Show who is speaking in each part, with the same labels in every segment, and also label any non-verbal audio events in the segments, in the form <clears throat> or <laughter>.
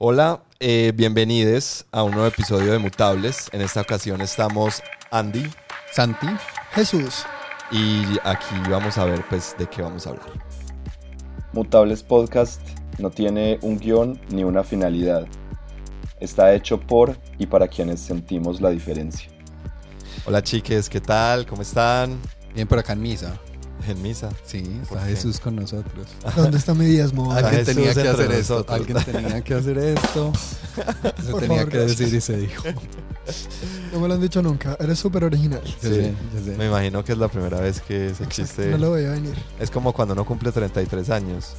Speaker 1: Hola, eh, bienvenidos a un nuevo episodio de Mutables. En esta ocasión estamos Andy
Speaker 2: Santi.
Speaker 3: Jesús.
Speaker 1: y aquí vamos a ver pues de qué vamos a hablar.
Speaker 4: Mutables Podcast no tiene un guion ni una finalidad. Está hecho por y para quienes sentimos la diferencia.
Speaker 1: Hola chiques, ¿qué tal? ¿Cómo están?
Speaker 2: Bien por acá en misa.
Speaker 1: En misa.
Speaker 2: Sí,
Speaker 1: ¿Por
Speaker 2: está
Speaker 1: qué?
Speaker 2: Jesús con nosotros. <laughs>
Speaker 3: ¿Dónde está mi diezmo?
Speaker 2: Alguien
Speaker 1: Jesús
Speaker 2: tenía que hacer esto.
Speaker 1: nosotros.
Speaker 2: Alguien tenía que hacer esto. <laughs> Se
Speaker 3: Por
Speaker 2: tenía
Speaker 3: favor,
Speaker 2: que
Speaker 3: gracias.
Speaker 2: decir y se dijo.
Speaker 3: No me lo han dicho nunca. Eres súper original.
Speaker 2: Yo
Speaker 1: Sí.
Speaker 2: sé, yo sé.
Speaker 1: Me imagino que es la primera vez que se existe.
Speaker 3: No lo veía venir.
Speaker 1: Es como cuando uno cumple 33 años.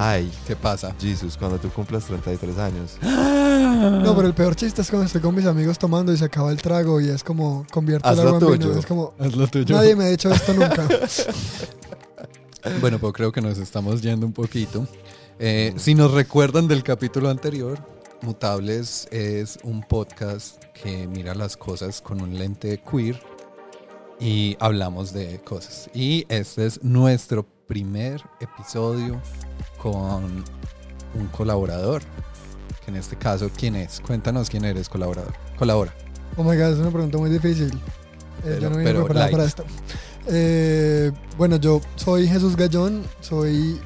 Speaker 1: Ay,
Speaker 2: ¿Qué pasa?
Speaker 1: Jesus, cuando tú cumples 33 años. <gasps>
Speaker 3: No, pero el peor chiste es cuando estoy con mis amigos tomando y se acaba el trago y es como convierte el agua en vino.
Speaker 1: tuyo.
Speaker 3: Es como,
Speaker 2: Haz lo tuyo.
Speaker 3: nadie me ha dicho esto nunca. <laughs>
Speaker 2: Bueno, pues creo que nos estamos yendo un poquito. Eh, si nos recuerdan del capítulo anterior, Mutables es un podcast que mira las cosas con un lente queer y hablamos de cosas. Y este es nuestro primer episodio con un colaborador. Que en este caso, ¿quién es? Cuéntanos quién eres, colaborador. Colabora.
Speaker 3: Oh my god, es una pregunta muy difícil. Eh, yo no vine
Speaker 2: pero
Speaker 3: preparada
Speaker 2: light.
Speaker 3: para esto. Eh, bueno, yo soy Jesús Gallón. Soy.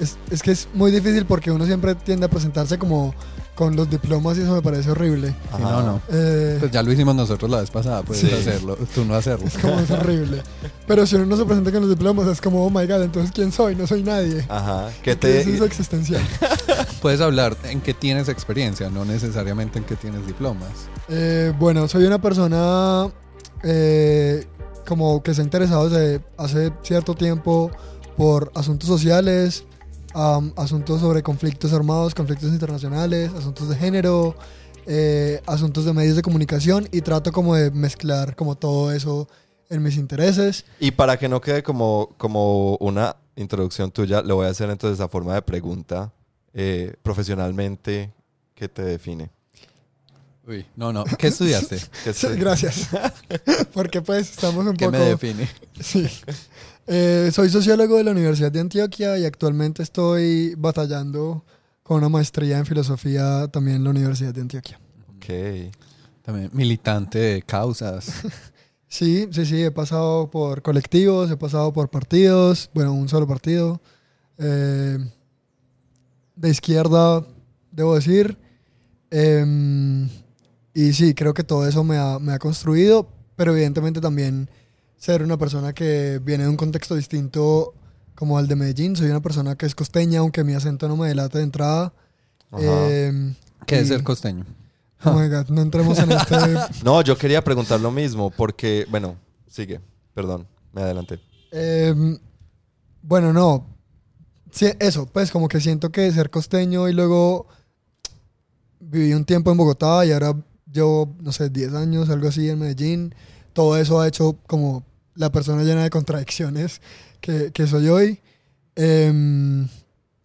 Speaker 3: Es, es que es muy difícil porque uno siempre tiende a presentarse como con los diplomas y eso me parece horrible.
Speaker 1: Ajá.
Speaker 2: no, no.
Speaker 3: Eh,
Speaker 2: Pues ya lo hicimos nosotros la vez pasada, puedes
Speaker 1: Sí.
Speaker 2: hacerlo, tú no hacerlo.
Speaker 3: Es como es horrible. Pero si uno no se presenta con los diplomas, es como, oh my god, entonces ¿quién soy? No soy nadie.
Speaker 1: Ajá. ¿Qué
Speaker 3: ¿Qué es
Speaker 1: te,
Speaker 3: eso existencial? <laughs>
Speaker 2: Puedes hablar en qué tienes experiencia, no necesariamente en qué tienes diplomas.
Speaker 3: Eh, bueno, soy una persona eh, como que se ha interesado desde hace cierto tiempo por asuntos sociales, asuntos sobre conflictos armados, conflictos internacionales, asuntos de género, eh, asuntos de medios de comunicación y trato como de mezclar como todo eso en mis intereses.
Speaker 1: Y para que no quede como, como una introducción tuya, le voy a hacer entonces a forma de pregunta eh, profesionalmente ¿qué te define?
Speaker 2: Uy, no, no. ¿Qué estudiaste? <laughs>
Speaker 1: ¿Qué
Speaker 3: Sí,
Speaker 1: te- <laughs>
Speaker 3: gracias. <laughs> Porque pues estamos un
Speaker 2: ¿Qué
Speaker 3: poco...
Speaker 2: me define?
Speaker 3: Sí. Eh, soy sociólogo de la Universidad de Antioquia y actualmente estoy batallando con una maestría en filosofía también en la Universidad de Antioquia.
Speaker 1: Ok.
Speaker 2: También militante de causas. <laughs>
Speaker 3: Sí, sí, sí, he pasado por colectivos, he pasado por partidos, bueno, un solo partido, eh, de izquierda, debo decir. Em, y sí, creo que todo eso me ha, me ha construido, pero evidentemente también ser una persona que viene de un contexto distinto como al de Medellín. Soy una persona que es costeña, aunque mi acento no me delata de entrada. Em,
Speaker 2: ¿Qué es ser costeño?
Speaker 3: Oh my God, no entremos en este... <laughs>
Speaker 1: No, yo quería preguntar lo mismo porque, bueno, sigue, perdón, me adelanté.
Speaker 3: Em, bueno, no. Sí, eso, pues como que siento que ser costeño y luego viví un tiempo en Bogotá y ahora llevo, no sé, 10 años, algo así en Medellín. Todo eso ha hecho como la persona llena de contradicciones que, que soy hoy. Em,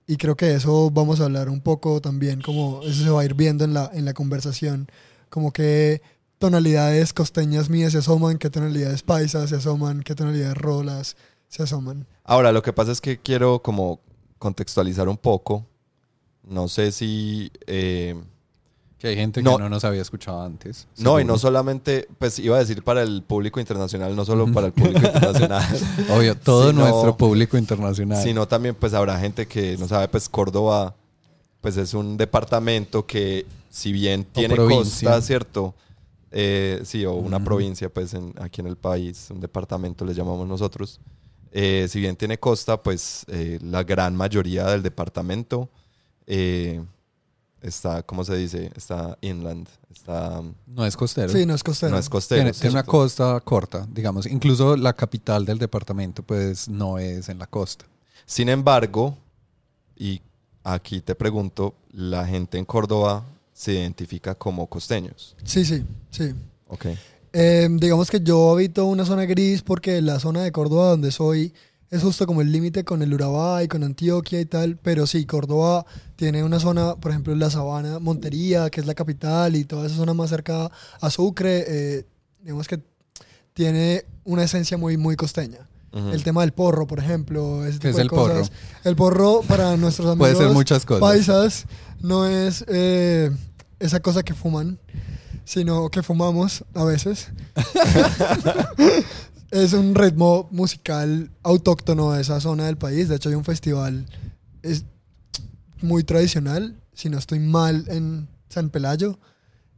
Speaker 3: y creo que eso vamos a hablar un poco también, como eso se va a ir viendo en la, en la conversación, como que tonalidades costeñas mías se asoman, qué tonalidades paisas se asoman, qué tonalidades rolas se asoman.
Speaker 1: Ahora, lo que pasa es que quiero como contextualizar un poco. No sé si... eh,
Speaker 2: Que hay gente
Speaker 1: No.
Speaker 2: que no nos había escuchado antes.
Speaker 1: no, y no solamente, pues iba a decir para el público internacional, no solo para el público internacional, <laughs>
Speaker 2: Obvio, todo
Speaker 1: sino-
Speaker 2: nuestro público internacional.
Speaker 1: sino también pues habrá gente que no sabe, pues Córdoba pues es un departamento que si bien tiene costa, ¿cierto? Eh, sí, o una provincia pues en- aquí en el país, un departamento le llamamos nosotros. Eh, si bien tiene costa, pues eh, la gran mayoría del departamento eh, está, ¿cómo se dice? Está inland, está,
Speaker 2: No es costero.
Speaker 3: Sí, no es costero.
Speaker 1: no es costero.
Speaker 2: tiene, tiene una costa corta, digamos. Incluso la capital del departamento, pues, no es en la costa.
Speaker 1: Sin embargo, y aquí te pregunto, la gente en Córdoba se identifica como costeños.
Speaker 3: Sí, sí, sí.
Speaker 1: Ok.
Speaker 3: Eh, digamos que yo habito una zona gris porque la zona de Córdoba donde soy es justo como el límite con el Urabá y con Antioquia y tal, pero sí, Córdoba tiene una zona, por ejemplo, la Sabana, Montería, que es la capital, y toda esa zona más cerca a Sucre, eh, digamos que tiene una esencia muy, muy costeña. El tema del porro, por ejemplo. Ese
Speaker 2: ¿Qué
Speaker 3: tipo
Speaker 2: es
Speaker 3: de
Speaker 2: el
Speaker 3: cosas. El porro para <laughs> nuestros amigos
Speaker 2: Puede ser muchas cosas.
Speaker 3: paisas no es eh, esa cosa que fuman, sino que fumamos a veces. <laughs> <laughs> es un ritmo musical autóctono de esa zona del país. De hecho, hay un festival es muy tradicional, si no estoy mal, en San Pelayo,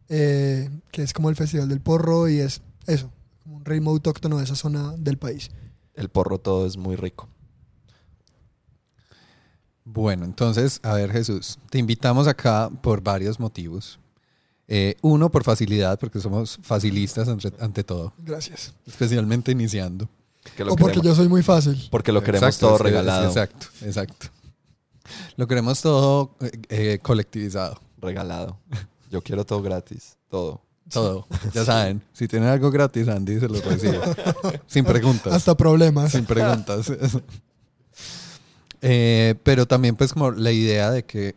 Speaker 3: eh, que es como el Festival del Porro y es eso, como un ritmo autóctono de esa zona del país.
Speaker 1: El porro todo es muy rico.
Speaker 2: Bueno, entonces, a ver Jesús, te invitamos acá por varios motivos. Eh, uno, por facilidad, porque somos facilistas ante, ante todo,
Speaker 3: Gracias.
Speaker 2: especialmente iniciando.
Speaker 1: Que lo
Speaker 3: O porque
Speaker 1: queremos,
Speaker 3: yo soy muy fácil.
Speaker 1: porque lo queremos
Speaker 2: Exacto,
Speaker 1: todo regalado.
Speaker 2: Exacto, exacto. Lo queremos todo eh, eh, colectivizado,
Speaker 1: Regalado. Yo quiero todo gratis. Todo.
Speaker 2: todo. Ya saben, si tienen algo gratis, Andy se lo recibe. <laughs> Sin preguntas.
Speaker 3: Hasta problemas.
Speaker 2: Sin preguntas. <laughs> Eh, pero también pues como la idea de que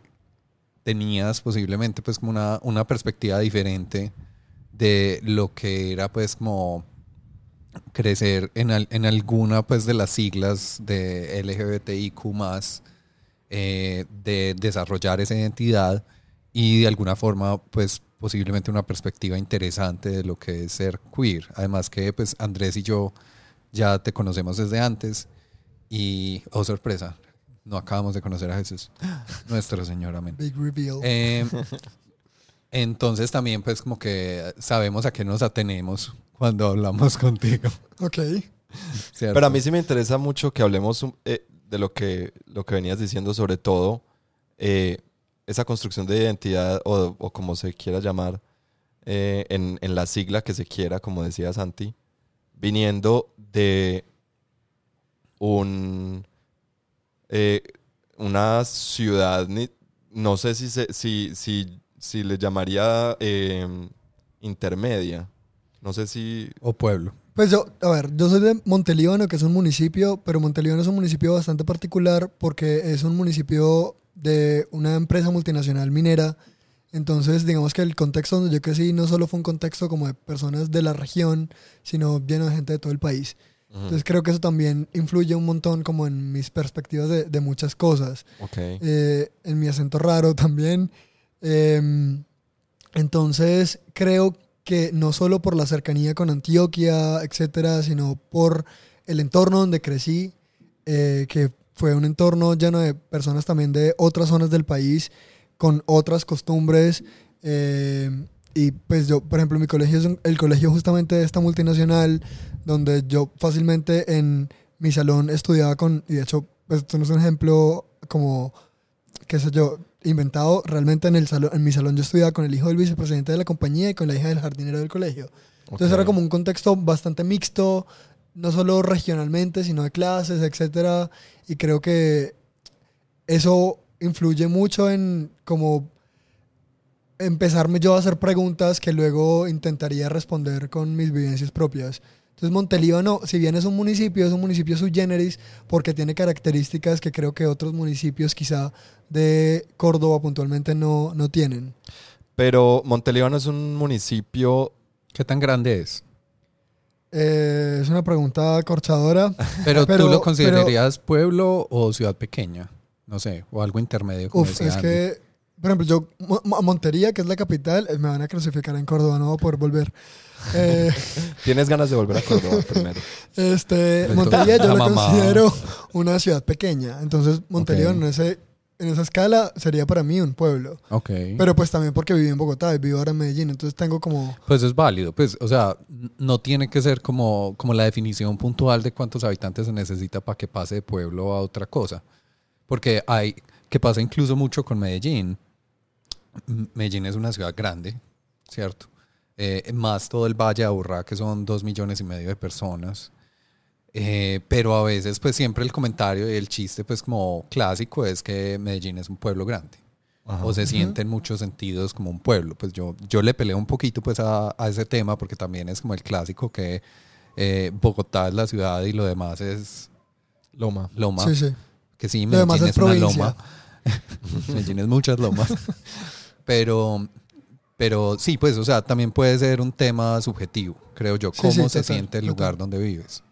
Speaker 2: tenías posiblemente pues como una, una perspectiva diferente de lo que era pues como crecer en, al- en alguna pues de las siglas de LGBTIQ eh, de desarrollar esa identidad y de alguna forma pues posiblemente una perspectiva interesante de lo que es ser queer. Además que pues Andrés y yo ya te conocemos desde antes y, oh sorpresa, no acabamos de conocer a Jesús, <gasps> nuestro Señor, amén.
Speaker 3: Big reveal.
Speaker 2: Eh, <laughs> entonces también pues como que sabemos a qué nos atenemos cuando hablamos <laughs> contigo.
Speaker 3: ok.
Speaker 2: ¿cierto?
Speaker 1: Pero a mí sí me interesa mucho que hablemos eh, de lo que, lo que venías diciendo, sobre todo eh, esa construcción de identidad o, o como se quiera llamar, eh, en, en la sigla que se quiera, como decía Santi, viniendo de un, eh, una ciudad, ni- no sé si, se- si, si, si le llamaría eh, intermedia. No sé si...
Speaker 2: O pueblo.
Speaker 3: Pues yo, a ver, yo soy de Montelíbano, que es un municipio, pero Montelíbano es un municipio bastante particular porque es un municipio de una empresa multinacional minera. Entonces, digamos que el contexto donde yo crecí no solo fue un contexto como de personas de la región, sino lleno de gente de todo el país. Entonces creo que eso también influye un montón como en mis perspectivas de, de muchas cosas.
Speaker 1: ok.
Speaker 3: eh, en mi acento raro <laughs> también. Em, entonces, creo que no solo por la cercanía con Antioquia, etcétera, sino por el entorno donde crecí, eh, que fue un entorno lleno de personas también de otras zonas del país, con otras costumbres. eh, y pues yo, por ejemplo, mi colegio es un- el colegio justamente de esta multinacional, donde yo fácilmente en mi salón estudiaba con, y de hecho, pues esto no es un ejemplo como, qué sé yo, inventado, realmente en, el salón, en mi salón yo estudiaba con el hijo del vicepresidente de la compañía y con la hija del jardinero del colegio. Entonces era como un contexto bastante mixto, no solo regionalmente, sino de clases, etcétera. Y creo que eso influye mucho en como empezarme yo a hacer preguntas que luego intentaría responder con mis vivencias propias. Entonces Montelíbano, si bien es un municipio, es un municipio sui generis porque tiene características que creo que otros municipios quizá de Córdoba puntualmente no, no tienen.
Speaker 1: Pero Montelíbano es un municipio
Speaker 2: ¿Qué tan grande es?
Speaker 3: Eh, es una pregunta corchadora.
Speaker 2: Pero, <laughs>
Speaker 3: Pero-
Speaker 2: tú lo considerarías pueblo o ciudad pequeña, no sé, o algo intermedio. Como
Speaker 3: Uf,
Speaker 2: decía
Speaker 3: es
Speaker 2: Andy.
Speaker 3: que, por ejemplo, yo, Mo- Mo- Montería, que es la capital, eh, me van a crucificar en Córdoba, no voy a poder volver. Eh,
Speaker 1: Tienes ganas de volver a Córdoba <laughs> primero.
Speaker 3: este, Montería yo
Speaker 2: la
Speaker 3: considero una ciudad pequeña. Entonces, Montería en, ese, en esa escala sería para mí un pueblo.
Speaker 2: Ok.
Speaker 3: Pero pues también porque viví en Bogotá y vivo ahora en Medellín. Entonces tengo como...
Speaker 2: Pues es válido, pues, o sea, no tiene que ser como, como la definición puntual de cuántos habitantes se necesita para que pase de pueblo a otra cosa. Porque hay, que pasa incluso mucho con Medellín. Medellín es una ciudad grande, ¿cierto? Eh, más todo el Valle de Aburrá, que son dos millones y medio de personas. Eh, pero a veces, pues siempre el comentario y el chiste, pues como clásico, es que Medellín es un pueblo grande o se siente en muchos sentidos como un pueblo. Pues yo, yo le peleo un poquito pues a, a ese tema porque también es como el clásico que eh, Bogotá es la ciudad y lo demás es
Speaker 1: Loma.
Speaker 2: loma.
Speaker 3: Sí, sí.
Speaker 2: Que sí,
Speaker 3: Lo demás
Speaker 2: Medellín
Speaker 3: es
Speaker 2: es, una loma. <laughs> Medellín es muchas lomas. <laughs> pero, pero sí, pues, o sea, también puede ser un tema subjetivo, creo yo. Cómo
Speaker 3: sí,
Speaker 2: se
Speaker 3: total,
Speaker 2: siente el
Speaker 3: total.
Speaker 2: lugar donde vives.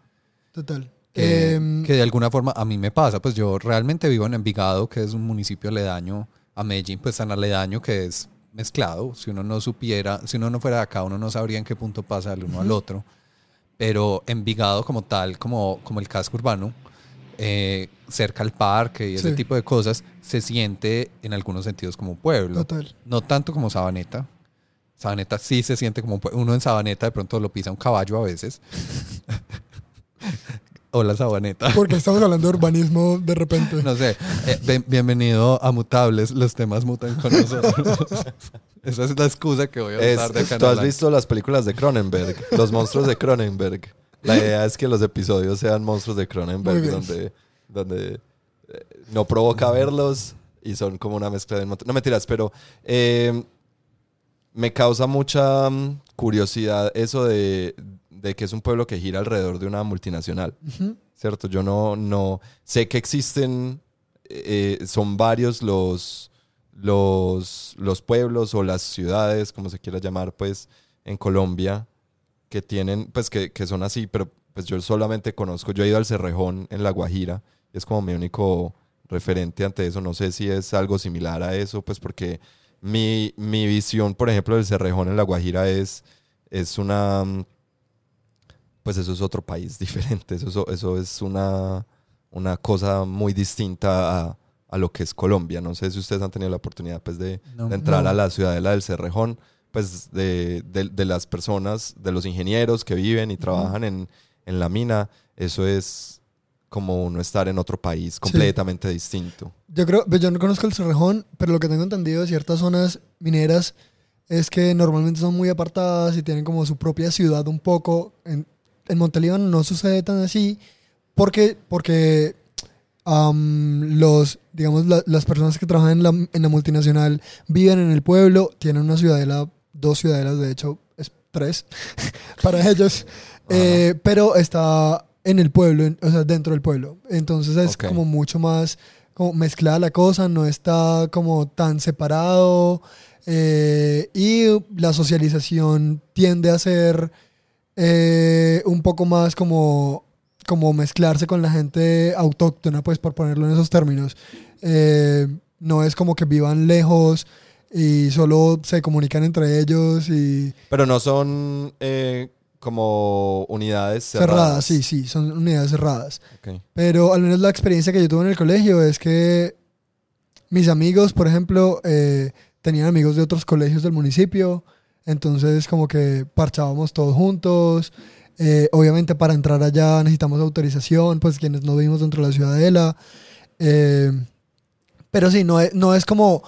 Speaker 3: Total.
Speaker 2: Que,
Speaker 3: Em,
Speaker 2: que de alguna forma a mí me pasa. Pues yo realmente vivo en Envigado, que es un municipio aledaño a Medellín, pues tan aledaño que es mezclado. Si uno no supiera, si uno no fuera de acá, uno no sabría en qué punto pasa del uno al otro. Pero Envigado como tal, como, como el casco urbano, eh, cerca al parque y ese
Speaker 3: Sí.
Speaker 2: tipo de cosas, se siente en algunos sentidos como pueblo.
Speaker 3: Total.
Speaker 2: No tanto como Sabaneta. Sabaneta sí se siente como un uno en Sabaneta de pronto lo pisa un caballo a veces. <laughs> Hola Sabaneta.
Speaker 3: Porque estamos hablando de urbanismo de repente.
Speaker 2: No sé. Eh, bien- bienvenido a Mutables. Los temas mutan con nosotros. <laughs> Esa es la excusa que voy a
Speaker 1: Es-
Speaker 2: usar de acá
Speaker 1: Tú has visto las películas de Cronenberg, los monstruos de Cronenberg. La idea es que los episodios sean monstruos de Cronenberg, donde, donde eh, no provoca verlos y son como una mezcla de... No mentiras, pero eh, me causa mucha mm, curiosidad eso de, de que es un pueblo que gira alrededor de una multinacional. ¿cierto? Yo no, no sé que existen, eh, son varios los, los, los pueblos o las ciudades, como se quiera llamar, pues, en Colombia, que tienen, pues, que, que son así, pero pues yo solamente conozco, yo he ido al Cerrejón en La Guajira, es como mi único referente ante eso, no sé si es algo similar a eso, pues porque mi, mi visión, por ejemplo, del Cerrejón en La Guajira es, es una mm, pues eso es otro país <laughs> diferente. Eso, eso es una, una cosa muy distinta a, a lo que es Colombia. No sé si ustedes han tenido la oportunidad pues, de,
Speaker 2: No.
Speaker 1: de entrar
Speaker 3: No.
Speaker 1: a la ciudadela del Cerrejón, pues de, de- de las personas, de los ingenieros que viven y trabajan en, en la mina. Eso es como uno estar en otro país completamente distinto.
Speaker 3: Yo creo, pues yo no conozco el Cerrejón, pero lo que tengo entendido de ciertas zonas mineras es que normalmente son muy apartadas y tienen como su propia ciudad un poco. En, en Montelíbano no sucede tan así porque, porque am, los, digamos, la- las personas que trabajan en la, en la multinacional viven en el pueblo, tienen una ciudadela, dos ciudadelas, de hecho, es tres <laughs> para ellos, eh, pero está en el pueblo, en- o sea, dentro del pueblo. Entonces es
Speaker 1: Ok.
Speaker 3: como mucho más como mezclada la cosa, no está como tan separado eh, y la socialización tiende a ser eh, un poco más como, como mezclarse con la gente autóctona, pues por ponerlo en esos términos. Eh, no es como que vivan lejos y solo se comunican entre ellos y
Speaker 1: Pero no son eh, como unidades
Speaker 3: cerradas,
Speaker 1: cerradas.
Speaker 3: sí, sí, son unidades cerradas. Pero al menos la experiencia que yo tuve en el colegio es que mis amigos, por ejemplo, eh, tenían amigos de otros colegios del municipio, entonces como que parchábamos todos juntos. Eh, obviamente para entrar allá necesitamos autorización, pues quienes no vivimos dentro de la ciudadela. Eh, pero sí, no es, no es como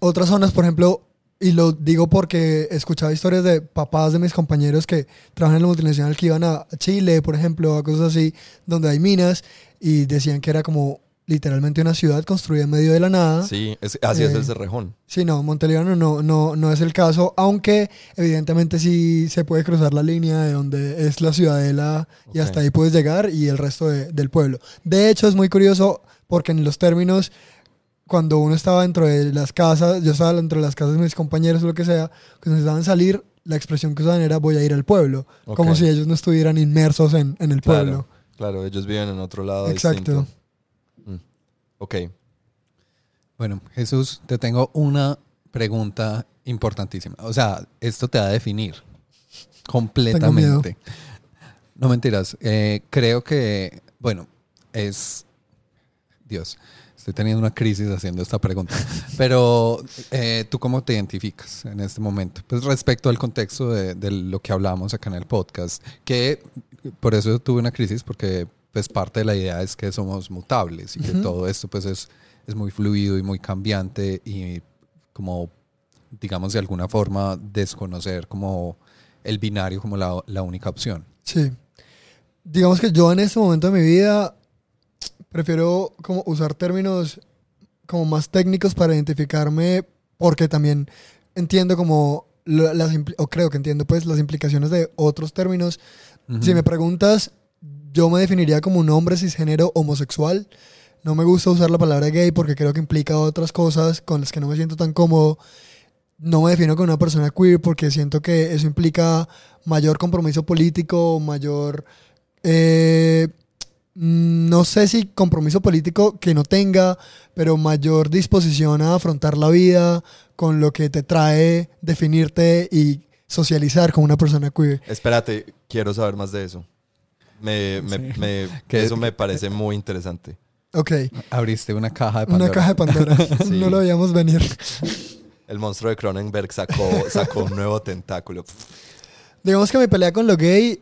Speaker 3: otras zonas, por ejemplo, y lo digo porque he escuchado historias de papás de mis compañeros que trabajan en la multinacional que iban a Chile, por ejemplo, a cosas así, donde hay minas, y decían que era como literalmente una ciudad construida en medio de la nada.
Speaker 1: Sí, es- así es
Speaker 3: Eh,
Speaker 1: el Cerrejón.
Speaker 3: Sí, no, Montelíbano no, no, no es el caso, aunque evidentemente sí se puede cruzar la línea de donde es la ciudadela y hasta ahí puedes llegar y el resto de- del pueblo. De hecho, es muy curioso porque en los términos, cuando uno estaba dentro de las casas, yo estaba dentro de las casas de mis compañeros o lo que sea, que necesitaban salir, la expresión que usaban era voy a ir al pueblo, como si ellos no estuvieran inmersos en, en el
Speaker 1: Claro,
Speaker 3: pueblo.
Speaker 1: Claro, ellos viven en otro lado
Speaker 3: Exacto.
Speaker 1: distinto. Mm. Ok.
Speaker 2: Bueno, Jesús, te tengo una pregunta importantísima. O sea, esto te va a definir completamente. No mentiras. eh, creo que, bueno, es... Dios, estoy teniendo una crisis haciendo esta pregunta. <laughs> Pero, eh, ¿tú cómo te identificas en este momento? Pues respecto al contexto de, de lo que hablamos acá en el podcast, que por eso tuve una crisis, porque pues parte de la idea es que somos mutables y que
Speaker 3: Ujú.
Speaker 2: todo esto pues es, es muy fluido y muy cambiante y como, digamos, de alguna forma desconocer como el binario como la, la única opción.
Speaker 3: Sí. Digamos que yo en este momento de mi vida prefiero como usar términos como más técnicos para identificarme porque también entiendo como las o creo que entiendo pues las implicaciones de otros términos. Si me preguntas, yo me definiría como un hombre cisgénero homosexual. No me gusta usar la palabra gay porque creo que implica otras cosas con las que no me siento tan cómodo. No me defino como una persona queer porque siento que eso implica mayor compromiso político, mayor eh, no sé si compromiso político que no tenga, pero mayor disposición a afrontar la vida con lo que te trae definirte y socializar con una persona queer.
Speaker 1: Espérate, quiero saber más de eso. Me, me-
Speaker 2: Sí.
Speaker 1: me- <laughs>
Speaker 2: Que-
Speaker 1: eso me parece muy interesante.
Speaker 3: Ok,
Speaker 2: Abriste una caja de Pandora.
Speaker 3: una caja de Pandora. <laughs>
Speaker 1: Sí.
Speaker 3: No lo veíamos venir.
Speaker 1: El monstruo de Cronenberg sacó, sacó un nuevo tentáculo.
Speaker 3: Digamos que mi pelea con lo gay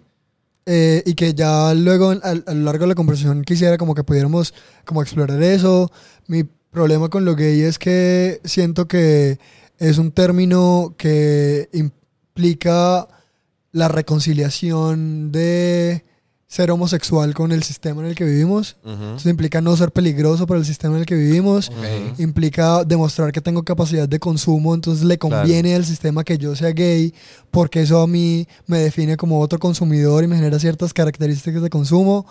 Speaker 3: eh, y que ya luego a, a lo largo de la conversación quisiera como que pudiéramos como explorar eso. Mi problema con lo gay es que siento que es un término que implica la reconciliación de ser homosexual con el sistema en el que vivimos.
Speaker 1: Ujú.
Speaker 3: Eso implica no ser peligroso para el sistema en el que vivimos. Implica demostrar que tengo capacidad de consumo, entonces le conviene al sistema que yo sea gay, porque eso a mí me define como otro consumidor y me genera ciertas características de consumo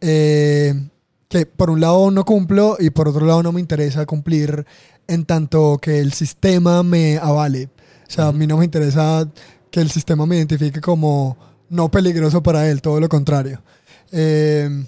Speaker 3: eh, que por un lado no cumplo y por otro lado no me interesa cumplir en tanto que el sistema me avale. O sea, a mí no me interesa que el sistema me identifique como no peligroso para él, todo lo contrario. Eh,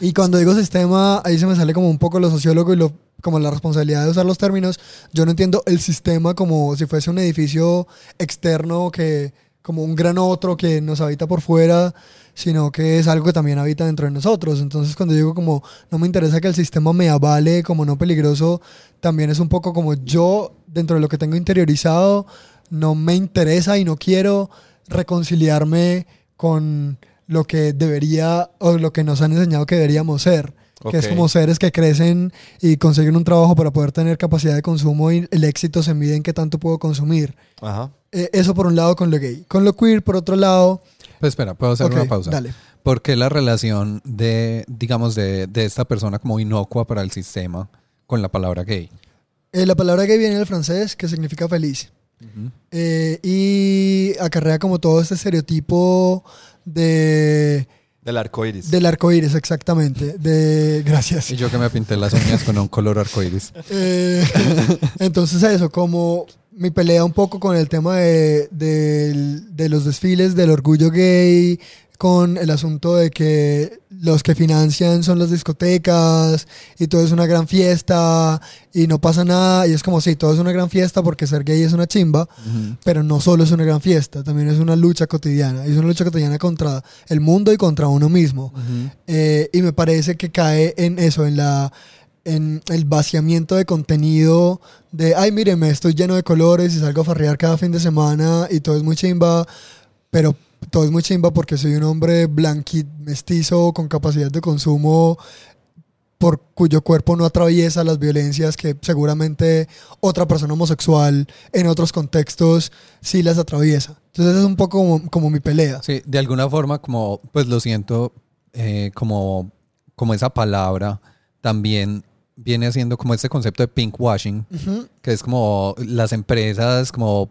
Speaker 3: y cuando digo sistema, ahí se me sale como un poco lo sociólogo y como la responsabilidad de usar los términos. Yo no entiendo el sistema como si fuese un edificio externo que, como un gran otro que nos habita por fuera, sino que es algo que también habita dentro de nosotros. Entonces cuando digo como no me interesa que el sistema me avale como no peligroso, también es un poco como yo, dentro de lo que tengo interiorizado, no me interesa y no quiero reconciliarme con lo que debería o lo que nos han enseñado que deberíamos ser. Que es como seres que crecen y consiguen un trabajo para poder tener capacidad de consumo y el éxito se mide en qué tanto puedo consumir.
Speaker 1: Ajá.
Speaker 3: Eh, eso por un lado con lo gay. Con lo queer, por otro lado...
Speaker 2: Pues espera, puedo hacer una pausa.
Speaker 3: Dale.
Speaker 2: ¿Por qué la relación de, digamos, de, de esta persona como inocua para el sistema con la palabra gay?
Speaker 3: Eh, la palabra gay viene del francés, que significa feliz. Eh, y acarrea como todo este estereotipo de
Speaker 1: Del arco iris.
Speaker 3: del arco iris, exactamente. De, gracias.
Speaker 2: Y yo que me pinté las uñas con un color arcoíris.
Speaker 3: Eh, entonces eso, como mi pelea un poco con el tema de, del- de los desfiles del orgullo gay, con el asunto de que los que financian son las discotecas y todo es una gran fiesta y no pasa nada. Y es como si todo es una gran fiesta porque ser gay es una chimba, pero no solo es una gran fiesta, también es una lucha cotidiana, es una lucha cotidiana contra el mundo y contra uno mismo. Eh, y me parece que cae en eso, en la en el vaciamiento de contenido de, ay, míreme, estoy lleno de colores y salgo a farrear cada fin de semana y todo es muy chimba, pero todo es muy chimba porque soy un hombre blanquit, mestizo, con capacidad de consumo, por cuyo cuerpo no atraviesa las violencias que seguramente otra persona homosexual en otros contextos sí las atraviesa. Entonces es un poco como, como mi pelea.
Speaker 2: Sí, de alguna forma como, pues lo siento, eh, como, como esa palabra también viene haciendo como este concepto de pinkwashing,
Speaker 3: Ujú.
Speaker 2: que es como las empresas como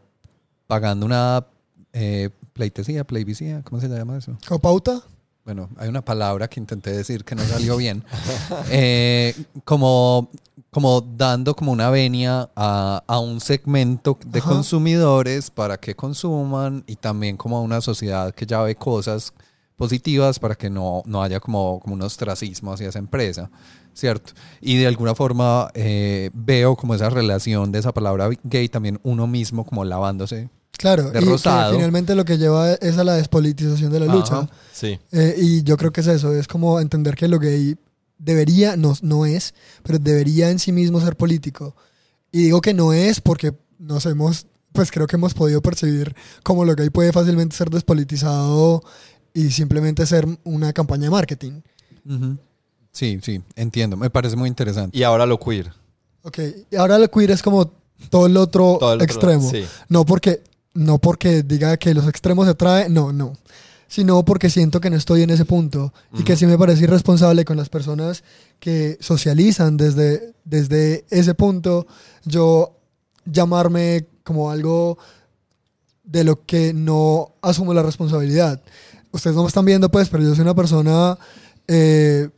Speaker 2: pagando una eh, pleitesía, plebiscía, ¿cómo se llama eso?
Speaker 3: ¿Como pauta?
Speaker 2: Bueno, hay una palabra que intenté decir que no salió bien. <laughs> Eh, como, como dando como una venia a, a un segmento de
Speaker 3: Ajá.
Speaker 2: consumidores para que consuman y también como a una sociedad que ya ve cosas positivas para que no, no haya como, como un ostracismo hacia esa empresa, ¿cierto? Y de alguna forma eh, veo como esa relación de esa palabra gay también uno mismo como lavándose.
Speaker 3: Claro,
Speaker 2: De
Speaker 3: y que finalmente lo que lleva es a la despolitización de la
Speaker 2: Ajá.
Speaker 3: lucha.
Speaker 1: Sí.
Speaker 3: Eh, y yo creo que es eso, es como entender que lo gay debería, no, no es, pero debería en sí mismo ser político. Y digo que no es porque nos hemos, pues creo que hemos podido percibir como lo gay puede fácilmente ser despolitizado y simplemente ser una campaña de marketing.
Speaker 2: Sí, sí, entiendo. Me parece muy interesante.
Speaker 1: Y ahora lo queer.
Speaker 3: Ok, y ahora lo queer es como todo el otro
Speaker 1: Todo el otro
Speaker 3: extremo.
Speaker 1: sí.
Speaker 3: No porque, no porque diga que los extremos se atraen, no, no. Sino porque siento que no estoy en ese punto y que sí me parece irresponsable con las personas que socializan desde, desde ese punto, yo llamarme como algo de lo que no asumo la responsabilidad. Ustedes no me están viendo, pues, pero yo soy una persona, eh,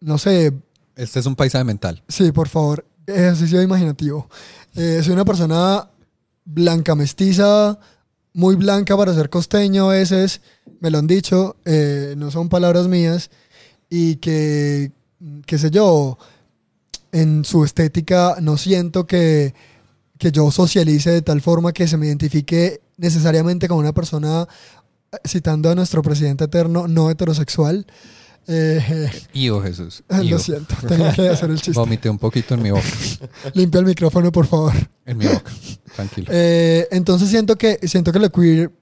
Speaker 3: no sé,
Speaker 2: Este es un paisaje mental.
Speaker 3: Sí, por favor. Ejercicio imaginativo. Eh, soy una persona blanca mestiza, muy blanca para ser costeño a veces, me lo han dicho, eh, no son palabras mías. y que, qué sé yo, en su estética no siento que, que yo socialice de tal forma que se me identifique necesariamente como una persona, citando a nuestro presidente eterno, no heterosexual. Eh,
Speaker 2: Ivo Jesús. <laughs>
Speaker 3: lo siento, tenía que hacer el chiste.
Speaker 2: Vomité un poquito en mi boca. <laughs>
Speaker 3: Limpia el micrófono, por favor.
Speaker 2: En mi boca. Tranquilo.
Speaker 3: Eh, entonces siento que, siento que lo queer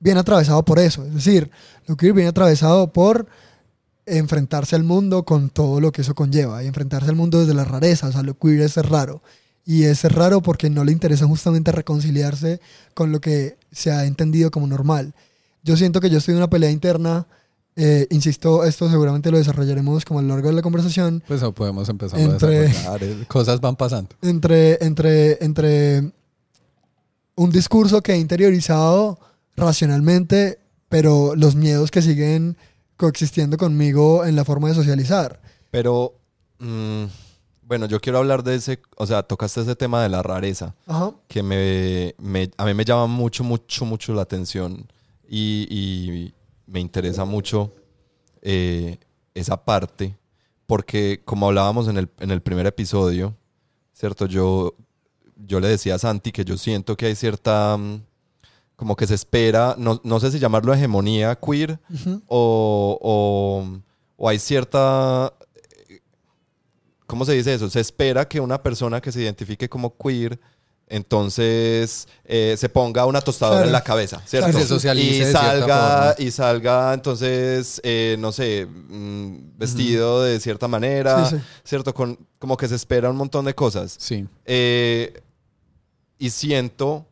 Speaker 3: viene atravesado por eso. Es decir, lo queer viene atravesado por enfrentarse al mundo con todo lo que eso conlleva y enfrentarse al mundo desde la rareza. O sea, lo queer es raro. Y es raro porque no le interesa justamente reconciliarse con lo que se ha entendido como normal. Yo siento que yo estoy en una pelea interna. Eh, insisto, esto seguramente lo desarrollaremos como a lo largo de la conversación.
Speaker 2: Pues o podemos empezar
Speaker 3: Entre-
Speaker 2: a desarrollar. eh, Cosas van pasando.
Speaker 3: entre, entre, entre un discurso que he interiorizado racionalmente, pero los miedos que siguen coexistiendo conmigo en la forma de socializar.
Speaker 1: Pero, mm, bueno, yo quiero hablar de ese, o sea, tocaste ese tema de la rareza,
Speaker 3: Ajá.
Speaker 1: que me, me- a mí me llama mucho, mucho, mucho la atención y, y me interesa mucho eh, esa parte, porque como hablábamos en el, en el primer episodio, ¿cierto? Yo, yo le decía a Santi que yo siento que hay cierta, mm, como que se espera, no, no sé si llamarlo hegemonía queer, o, o- o hay cierta... ¿Cómo se dice eso? Se espera que una persona que se identifique como queer entonces eh, se ponga una tostadora
Speaker 3: Claro.
Speaker 1: en la cabeza, ¿cierto?
Speaker 3: Claro.
Speaker 2: Se socialice
Speaker 1: y salga, y salga entonces, eh, no sé, mm, vestido de cierta manera,
Speaker 3: Sí, sí.
Speaker 1: ¿cierto? Con, como que se espera un montón de cosas.
Speaker 2: Sí.
Speaker 1: Eh, y siento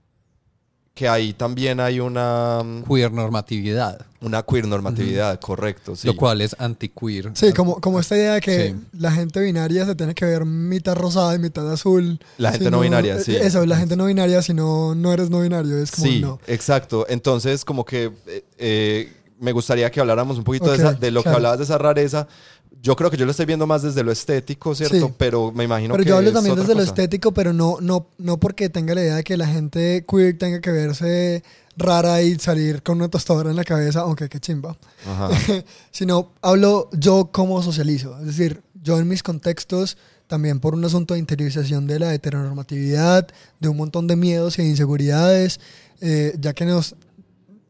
Speaker 1: que ahí también hay una,
Speaker 2: Queer normatividad.
Speaker 1: una queer normatividad, correcto. Sí.
Speaker 2: Lo cual es anti-queer.
Speaker 3: Sí, como, como esta idea de que
Speaker 2: Sí.
Speaker 3: la gente binaria se tiene que ver mitad rosada y mitad azul.
Speaker 1: La gente
Speaker 3: Si
Speaker 1: no binaria, sí.
Speaker 3: Eso, la gente no binaria, si no, no eres no binario, es como
Speaker 1: Sí,
Speaker 3: no.
Speaker 1: exacto. Entonces, como que eh, eh, me gustaría que habláramos un poquito de, esa- de lo que hablabas de esa rareza. Yo creo que yo lo estoy viendo más desde lo estético, ¿cierto?
Speaker 3: Sí.
Speaker 1: Pero me imagino
Speaker 3: Pero
Speaker 1: que
Speaker 3: yo hablo
Speaker 1: es
Speaker 3: también desde lo estético, pero no, no, no porque tenga la idea de que la gente queer tenga que verse rara y salir con una tostadora en la cabeza, aunque qué chimba.
Speaker 1: Ajá. <laughs>
Speaker 3: sino hablo yo cómo socializo. Es decir, yo en mis contextos, también por un asunto de interiorización de la heteronormatividad, de un montón de miedos y de inseguridades, eh, ya que nos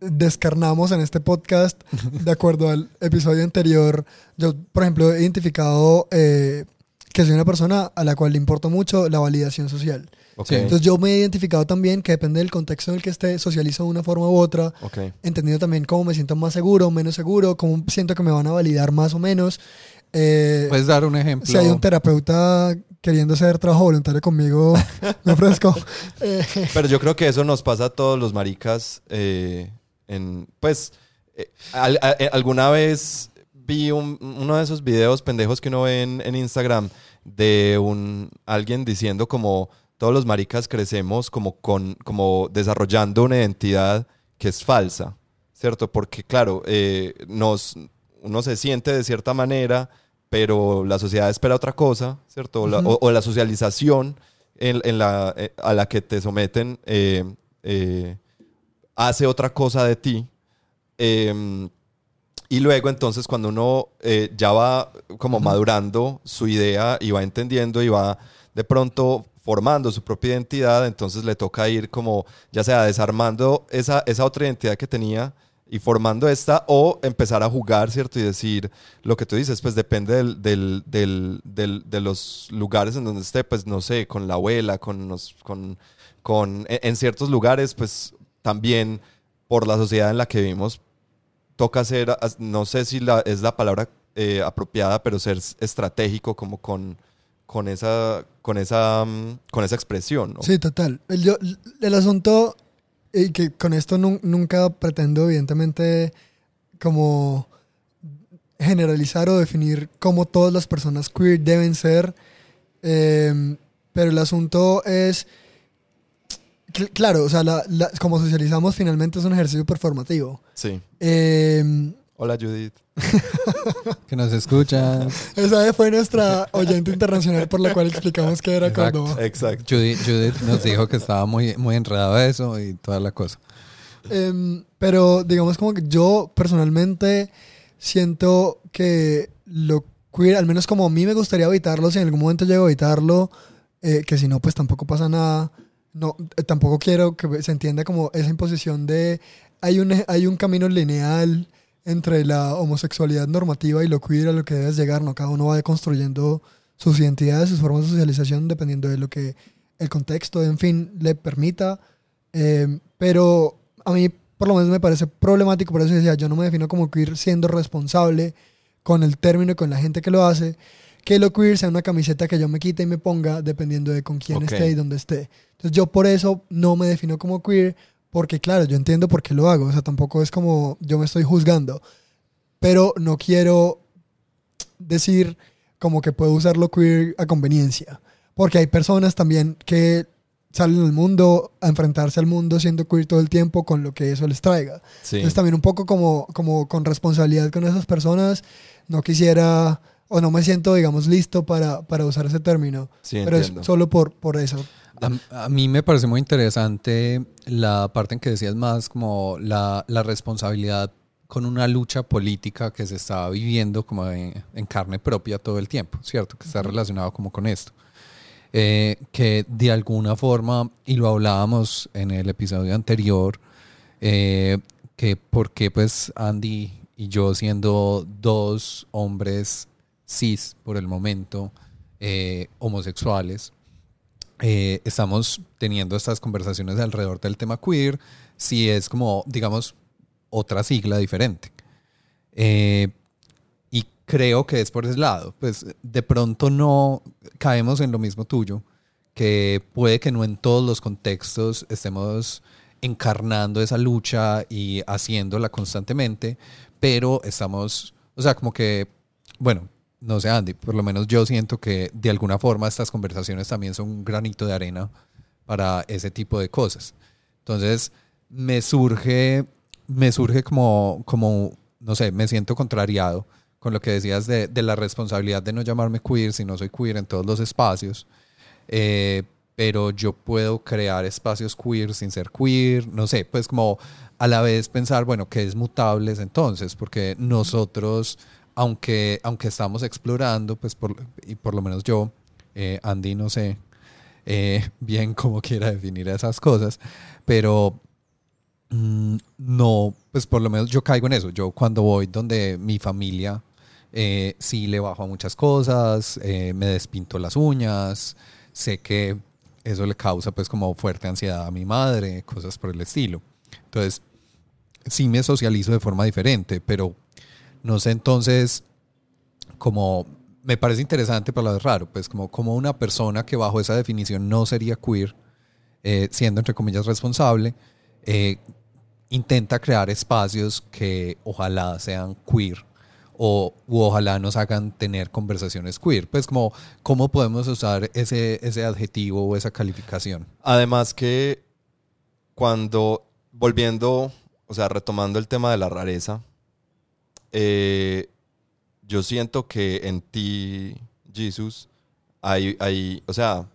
Speaker 3: descarnamos en este podcast, de acuerdo al episodio anterior, yo, por ejemplo, he identificado eh, que soy una persona a la cual le importa mucho la validación social.
Speaker 1: Ok.
Speaker 2: Sí.
Speaker 3: Entonces yo me he identificado también que depende del contexto en el que esté, socializo de una forma u otra,
Speaker 1: ok.
Speaker 3: entendido también cómo me siento más seguro, menos seguro, cómo siento que me van a validar más o menos. Eh,
Speaker 2: Puedes dar un ejemplo.
Speaker 3: si hay un terapeuta queriendo hacer trabajo voluntario conmigo, me ofrezco. Eh, <laughs>
Speaker 1: Pero yo creo que eso nos pasa a todos los maricas. eh, en, pues, eh, al- a- eh, alguna vez vi un- uno de esos videos pendejos que uno ve en, en Instagram de un alguien diciendo como todos los maricas crecemos como con como desarrollando una identidad que es falsa, ¿cierto? Porque claro, eh, nos uno se siente de cierta manera, pero la sociedad espera otra cosa, ¿cierto? O la-
Speaker 3: Ujú.
Speaker 1: o, o la socialización en, en la, eh, a la que te someten eh, hace otra cosa de ti. Eh, y luego entonces cuando uno eh, ya va como madurando su idea y va entendiendo y va de pronto formando su propia identidad, entonces le toca ir como ya sea desarmando esa, esa otra identidad que tenía y formando esta o empezar a jugar, ¿cierto? Y decir lo que tú dices, pues depende del, del- del- del- de los lugares en donde esté, pues no sé, con la abuela, con, los- con, con en, en ciertos lugares, pues también por la sociedad en la que vivimos, toca ser, no sé si la, es la palabra eh, apropiada, pero ser estratégico como con, con, esa, con, esa, mm, con esa expresión.
Speaker 3: sí, total. El, el asunto, y que con esto nun- nunca pretendo, evidentemente, como generalizar o definir cómo todas las personas queer deben ser, eh, pero el asunto es, claro, o sea, la- la- como socializamos finalmente es un ejercicio performativo.
Speaker 1: Sí.
Speaker 3: Eh,
Speaker 1: Hola Judith. <laughs>
Speaker 2: Que nos escuchas.
Speaker 3: esa fue nuestra oyente internacional por la cual explicamos que era
Speaker 2: Exacto.
Speaker 3: Córdoba.
Speaker 1: Exacto.
Speaker 2: Judith, Judith nos dijo que estaba muy, muy enredado eso y toda la cosa.
Speaker 3: Em, pero digamos como que yo personalmente siento que lo queer, al menos como a mí me gustaría evitarlo, si en algún momento llego a evitarlo, eh, que si no, pues tampoco pasa nada. No, eh, tampoco quiero que se entienda como esa imposición de hay un, hay un camino lineal entre la homosexualidad normativa y lo queer a lo que debes llegar, ¿no? Cada uno va construyendo sus identidades, sus formas de socialización, dependiendo de lo que el contexto, en fin, le permita. Eh, pero a mí, por lo menos, me parece problemático, por eso decía, yo no me defino como queer siendo responsable con el término y con la gente que lo hace, que lo queer sea una camiseta que yo me quite y me ponga dependiendo de con quién esté y dónde esté. Entonces yo por eso no me defino como queer, porque claro, yo entiendo por qué lo hago, o sea, tampoco es como yo me estoy juzgando, pero no quiero decir como que puedo usar lo queer a conveniencia, porque hay personas también que salen al mundo a enfrentarse al mundo siendo queer todo el tiempo con lo que eso les traiga.
Speaker 1: Sí.
Speaker 3: Entonces también un poco como, como con responsabilidad con esas personas, no quisiera o no me siento, digamos, listo para, para usar ese término,
Speaker 1: Sí,
Speaker 3: pero
Speaker 1: entiendo.
Speaker 3: es solo por, por eso.
Speaker 2: A, a mí me parece muy interesante la parte en que decías más como la, la responsabilidad con una lucha política que se está viviendo como en, en carne propia todo el tiempo, ¿cierto? Que está relacionado como con esto. Eh, que de alguna forma, y lo hablábamos en el episodio anterior, eh, que por qué pues Andy y yo siendo dos hombres cis por el momento, eh, homosexuales, eh, estamos teniendo estas conversaciones alrededor del tema queer, si es como, digamos, otra sigla diferente. Eh, y creo que es por ese lado. Pues de pronto no caemos en lo mismo tuyo, que puede que no en todos los contextos estemos encarnando esa lucha y haciéndola constantemente, pero estamos, o sea, como que, bueno, no sé, Andy, por lo menos yo siento que de alguna forma estas conversaciones también son un granito de arena para ese tipo de cosas. Entonces, me surge, me surge como, como, no sé, me siento contrariado con lo que decías de, de la responsabilidad de no llamarme queer si no soy queer en todos los espacios. Eh, pero yo puedo crear espacios queer sin ser queer, no sé, pues como a la vez pensar, bueno, ¿qué es mutables entonces? Porque nosotros, aunque, aunque estamos explorando, pues por, y por lo menos yo, eh, Andy, no sé eh, <laughs> bien cómo quiera definir esas cosas, pero mm, no, pues por lo menos yo caigo en eso. Yo cuando voy donde mi familia, eh, sí le bajo a muchas cosas, me despinto las uñas, sé que eso le causa pues como fuerte ansiedad a mi madre, cosas por el estilo. Entonces, sí me socializo de forma diferente, pero no sé entonces como me parece interesante, pero a raro, pues como, como una persona que bajo esa definición no sería queer, eh, siendo entre comillas responsable, eh, intenta crear espacios que ojalá sean queer o ojalá nos hagan tener conversaciones queer. Pues como, ¿cómo podemos usar ese, ese adjetivo o esa calificación?
Speaker 1: Además que cuando, volviendo, o sea, retomando el tema de la rareza, eh, yo siento que en ti, Jesus, hay, hay, o sea,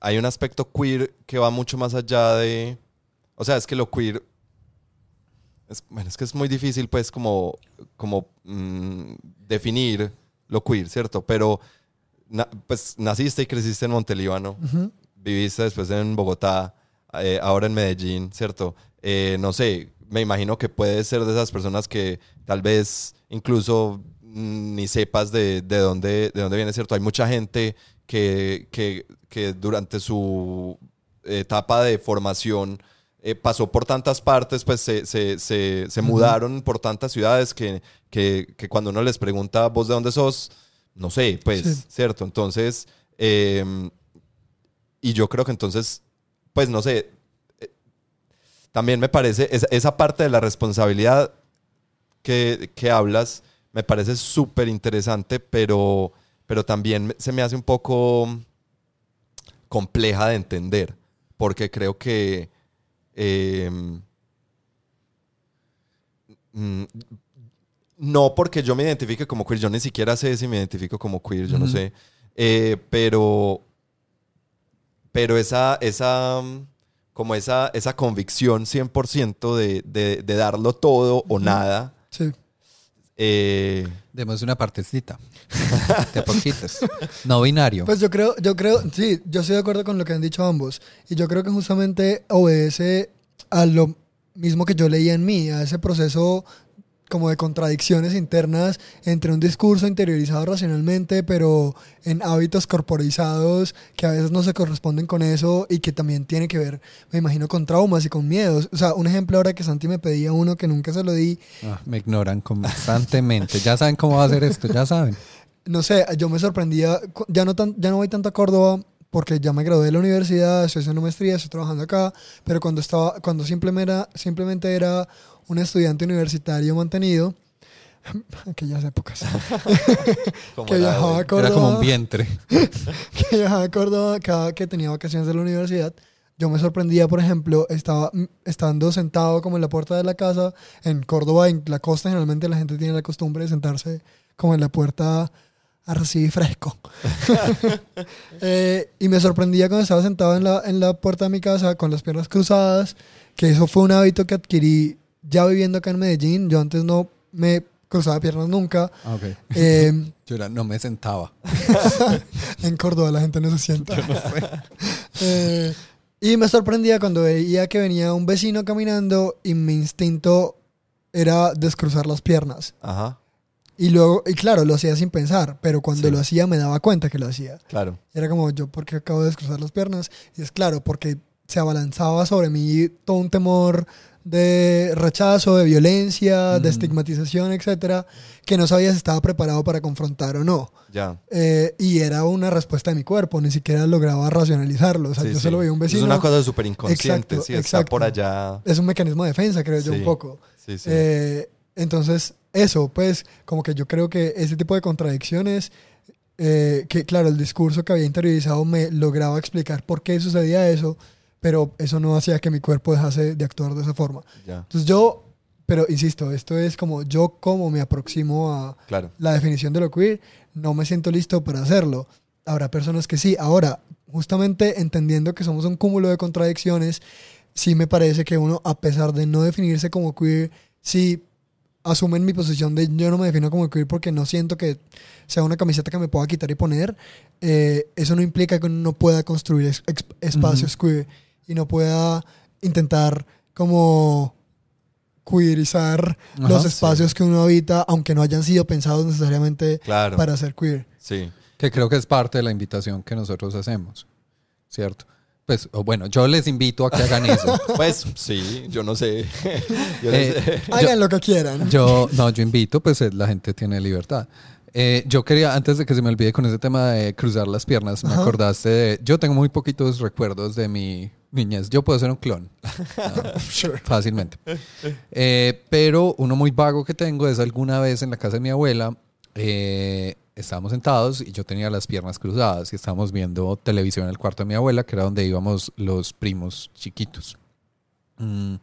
Speaker 1: hay un aspecto queer que va mucho más allá de, o sea, es que lo queer, es, bueno, es que es muy difícil pues como, como mm, definir lo queer, ¿cierto? Pero na- pues naciste y creciste en Montelíbano,
Speaker 3: Ujú.
Speaker 1: viviste después en Bogotá, eh, ahora en Medellín, ¿cierto? Eh, no sé, me imagino que puedes ser de esas personas que tal vez incluso mm, ni sepas de, de dónde, de dónde viene, ¿cierto? Hay mucha gente que, que, que durante su etapa de formación eh, pasó por tantas partes, pues se, se, se, se mudaron por tantas ciudades que, que, que cuando uno les pregunta, ¿vos de dónde sos? No sé, pues,
Speaker 3: Sí.
Speaker 1: ¿cierto? Entonces, em, y yo creo que entonces, pues no sé, también me parece, esa, esa parte de la responsabilidad que, que hablas, me parece súper interesante, pero, pero también se me hace un poco compleja de entender, porque creo que... em, mm, no porque yo me identifique como queer, yo ni siquiera sé si me identifico como queer, yo no sé, Eh, pero pero esa, esa, como esa, esa convicción 100% de, de, de darlo todo o nada,
Speaker 3: Sí.
Speaker 1: Eh,
Speaker 2: Demos una partecita. <laughs> De poquitos. No binario.
Speaker 3: Pues yo creo, yo creo, sí, yo estoy de acuerdo con lo que han dicho ambos. Y yo creo que justamente obedece a lo mismo que yo leía en mí, a ese proceso como de contradicciones internas entre un discurso interiorizado racionalmente, pero en hábitos corporizados que a veces no se corresponden con eso y que también tiene que ver, me imagino, con traumas y con miedos. O sea, un ejemplo ahora que Santi me pedía uno que nunca se lo di,
Speaker 2: Ah, me ignoran constantemente. Ya saben cómo va a ser esto, ya saben.
Speaker 3: no sé, yo me sorprendía, ya no, tan, ya no voy tanto a Córdoba porque ya me gradué de la universidad, estoy haciendo maestría, estoy trabajando acá, pero cuando estaba, cuando simplemente era, simplemente era un estudiante universitario mantenido, <laughs> aquellas épocas, <laughs> <laughs> que viajaba a
Speaker 2: Era como un
Speaker 3: Córdoba,
Speaker 2: vientre.
Speaker 3: que viajaba a Córdoba cada que tenía vacaciones de la universidad, yo me sorprendía, por ejemplo, estaba mm, estando sentado como en la puerta de la casa, en Córdoba, en la costa, generalmente la gente tiene la costumbre de sentarse como en la puerta a recibir fresco. <laughs> Eh, y me sorprendía cuando estaba sentado en la, en la puerta de mi casa con las piernas cruzadas, que eso fue un hábito que adquirí ya viviendo acá en Medellín. Yo antes no me cruzaba piernas nunca.
Speaker 2: Ah, ok.
Speaker 3: Eh, <laughs>
Speaker 2: Yo era- no me sentaba. <laughs>
Speaker 3: en Córdoba la gente no se sienta. Eh, y me sorprendía cuando veía que venía un vecino caminando y mi instinto era descruzar las piernas.
Speaker 1: Ajá,
Speaker 3: Y luego, y claro, lo hacía sin pensar, pero cuando
Speaker 1: Sí.
Speaker 3: lo hacía me daba cuenta que lo hacía.
Speaker 1: claro.
Speaker 3: Era como, yo, ¿por qué acabo de descruzar las piernas? Y es claro, porque se abalanzaba sobre mí todo un temor de rechazo, de violencia, de
Speaker 2: Mm.
Speaker 3: estigmatización, etcétera, que no sabía si estaba preparado para confrontar o no.
Speaker 1: Ya.
Speaker 3: Eh, y era una respuesta de mi cuerpo, ni siquiera lograba racionalizarlo. O sea,
Speaker 1: Sí,
Speaker 3: yo
Speaker 1: sí.
Speaker 3: solo veía un vecino.
Speaker 1: Es una cosa súper inconsciente,
Speaker 3: Exacto,
Speaker 1: sí, está
Speaker 3: exacto.
Speaker 1: por allá.
Speaker 3: Es un mecanismo de defensa, creo yo, un poco.
Speaker 1: Sí, sí.
Speaker 3: Eh, entonces, eso, pues, como que yo creo que ese tipo de contradicciones, eh, que claro, el discurso que había interiorizado me lograba explicar por qué sucedía eso, pero eso no hacía que mi cuerpo dejase de actuar de esa forma.
Speaker 1: ya,
Speaker 3: Entonces yo, pero insisto, esto es como yo como me aproximo a
Speaker 1: claro.
Speaker 3: la definición de lo queer, no me siento listo para hacerlo. Habrá personas que sí. Ahora, justamente entendiendo que somos un cúmulo de contradicciones, sí me parece que uno, a pesar de no definirse como queer, sí asumen mi posición de yo no me defino como queer porque no siento que sea una camiseta que me pueda quitar y poner. eh, eso no implica que uno no pueda construir espacios queer y no pueda intentar como queerizar
Speaker 2: Ajá,
Speaker 3: los
Speaker 2: sí.
Speaker 3: espacios que uno habita, aunque no hayan sido pensados necesariamente
Speaker 1: Claro.
Speaker 3: para ser queer.
Speaker 1: Sí.
Speaker 2: Que creo que es parte de la invitación que nosotros hacemos. ¿Cierto? Pues, o bueno, yo les invito a que hagan eso. <laughs>
Speaker 1: Pues sí, yo no sé. <laughs> Yo no
Speaker 2: Eh,
Speaker 1: sé.
Speaker 3: Hagan lo que quieran.
Speaker 2: Yo, no, yo invito, pues eh, la gente tiene libertad. Eh, yo quería, antes de que se me olvide con ese tema de cruzar las piernas, me
Speaker 3: Ajá.
Speaker 2: acordaste de. Yo tengo muy poquitos recuerdos de mi niñez. Yo puedo ser un clon. <laughs>
Speaker 3: Sure.
Speaker 2: fácilmente. Eh, pero uno muy vago que tengo es alguna vez en la casa de mi abuela, eh, estábamos sentados y yo tenía las piernas cruzadas y estábamos viendo televisión en el cuarto de mi abuela, que era donde íbamos los primos chiquitos. Mm,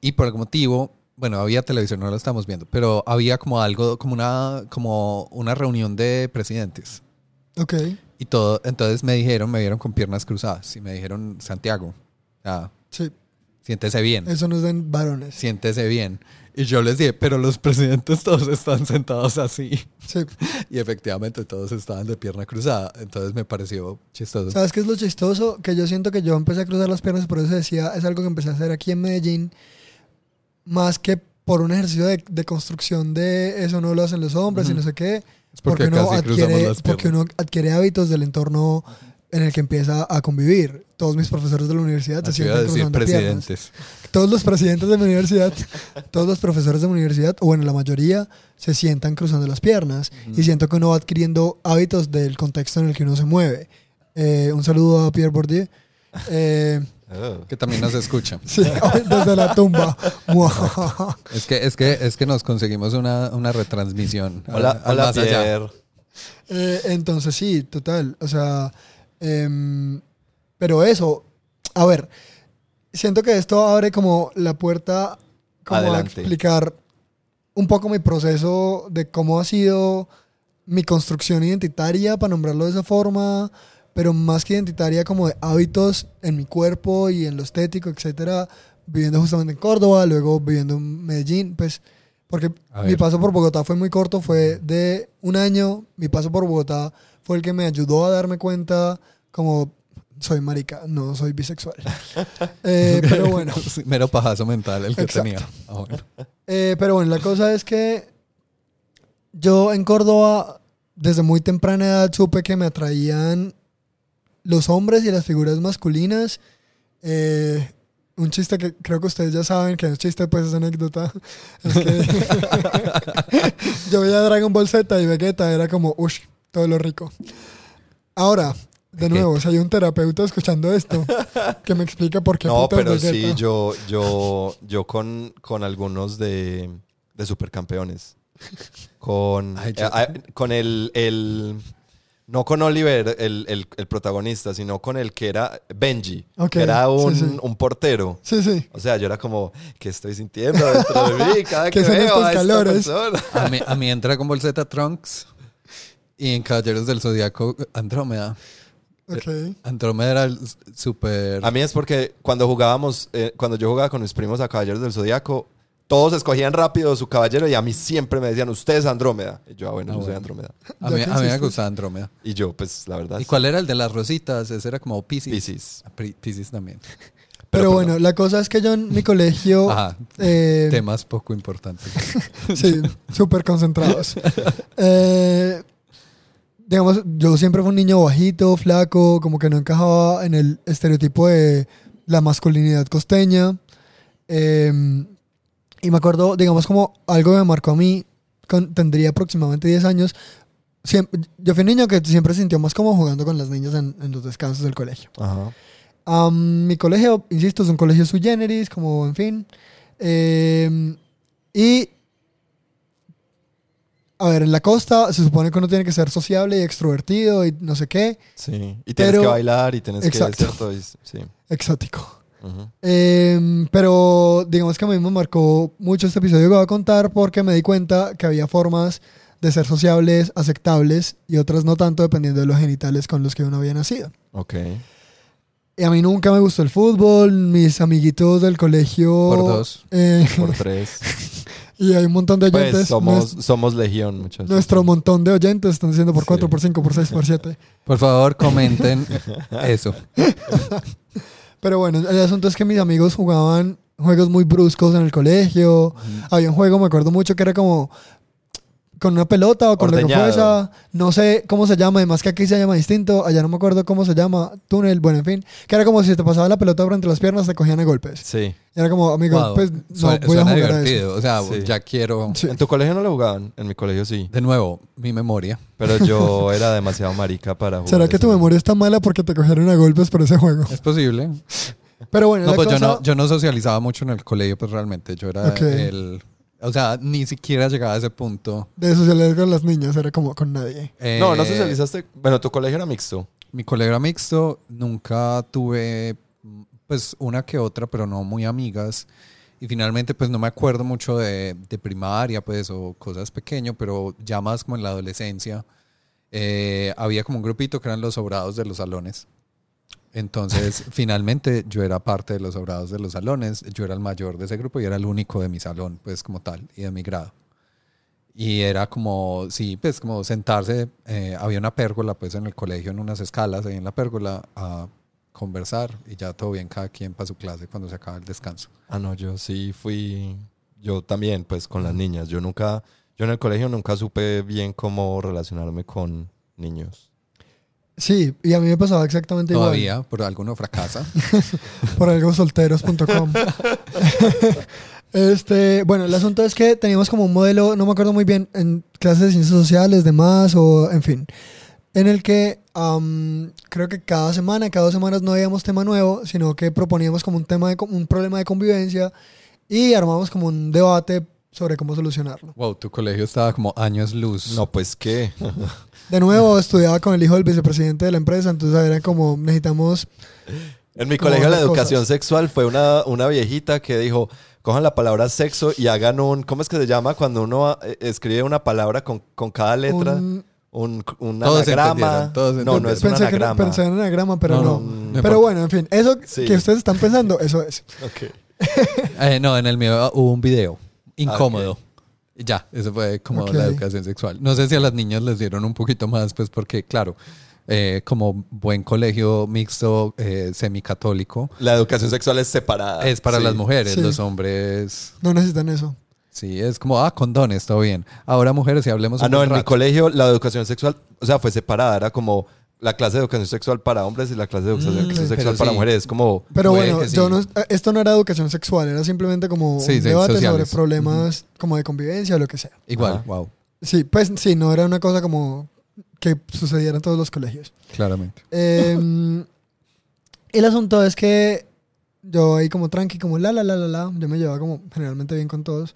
Speaker 2: y por algún motivo, bueno, había televisión, no la estamos viendo, pero había como algo, como una, como una reunión de presidentes.
Speaker 3: Ok.
Speaker 2: Y todo, entonces me dijeron, me vieron con piernas cruzadas y me dijeron, Santiago, ah,
Speaker 3: Sí.
Speaker 2: siéntese bien
Speaker 3: Eso nos den varones.
Speaker 2: siéntese bien. Y yo les dije, pero los presidentes todos están sentados así.
Speaker 3: Sí. <laughs>
Speaker 2: Y efectivamente todos estaban de pierna cruzada. Entonces me pareció chistoso.
Speaker 3: ¿Sabes qué es lo chistoso? Que yo siento que yo empecé a cruzar las piernas, por eso decía, es algo que empecé a hacer aquí en Medellín, más que por un ejercicio de, de construcción de eso no lo hacen los hombres y
Speaker 2: Ujú.
Speaker 3: no sé qué,
Speaker 2: Es porque,
Speaker 3: porque, uno adquiere, porque uno adquiere hábitos del entorno en el que empieza a convivir. Todos mis profesores de la universidad se
Speaker 2: a
Speaker 3: sientan cruzando piernas.
Speaker 2: presidentes.
Speaker 3: Todos los presidentes de mi universidad, <laughs> todos los profesores de mi universidad, o bueno, la mayoría, se sientan cruzando las piernas. Y siento que uno va adquiriendo hábitos del contexto en el que uno se mueve. Eh, un saludo a Pierre Bourdieu. Eh,
Speaker 1: Oh.
Speaker 2: Que también nos escucha. <laughs>
Speaker 3: sí, <laughs> desde la tumba.
Speaker 2: Es que, es que, es que nos conseguimos una, una retransmisión.
Speaker 1: Hola,
Speaker 2: al
Speaker 1: hola
Speaker 2: más allá.
Speaker 1: Pierre.
Speaker 3: Eh, entonces sí, total. O sea, em, pero eso, a ver, siento que esto abre como la puerta como
Speaker 1: Adelante.
Speaker 3: a explicar un poco mi proceso de cómo ha sido mi construcción identitaria, para nombrarlo de esa forma, pero más que identitaria como de hábitos en mi cuerpo y en lo estético, etcétera, viviendo justamente en Córdoba, luego viviendo en Medellín, pues porque mi paso por Bogotá fue muy corto, fue de un año. Mi paso por Bogotá fue el que me ayudó a darme cuenta como soy marica, no soy bisexual. <laughs> Eh, pero bueno. <laughs>
Speaker 2: Sí, Mero pajazo mental el que
Speaker 3: Exacto.
Speaker 2: tenía. Ah, bueno.
Speaker 3: Eh, pero bueno, la cosa es que yo en Córdoba, desde muy temprana edad, supe que me atraían los hombres y las figuras masculinas. Eh, un chiste que creo que ustedes ya saben, que no es chiste, pues es anécdota. <laughs> Es que yo veía Dragon Ball Z y Vegeta era como, uff, todo lo rico. Ahora, de nuevo, si hay un terapeuta escuchando esto, que me explique por qué
Speaker 1: No, pero sí, yo, yo, yo con, con algunos de, de supercampeones. Con,
Speaker 2: Ay,
Speaker 1: eh, ah, con el, el. No con Oliver, el, el, el protagonista, sino con el que era Benji,
Speaker 3: Ok,
Speaker 1: que era un,
Speaker 3: sí.
Speaker 1: un portero.
Speaker 3: Sí, sí.
Speaker 1: O sea, yo era como, ¿qué estoy sintiendo dentro de mí <laughs> cada
Speaker 3: ¿Qué
Speaker 1: que
Speaker 3: son
Speaker 1: veo
Speaker 3: estos
Speaker 1: a esta
Speaker 3: calores?
Speaker 2: A mí, a mí en Dragon Ball Z Trunks y en Caballeros del Zodiaco Andrómeda.
Speaker 3: Ok.
Speaker 2: Andrómeda era súper...
Speaker 1: A mí es porque cuando jugábamos, eh, cuando yo jugaba con mis primos a Caballeros del Zodíaco, todos escogían rápido su caballero y a mí siempre me decían, usted es Andrómeda. Y yo, ah, bueno,
Speaker 2: Ah,
Speaker 1: yo soy. Andrómeda.
Speaker 2: A mí,
Speaker 3: que
Speaker 2: a mí me gustaba Andrómeda.
Speaker 1: Y yo, pues, la verdad.
Speaker 2: ¿Y
Speaker 1: sí.
Speaker 2: cuál era el de las rositas? Ese era como Pisces.
Speaker 1: Piscis.
Speaker 2: Ah, Piscis también. <laughs>
Speaker 3: Pero,
Speaker 1: Pero,
Speaker 3: bueno, la cosa es que yo en mi colegio, <laughs>
Speaker 2: Ajá,
Speaker 3: eh,
Speaker 2: temas poco importantes. <laughs>
Speaker 3: sí, súper concentrados. Eh, digamos, yo siempre fui un niño bajito, flaco, como que no encajaba en el estereotipo de la masculinidad costeña. Eh, y me acuerdo, digamos, como algo que me marcó a mí, con- tendría aproximadamente 10 años. Siempre, yo fui un niño que siempre se sintió más como jugando con las niñas en, en los descansos del colegio.
Speaker 1: Ajá.
Speaker 3: Am, mi colegio, insisto, es un colegio sui generis, como en fin. Eh, y. A ver, en la costa se supone que uno tiene que ser sociable y extrovertido y no sé qué.
Speaker 1: Sí. Y tienes
Speaker 3: Pero-
Speaker 1: que bailar y tienes
Speaker 3: Exacto.
Speaker 1: que hacer todo. y- Sí.
Speaker 3: Exótico. Eh, pero digamos que a mí me marcó mucho este episodio que voy a contar porque me di cuenta que había formas de ser sociables, aceptables y otras no tanto dependiendo de los genitales con los que uno había nacido.
Speaker 1: Ok.
Speaker 3: Y a mí nunca me gustó el fútbol, mis amiguitos del colegio...
Speaker 2: Por dos.
Speaker 3: eh,
Speaker 1: Por <laughs> tres.
Speaker 3: Y hay un montón de oyentes.
Speaker 1: pues somos,
Speaker 3: Nues-
Speaker 1: somos legión, muchachos.
Speaker 3: Nuestro montón de oyentes están diciendo por
Speaker 1: Sí.
Speaker 3: 4, por 5, por 6, por 7.
Speaker 2: Por favor, comenten <laughs> eso. <laughs>
Speaker 3: Pero bueno, el asunto es que mis amigos jugaban juegos muy bruscos en el colegio. Había un juego, me acuerdo mucho, que era como con una pelota o con lo que
Speaker 1: Ordeñado.
Speaker 3: fuese. No sé cómo se llama, además que aquí se llama distinto. Allá no me acuerdo cómo se llama. Túnel, bueno, en fin. Que era como si te pasaba la pelota frente a las piernas, te cogían a golpes.
Speaker 1: Sí.
Speaker 3: Y era como, amigo,
Speaker 2: Wow.
Speaker 3: pues no
Speaker 2: Suena-
Speaker 3: voy a jugar a eso.
Speaker 2: divertido. O sea,
Speaker 1: Sí.
Speaker 2: ya quiero...
Speaker 3: Sí.
Speaker 1: ¿En tu colegio no lo jugaban? En mi colegio sí.
Speaker 2: De nuevo, mi memoria.
Speaker 1: Pero yo <laughs> era demasiado marica para jugar.
Speaker 3: ¿Será que tu memoria está mala porque te cogieron a golpes por ese juego?
Speaker 2: Es posible.
Speaker 3: Pero bueno,
Speaker 2: No,
Speaker 3: la
Speaker 2: pues yo no, yo no socializaba mucho en el colegio, pues realmente. Yo era el... O sea, ni siquiera llegaba a ese punto.
Speaker 3: de socializar con las niñas, era como con nadie.
Speaker 1: No, no
Speaker 2: Eh,
Speaker 1: socializaste. Bueno, tu colegio era mixto.
Speaker 2: Mi colegio era mixto, nunca tuve pues una que otra, pero no muy amigas. Y finalmente pues no me acuerdo mucho de, de primaria pues o cosas pequeñas, pero ya más como en la adolescencia eh, había como un grupito que eran los sobrados de los salones. Entonces <laughs> finalmente yo era parte de los sobrados de los salones, yo era el mayor de ese grupo y era el único de mi salón pues como tal y de mi grado. Y era como, sí, pues como sentarse, eh, había una pérgola pues en el colegio, en unas escalas ahí en la pérgola, a conversar y ya todo bien, cada quien para su clase cuando se acaba el descanso.
Speaker 1: Ah, no, yo sí fui. Yo también, pues con las niñas. Yo nunca. Yo en el colegio nunca supe bien cómo relacionarme con niños.
Speaker 3: Sí, y a mí me pasaba exactamente igual.
Speaker 2: Todavía, por alguno fracasa. <laughs>
Speaker 3: por algo solteros.com. <laughs> este, bueno, el asunto es que teníamos como un modelo, no me acuerdo muy bien, en clases de ciencias sociales, demás, o en fin, en el que am, creo que cada semana, cada dos semanas no habíamos tema nuevo, sino que proponíamos como un tema de un problema de convivencia y armábamos como un debate sobre cómo solucionarlo.
Speaker 2: wow, tu colegio estaba como años luz.
Speaker 1: No, pues qué.
Speaker 3: De nuevo, estudiaba con el hijo del vicepresidente de la empresa, entonces era como necesitamos
Speaker 1: En mi colegio la educación
Speaker 3: cosas.
Speaker 1: sexual fue una, una viejita que dijo, cojan la palabra sexo y hagan un, ¿cómo es que se llama? Cuando uno eh, escribe una palabra con, con cada letra, un,
Speaker 3: un
Speaker 1: un
Speaker 2: Todos
Speaker 1: anagrama.
Speaker 2: todos
Speaker 1: no, no es un
Speaker 3: pensé, que,
Speaker 1: anagrama.
Speaker 3: pensé en anagrama, pero
Speaker 2: No,
Speaker 3: no.
Speaker 2: no, no
Speaker 3: pero bueno, en fin, eso
Speaker 1: Sí.
Speaker 3: que ustedes están pensando, eso es. <laughs>
Speaker 1: Ok.
Speaker 2: Eh, no, en el mío hubo un video incómodo. Y ya, eso fue como la educación sexual. No sé si a las niñas les dieron un poquito más, pues porque, claro, eh, como buen colegio mixto eh, semicatólico,
Speaker 1: La educación sexual es separada.
Speaker 2: es para
Speaker 1: Sí.
Speaker 2: las mujeres,
Speaker 3: Sí.
Speaker 2: los hombres...
Speaker 3: No necesitan eso.
Speaker 2: Sí, es como, ah, condones, todo bien. Ahora mujeres, y hablemos
Speaker 1: Ah,
Speaker 2: un
Speaker 1: no, en mi colegio la educación sexual, o sea, fue separada. Era como la clase de educación sexual para hombres y la clase de educación
Speaker 2: Mm,
Speaker 1: sexual para
Speaker 2: sí.
Speaker 1: mujeres. Es como...
Speaker 3: Pero bueno,
Speaker 2: sí.
Speaker 3: yo no, esto no era educación sexual, era simplemente como
Speaker 2: Sí,
Speaker 3: un debate
Speaker 2: sociales.
Speaker 3: sobre problemas como de convivencia o lo que sea.
Speaker 2: Igual,
Speaker 1: Ajá.
Speaker 2: wow,
Speaker 3: Sí, pues sí, no era una cosa como que sucediera en todos los colegios.
Speaker 2: claramente.
Speaker 3: Eh, <laughs> el asunto es que yo ahí como tranqui, como la, la, la, la, la, yo me llevaba como generalmente bien con todos.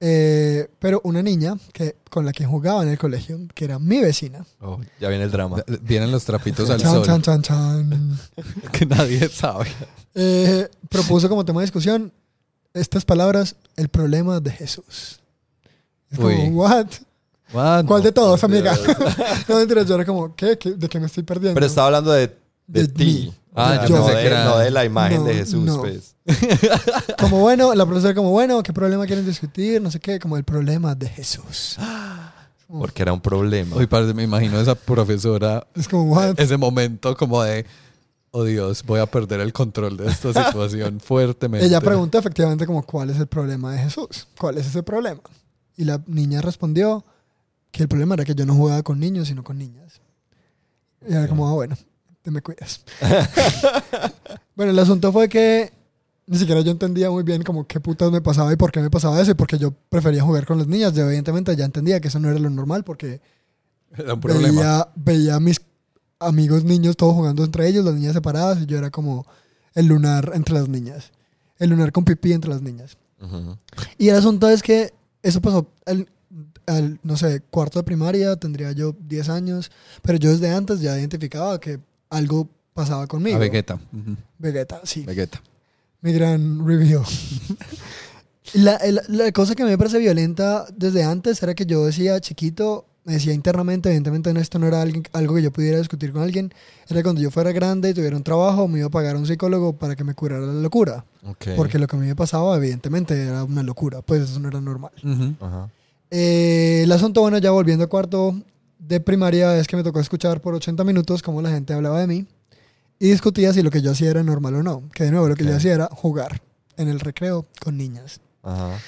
Speaker 3: Eh, pero una niña que, con la que jugaba en el colegio, que era mi vecina.
Speaker 1: oh, ya viene el drama.
Speaker 2: Vienen los trapitos al
Speaker 3: Chan,
Speaker 2: sol
Speaker 3: chan, chan, chan. <laughs>
Speaker 2: que nadie sabe.
Speaker 3: Eh, propuso como tema de discusión estas palabras, el problema de Jesús. Es como,
Speaker 2: Uy.
Speaker 3: what?
Speaker 2: What?
Speaker 3: ¿Cuál de todos, amiga? <laughs> No, mentira, yo era como, ¿qué? ¿Qué? ¿De qué me estoy perdiendo?
Speaker 1: Pero estaba hablando de, de, ti.
Speaker 2: Ah, yo
Speaker 1: no, de,
Speaker 2: era-
Speaker 1: no de la imagen
Speaker 3: No,
Speaker 1: de Jesús,
Speaker 3: no.
Speaker 1: pues. <laughs>
Speaker 3: Como bueno, la profesora como, bueno, ¿qué problema quieren discutir? No sé qué, como el problema de Jesús. <gasps>
Speaker 1: Porque era un problema.
Speaker 2: Parce, me imagino esa profesora,
Speaker 3: Es como, what?
Speaker 2: ese momento como de, oh Dios, voy a perder el control de esta <laughs> situación fuertemente.
Speaker 3: Ella preguntó efectivamente como, ¿cuál es el problema de Jesús? ¿Cuál es ese problema? Y la niña respondió que el problema era que yo no jugaba con niños, sino con niñas. Y era como, ah, bueno, te me cuidas. <laughs> bueno, el asunto fue que ni siquiera yo entendía muy bien como qué putas me pasaba y por qué me pasaba eso y por qué yo prefería jugar con las niñas. Yo evidentemente ya entendía que eso no era lo normal porque
Speaker 2: Era un
Speaker 3: veía, veía a mis amigos niños todos jugando entre ellos, las niñas separadas, y yo era como el lunar entre las niñas. El lunar con pipí entre las niñas.
Speaker 1: Ujú.
Speaker 3: Y el asunto es que eso pasó al, al, no sé, cuarto de primaria, tendría yo 10 años, pero yo desde antes ya identificaba que algo pasaba conmigo.
Speaker 2: A Vegeta. Ujú.
Speaker 3: Vegeta, sí.
Speaker 2: Vegeta.
Speaker 3: Mi gran reveal. <laughs> la, la- la cosa que me parece violenta desde antes era que yo decía chiquito, me decía internamente, evidentemente no, esto no era alguien- algo que yo pudiera discutir con alguien, era cuando yo fuera grande y tuviera un trabajo, me iba a pagar a un psicólogo para que me curara la locura. Porque lo que a mí me pasaba, evidentemente, era una locura, pues eso no era normal.
Speaker 2: Ujú.
Speaker 1: Ajá.
Speaker 3: Eh, el asunto, bueno, ya volviendo a cuarto de primaria, es que me tocó escuchar por 80 minutos cómo la gente hablaba de mí y discutía si lo que yo hacía era normal o no. Que de nuevo, lo que yo hacía era jugar en el recreo con niñas.
Speaker 1: Ajá.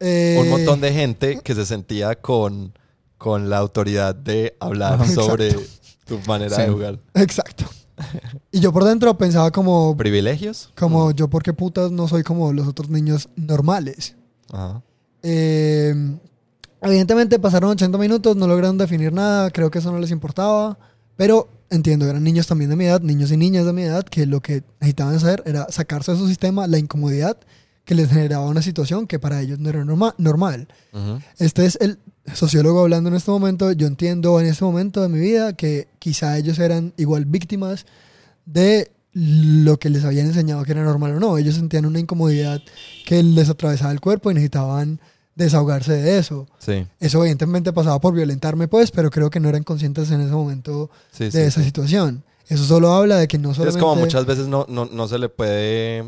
Speaker 3: Eh,
Speaker 1: Un montón de gente que se sentía con, con la autoridad de hablar
Speaker 2: Ajá.
Speaker 1: sobre tu manera
Speaker 2: Sí.
Speaker 1: de jugar.
Speaker 3: Exacto. Y yo por dentro pensaba como,
Speaker 1: ¿Privilegios?
Speaker 3: como yo, ¿por qué putas no soy como los otros niños normales?
Speaker 1: Ajá.
Speaker 3: Eh, evidentemente pasaron 80 minutos, no lograron definir nada, creo que eso no les importaba, pero entiendo, eran niños también de mi edad, niños y niñas de mi edad, que lo que necesitaban hacer era sacarse de su sistema la incomodidad que les generaba una situación que para ellos no era norma- normal.
Speaker 1: Ujú.
Speaker 3: Este es el sociólogo hablando en este momento, yo entiendo en este momento de mi vida que quizá ellos eran igual víctimas de lo que les habían enseñado que era normal o no. Ellos sentían una incomodidad que les atravesaba el cuerpo y necesitaban desahogarse de eso.
Speaker 1: Sí,
Speaker 3: Eso evidentemente pasaba por violentarme, pues, pero creo que no eran conscientes en ese momento
Speaker 1: sí,
Speaker 3: de
Speaker 1: sí.
Speaker 3: esa situación. Eso solo habla de que no solamente...
Speaker 1: Es como muchas veces no, no, no se le puede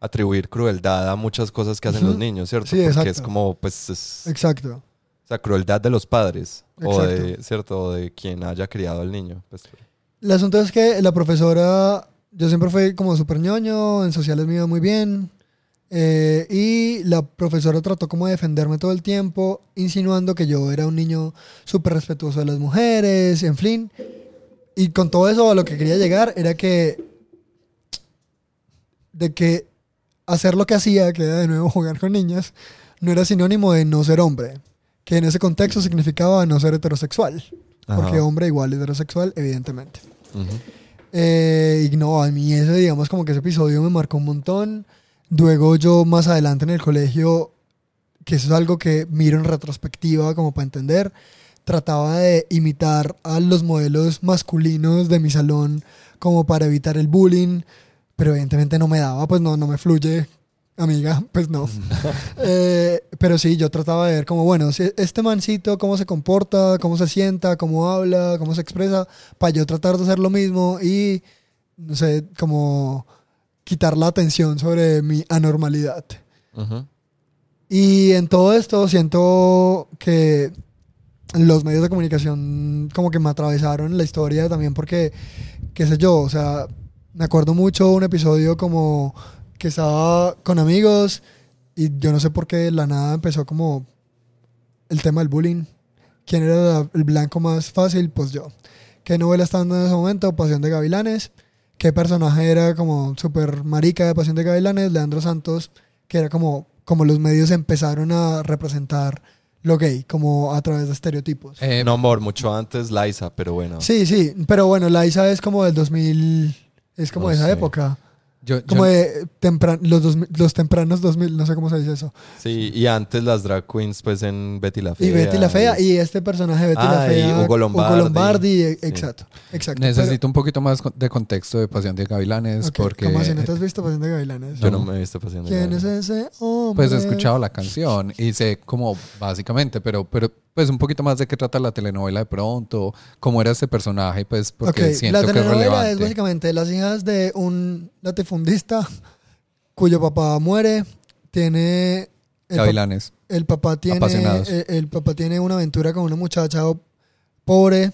Speaker 1: atribuir crueldad a muchas cosas que hacen los niños, ¿cierto?
Speaker 3: Sí,
Speaker 1: Porque
Speaker 3: exacto.
Speaker 1: es como, pues, es,
Speaker 3: Exacto.
Speaker 1: o sea, crueldad de los padres. O de,
Speaker 3: Exacto.
Speaker 1: ¿cierto? O de quien haya criado al niño. Pues,
Speaker 3: El asunto es que la profesora, yo siempre fui como súper ñoño, en sociales me iba muy bien. Eh, y la profesora trató como de defenderme todo el tiempo, insinuando que yo era un niño súper respetuoso de las mujeres, en fin. Y con todo eso a lo que quería llegar era que... De que hacer lo que hacía, que era de nuevo jugar con niñas, no era sinónimo de no ser hombre. Que en ese contexto significaba no ser heterosexual. Porque
Speaker 1: Ajá.
Speaker 3: hombre igual heterosexual, evidentemente.
Speaker 1: Ujú.
Speaker 3: Eh, y no, a mí ese, digamos, como que ese episodio me marcó un montón. Luego yo más adelante en el colegio, que eso es algo que miro en retrospectiva como para entender, trataba de imitar a los modelos masculinos de mi salón como para evitar el bullying, pero evidentemente no me daba, pues no, no me fluye, amiga, pues no. <laughs> <laughs> Eh, pero sí, yo trataba de ver como, bueno, este mancito, cómo se comporta, cómo se sienta, cómo habla, cómo se expresa, para yo tratar de hacer lo mismo y, no sé, como quitar la atención sobre mi anormalidad. Y en todo esto siento que los medios de comunicación como que me atravesaron la historia también porque, qué sé yo, o sea, me acuerdo mucho un episodio como que estaba con amigos y yo no sé por qué de la nada empezó como el tema del bullying. ¿Quién era el blanco más fácil? Pues yo. ¿Qué novela estaba dando en ese momento? Pasión de Gavilanes. ¿Qué personaje era como súper marica de Pasión de Gavilanes? Leandro Santos, que era como, como los medios empezaron a representar lo gay, como a través de estereotipos.
Speaker 2: Eh,
Speaker 1: no, amor, mucho antes Liza, pero bueno.
Speaker 3: Sí, sí, pero bueno, Liza es como del 2000, es como
Speaker 1: No
Speaker 3: de esa
Speaker 1: sé.
Speaker 3: época.
Speaker 2: Yo,
Speaker 3: Como
Speaker 2: yo-
Speaker 3: de tempran- los, 2000 los tempranos 2000, no sé cómo se dice eso.
Speaker 1: Sí, y antes las drag queens, pues en Betty la Fea.
Speaker 3: Y Betty la Fea, y este personaje Betty la
Speaker 1: Ah, y
Speaker 3: Fea.
Speaker 1: Hugo Lombardi.
Speaker 3: e-
Speaker 1: Sí.
Speaker 3: exacto, exacto.
Speaker 2: necesito un poquito más de contexto de Pasión de Gavilanes
Speaker 3: Pero- ok,
Speaker 2: porque
Speaker 3: ¿Cómo así? ¿No te has visto Pasión de Gavilanes?
Speaker 1: Yo no me he visto pasión de
Speaker 3: ¿Quién es
Speaker 1: Gavilanes.
Speaker 3: ese hombre?
Speaker 2: pues he escuchado la canción y sé como básicamente, pero, pero pues un poquito más de qué trata la telenovela de pronto, cómo era este personaje, pues porque
Speaker 3: Ok,
Speaker 2: siento
Speaker 3: la
Speaker 2: que es
Speaker 3: telenovela
Speaker 2: relevante.
Speaker 3: es básicamente las hijas de un latifundista <laughs> cuyo papá muere, tiene... el pa-
Speaker 2: Gavilanes.
Speaker 3: El papá tiene
Speaker 2: Apasionados.
Speaker 3: el, el papá tiene una aventura con una muchacha pobre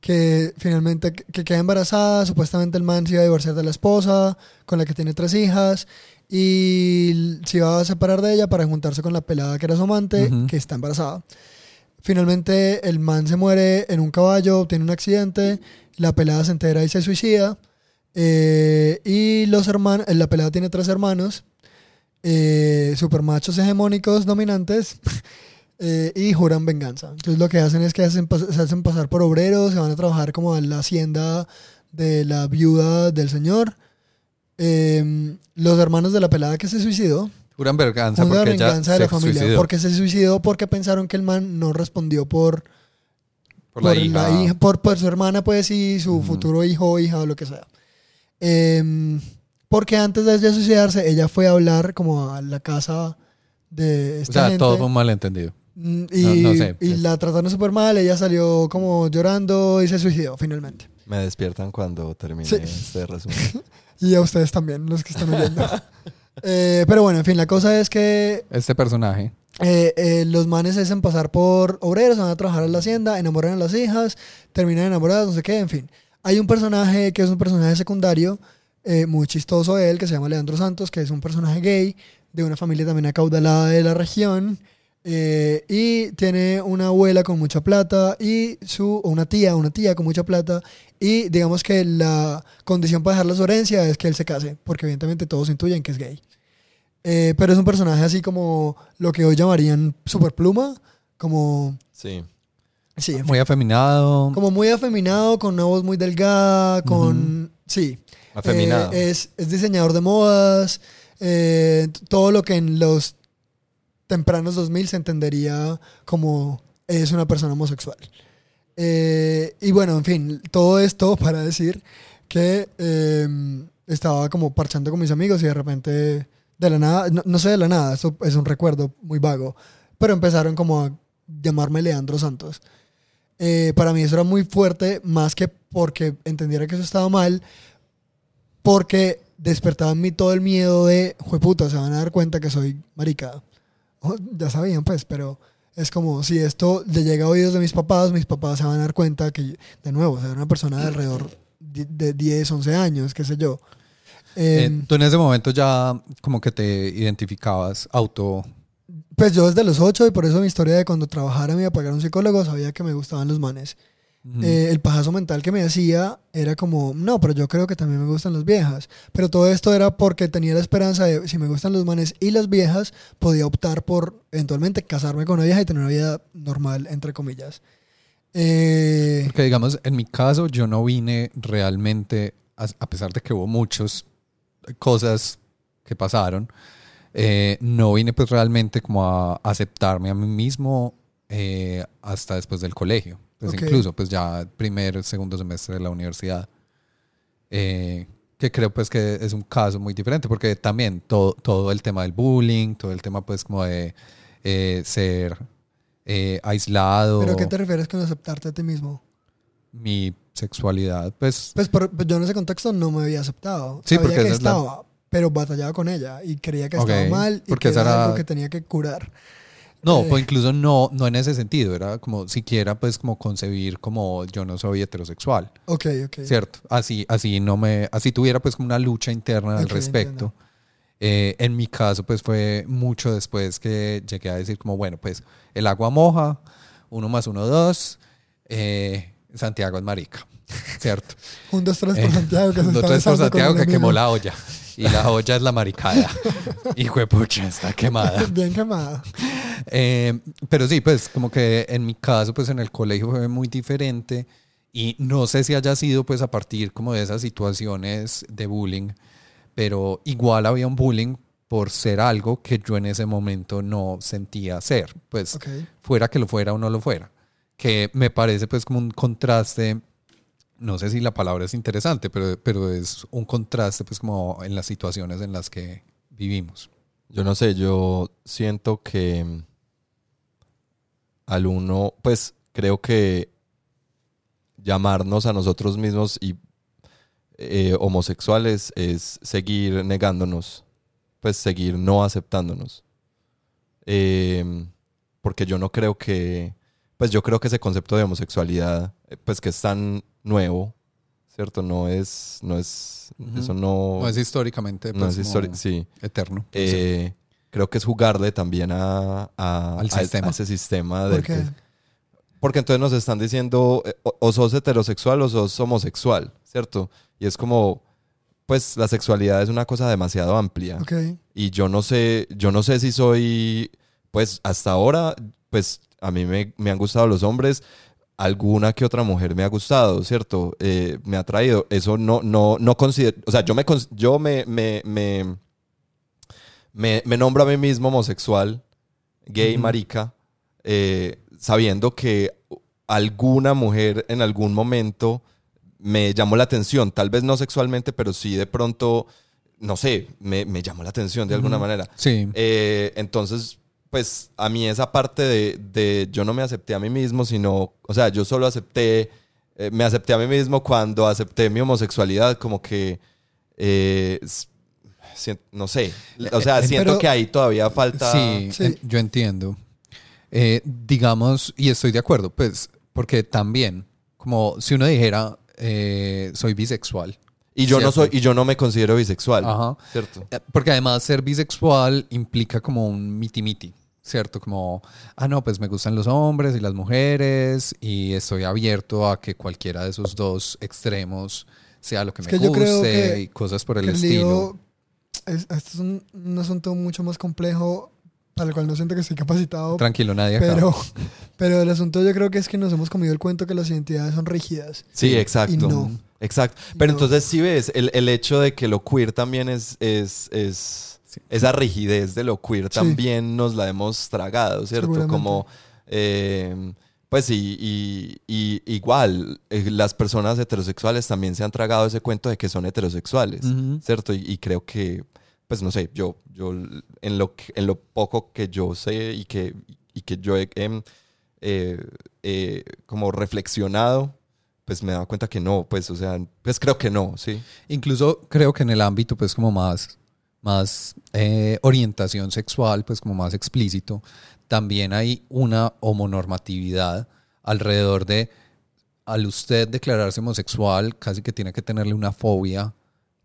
Speaker 3: que finalmente que que queda embarazada, supuestamente el man se iba a divorciar de la esposa, con la que tiene tres hijas y se iba a separar de ella para juntarse con la pelada que era su amante, que está embarazada. Finalmente el man se muere en un caballo, tiene un accidente, la pelada se entera y se suicida. eh, y los hermanos, la pelada tiene tres hermanos, eh, supermachos hegemónicos dominantes <laughs> eh, y juran venganza. Entonces lo que hacen es que se hacen pasar por obreros, se van a trabajar como a la hacienda de la viuda del señor. Eh, los hermanos de la pelada que se suicidó,
Speaker 2: Juran venganza
Speaker 3: juran
Speaker 2: porque ella
Speaker 3: venganza de
Speaker 2: se
Speaker 3: la familia.
Speaker 2: suicidó
Speaker 3: Porque se suicidó porque pensaron que el man no respondió por,
Speaker 2: por la hija.
Speaker 3: hija- por, por su hermana, pues, y su futuro hijo o hija o lo que sea. Em, porque antes de ella suicidarse, ella fue a hablar como a la casa de
Speaker 2: O
Speaker 3: esta
Speaker 2: sea,
Speaker 3: gente.
Speaker 2: todo fue un malentendido.
Speaker 3: Mm, Y,
Speaker 2: No- no sé,
Speaker 3: y la trataron súper mal, ella salió como llorando y se suicidó finalmente.
Speaker 1: Me despiertan cuando termine
Speaker 3: Sí.
Speaker 1: este resumen. <laughs>
Speaker 3: Y a ustedes también, los que están oyendo. <laughs> Eh, pero bueno, en fin, la cosa es que
Speaker 2: Este personaje.
Speaker 3: eh, eh, los manes se hacen pasar por obreros, van a trabajar en la hacienda, enamoran a las hijas, terminan enamoradas, no sé qué, en fin. Hay un personaje que es un personaje secundario, muy chistoso él, que se llama Leandro Santos, que es un personaje gay, de una familia también acaudalada de la región, eh, y tiene una abuela con mucha plata, y su, o una tía, una tía con mucha plata, y digamos que la condición para dejarle su herencia es que él se case, porque evidentemente todos intuyen que es gay. Eh, pero es un personaje así como lo que hoy llamarían superpluma, como...
Speaker 1: Sí.
Speaker 3: Sí,
Speaker 2: Muy afeminado.
Speaker 3: como muy afeminado, con una voz muy delgada, con... Sí.
Speaker 1: Afeminado.
Speaker 3: Eh, es, es diseñador de modas, eh, todo lo que en los tempranos 2000 se entendería como es una persona homosexual. Eh, y bueno, en fin, todo esto <laughs> para decir que eh, estaba como parchando con mis amigos y de repente, de la nada, no, no sé de la nada, eso es un recuerdo muy vago, pero empezaron como a llamarme Leandro Santos. Eh, para mí eso era muy fuerte, más que porque entendiera que eso estaba mal, porque despertaba en mí todo el miedo de, jueputa, se van a dar cuenta que soy marica. Oh, ya sabían, pues, pero es como si esto le llega a oídos de mis papás, mis papás se van a dar cuenta que, de nuevo, o sea, era una persona de alrededor de de 10, 11 años, qué sé yo.
Speaker 2: Eh,
Speaker 3: Em,
Speaker 2: tú en ese momento ya como que te identificabas auto.
Speaker 3: pues yo desde los 8 y por eso mi historia de cuando trabajara me iba a pagar un psicólogo, sabía que me gustaban los manes. Eh, el pajazo mental que me hacía era como, no, pero yo creo que también me gustan las viejas. Pero todo esto era porque tenía la esperanza de, si me gustan los manes y las viejas, podía optar por eventualmente casarme con una vieja y tener una vida normal, entre comillas. Eh,
Speaker 2: Porque digamos, en mi caso yo no vine realmente, a, a pesar de que hubo muchas cosas que pasaron, eh, no vine pues realmente como a aceptarme a mí mismo eh, hasta después del colegio. Pues
Speaker 3: Ok.
Speaker 2: incluso pues ya primer, segundo semestre de la universidad. Eh, que creo pues que es un caso muy diferente porque también todo, todo el tema del bullying, todo el tema pues como de eh, ser eh, aislado,
Speaker 3: ¿Pero qué te refieres con aceptarte a ti mismo?
Speaker 2: mi sexualidad, pues
Speaker 3: Pues por- pues yo en ese contexto no me había aceptado.
Speaker 2: Sí,
Speaker 3: Sabía
Speaker 2: porque
Speaker 3: que
Speaker 2: esa es la-
Speaker 3: estaba, pero batallaba con ella y creía que
Speaker 2: Ok,
Speaker 3: estaba mal y
Speaker 2: porque
Speaker 3: que era
Speaker 2: era-
Speaker 3: algo que tenía que curar.
Speaker 2: No, pues incluso no, no en ese sentido, era como siquiera pues como concebir como yo no soy heterosexual,
Speaker 3: Ok, ok.
Speaker 2: ¿cierto? Así, así no me, así tuviera pues como una lucha interna al respecto. Eh, en mi caso pues fue mucho después que llegué a decir como bueno pues el agua moja, uno más uno dos, eh, Santiago es marica, <laughs> ¿cierto?
Speaker 3: Un, dos, tres por
Speaker 2: Eh,
Speaker 3: Santiago que se
Speaker 2: un, dos, tres por Santiago que quemó la olla y la olla es la maricada. <laughs> Hijo de pucha, está quemada. <laughs>
Speaker 3: Bien quemada.
Speaker 2: Eh, pero sí, pues como que en mi caso, pues en el colegio fue muy diferente y no sé si haya sido pues a partir como de esas situaciones de bullying, pero igual había un bullying por ser algo que yo en ese momento no sentía ser, pues
Speaker 3: Ok.
Speaker 2: fuera que lo fuera o no lo fuera, que me parece pues como un contraste, no sé si la palabra es interesante, pero, pero es un contraste pues como en las situaciones en las que vivimos.
Speaker 1: Yo no sé, yo siento que mm, al uno, pues creo que llamarnos a nosotros mismos y eh, homosexuales es seguir negándonos, pues seguir no aceptándonos. Eh, porque yo no creo que, pues yo creo que ese concepto de homosexualidad, eh, pues que es tan nuevo, ¿cierto? No es, no es, eso no,
Speaker 2: No es históricamente
Speaker 1: no
Speaker 2: pues,
Speaker 1: es
Speaker 2: como
Speaker 1: histori- sí.
Speaker 2: eterno.
Speaker 1: Eh, Creo que es jugarle también a, a-
Speaker 2: Al sistema.
Speaker 1: a ese sistema.
Speaker 3: ¿Por
Speaker 1: del
Speaker 3: qué?
Speaker 1: que- porque entonces nos están diciendo eh, o, o sos heterosexual o sos homosexual, ¿cierto? Y es como, pues la sexualidad es una cosa demasiado amplia.
Speaker 3: Ok.
Speaker 1: Y yo no sé, yo no sé si soy, pues hasta ahora, pues a mí me, me han gustado los hombres, alguna que otra mujer me ha gustado, ¿cierto? Eh, me ha traído. Eso no, no, no considero, o sea, yo me, yo me, me, me, me, me nombro a mí mismo homosexual, gay, marica, eh, sabiendo que alguna mujer en algún momento me llamó la atención, tal vez no sexualmente, pero sí de pronto, no sé, me, me llamó la atención de alguna manera.
Speaker 2: Sí.
Speaker 1: Eh, entonces, pues a mí esa parte de, de yo no me acepté a mí mismo, sino, o sea, yo solo acepté, eh, me acepté a mí mismo cuando acepté mi homosexualidad, como que, eh, no sé, o sea,
Speaker 2: Eh,
Speaker 1: siento
Speaker 3: pero-
Speaker 1: que ahí todavía falta...
Speaker 2: Sí,
Speaker 3: Sí.
Speaker 2: yo entiendo. Eh, digamos, y estoy de acuerdo, pues, porque también, como si uno dijera, eh, soy bisexual.
Speaker 1: Y yo no soy, y yo no me considero bisexual,
Speaker 2: Ajá.
Speaker 1: ¿cierto?
Speaker 2: Porque además ser bisexual implica como un miti-miti, ¿cierto? Como, ah, no, pues me gustan los hombres y las mujeres y estoy abierto a que cualquiera de esos dos extremos sea lo que
Speaker 3: Es
Speaker 2: me
Speaker 3: que
Speaker 2: guste
Speaker 3: que-
Speaker 2: y cosas por el estilo.
Speaker 3: es, esto es un, un asunto mucho más complejo para el cual no siento que estoy capacitado.
Speaker 2: Tranquilo, nadie acá.
Speaker 3: Pero, <laughs> pero el asunto yo creo que es que nos hemos comido el cuento que las identidades son rígidas.
Speaker 1: Sí, exacto.
Speaker 3: Y no.
Speaker 1: Exacto. Pero
Speaker 3: No.
Speaker 1: entonces sí ves, el, el hecho de que lo queer también es, es, es
Speaker 2: Sí.
Speaker 1: esa rigidez de lo queer
Speaker 3: Sí.
Speaker 1: también nos la hemos tragado, ¿cierto? Como, eh, pues sí, y, y igual, eh, las personas heterosexuales también se han tragado ese cuento de que son heterosexuales. ¿cierto? Y, y creo que, pues no sé, yo, yo en lo, en lo poco que yo sé y que, y que yo he eh, eh, como reflexionado, pues me he dado cuenta que no, pues, o sea, pues creo que no, sí.
Speaker 2: Incluso creo que en el ámbito, pues, como más, más eh, orientación sexual, pues, como más explícito, también hay una homonormatividad alrededor de, al usted declararse homosexual, casi que tiene que tenerle una fobia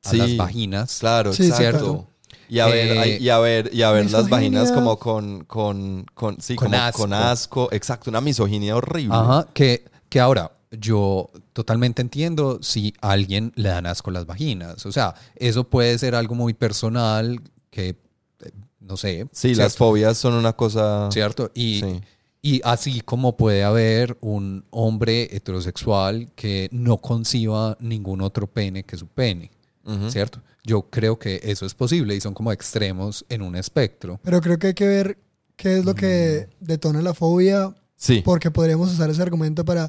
Speaker 2: a
Speaker 1: Sí,
Speaker 2: las vaginas.
Speaker 1: Claro,
Speaker 3: Sí, sí,
Speaker 1: exacto.
Speaker 3: claro.
Speaker 1: Y a ver,
Speaker 2: Eh,
Speaker 1: y a ver, y a ver las vaginas como con, con, con, sí,
Speaker 2: Con
Speaker 1: como
Speaker 2: asco.
Speaker 1: con asco. Exacto, una misoginia horrible.
Speaker 2: Ajá, que, que ahora yo totalmente entiendo si a alguien le dan asco las vaginas. O sea, eso puede ser algo muy personal que, eh, no sé.
Speaker 1: Sí, las fobias son una cosa.
Speaker 2: ¿Cierto? Y,
Speaker 1: Sí.
Speaker 2: y así como puede haber un hombre heterosexual que no conciba ningún otro pene que su pene. ¿cierto? Yo creo que eso es posible y son como extremos en un espectro.
Speaker 3: Pero creo que hay que ver qué es lo que
Speaker 2: Mm.
Speaker 3: detona la fobia,
Speaker 1: Sí.
Speaker 3: porque podríamos usar ese argumento para...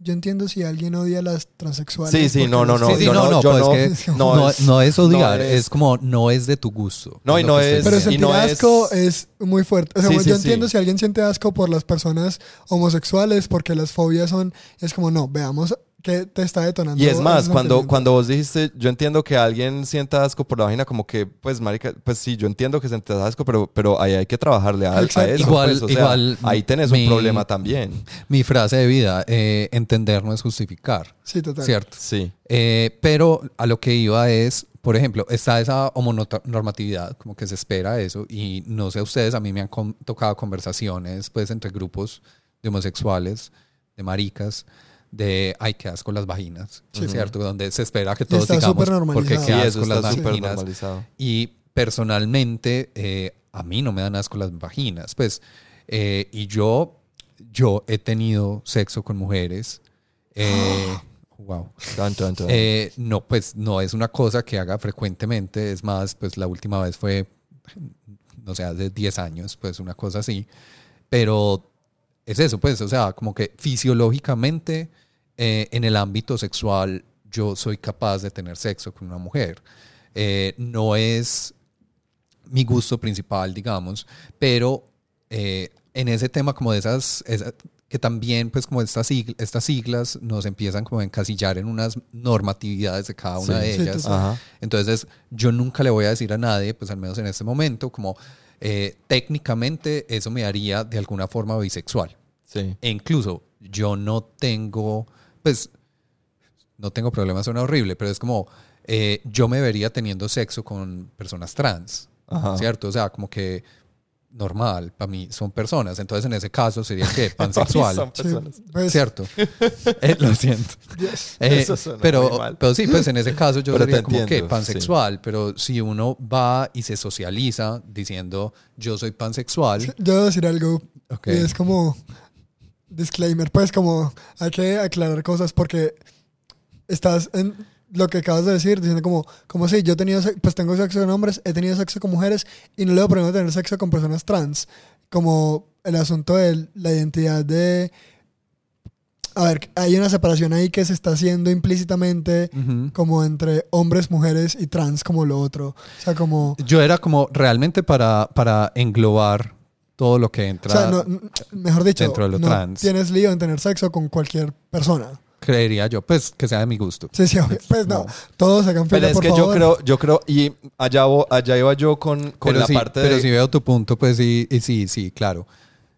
Speaker 3: Yo entiendo si alguien odia a las transexuales.
Speaker 1: Sí, sí, no, no, no.
Speaker 2: Sí, sí, no, no,
Speaker 1: no, <laughs>
Speaker 2: es
Speaker 3: que
Speaker 1: no
Speaker 2: no,
Speaker 1: es-
Speaker 2: no es odiar,
Speaker 1: no
Speaker 2: es, como no es de tu gusto.
Speaker 1: No, y no es-
Speaker 3: Pero sentir
Speaker 1: no es-
Speaker 3: asco es... muy fuerte. O sea,
Speaker 1: Sí,
Speaker 3: yo
Speaker 1: sí,
Speaker 3: entiendo
Speaker 1: sí.
Speaker 3: si alguien siente asco por las personas homosexuales porque las fobias son... Es como, no, veamos que te está detonando.
Speaker 1: Y es más, cuando, cuando vos dijiste, yo entiendo que alguien sienta asco por la vagina, como que, pues, marica, pues sí, yo entiendo que sientas asco, pero, pero ahí hay que trabajarle a, a eso.
Speaker 2: Igual-
Speaker 1: pues, o sea,
Speaker 2: igual
Speaker 1: ahí tenés
Speaker 2: mi-
Speaker 1: un problema también.
Speaker 2: Mi frase de vida, eh, entender no es justificar,
Speaker 3: Sí, total.
Speaker 2: ¿cierto?
Speaker 1: Sí.
Speaker 2: Eh, pero a lo que iba es, por ejemplo, está esa homonormatividad, como que se espera eso, y no sé ustedes, a mí me han con- tocado conversaciones pues entre grupos de homosexuales, de maricas, de ay, qué asco las vaginas, ¿cierto? Donde se espera que todos digamos, porque.
Speaker 1: Sí,
Speaker 2: qué asco las vaginas. Y personalmente, eh, a mí no me dan asco las vaginas, pues, eh, y yo, yo he tenido sexo con mujeres. eh, <gasps> wow. Eh, no, pues no es una cosa que haga frecuentemente, es más, pues la última vez fue, no sé, hace 10 años, pues una cosa así, pero es eso, pues, o sea, como que fisiológicamente eh, en el ámbito sexual yo soy capaz de tener sexo con una mujer. Eh, no es mi gusto principal, digamos, pero eh, en ese tema como de esas, esa- que también pues como estas, sigl- estas siglas nos empiezan como a encasillar en unas normatividades de cada una
Speaker 1: Sí.
Speaker 2: de
Speaker 3: Sí,
Speaker 2: ellas. Entonces, yo nunca le voy a decir a nadie, pues al menos en este momento, como eh, técnicamente eso me haría de alguna forma bisexual.
Speaker 1: Sí.
Speaker 2: E incluso yo no tengo, pues, no tengo problemas, suena horrible, pero es como, eh, yo me vería teniendo sexo con personas trans,
Speaker 1: Ajá.
Speaker 2: ¿cierto? O sea, como que normal, para mí son personas. Entonces, en ese caso sería que <laughs> pansexual.
Speaker 1: Son
Speaker 3: Sí,
Speaker 1: personas.
Speaker 3: pues,
Speaker 2: ¿Cierto? <laughs> Eh, lo siento.
Speaker 3: yes. <laughs>
Speaker 2: Eh,
Speaker 1: Eso suena muy
Speaker 2: pero,
Speaker 1: mal.
Speaker 2: pero sí, pues en ese caso yo
Speaker 1: Pero
Speaker 2: sería como que
Speaker 1: entiendo,
Speaker 2: pansexual, pero si uno va y se socializa diciendo yo soy pansexual,
Speaker 3: Yo voy a decir algo.
Speaker 2: ok,
Speaker 3: Y es como disclaimer, pues como hay que aclarar cosas porque estás en lo que acabas de decir, diciendo como, como si yo he tenido, pues tengo sexo con hombres, he tenido sexo con mujeres y no le veo problema tener sexo con personas trans. Como el asunto de la identidad de... A ver, hay una separación ahí que se está haciendo implícitamente como entre hombres, mujeres y trans como lo otro. O sea, como...
Speaker 2: yo era como realmente para, para englobar todo lo que
Speaker 3: O
Speaker 2: entra,
Speaker 3: sea, no- n- mejor dicho,
Speaker 2: dentro de lo
Speaker 3: no
Speaker 2: trans.
Speaker 3: tienes lío en tener sexo con cualquier persona.
Speaker 2: creería yo, pues que sea de mi gusto.
Speaker 3: Sí, sí, obvio. pues no, todos hagan
Speaker 1: Pero
Speaker 3: fila,
Speaker 1: es
Speaker 3: por
Speaker 1: que yo creo, yo creo, y allá, allá iba yo con, con
Speaker 2: pero
Speaker 1: la
Speaker 2: sí,
Speaker 1: parte
Speaker 2: pero
Speaker 1: de...
Speaker 2: si veo tu punto, pues sí, y sí, sí, claro.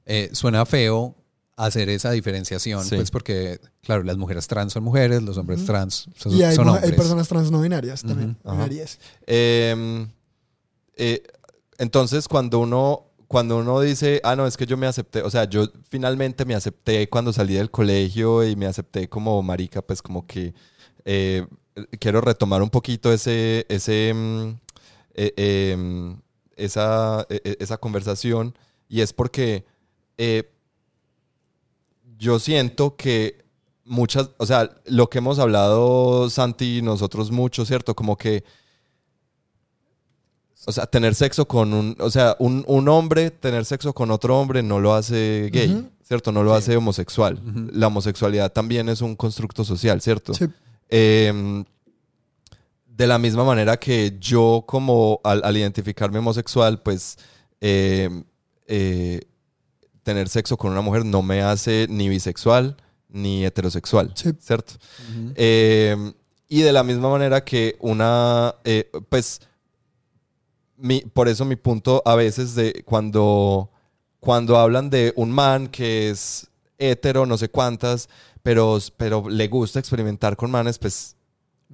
Speaker 2: Eh, suena feo hacer esa diferenciación,
Speaker 1: Sí.
Speaker 2: pues porque, claro, las mujeres trans son mujeres, los hombres trans son,
Speaker 3: Y hay,
Speaker 2: son
Speaker 3: mu-
Speaker 2: hombres.
Speaker 3: hay personas trans no binarias también. Binarias.
Speaker 1: Eh, eh, entonces, cuando uno, cuando uno dice, ah, no, es que yo me acepté, o sea, yo finalmente me acepté cuando salí del colegio y me acepté como marica, pues como que eh, quiero retomar un poquito ese, ese, mm, eh, eh, esa, eh, eh, esa conversación y es porque eh, yo siento que muchas, o sea, lo que hemos hablado Santi y nosotros mucho, ¿cierto? Como que o sea, tener sexo con un, o sea, un, un hombre, tener sexo con otro hombre no lo hace gay. ¿cierto? No lo
Speaker 2: Sí.
Speaker 1: hace homosexual. La homosexualidad también es un constructo social, ¿cierto?
Speaker 3: Sí.
Speaker 1: Eh, de la misma manera que yo como al, al identificarme homosexual, pues eh, eh, tener sexo con una mujer no me hace ni bisexual ni heterosexual,
Speaker 3: Sí.
Speaker 1: ¿cierto? Eh, y de la misma manera que una, eh, pues, mi, por eso mi punto a veces de cuando, cuando hablan de un man que es hetero, no sé cuántas, pero, pero le gusta experimentar con manes, pues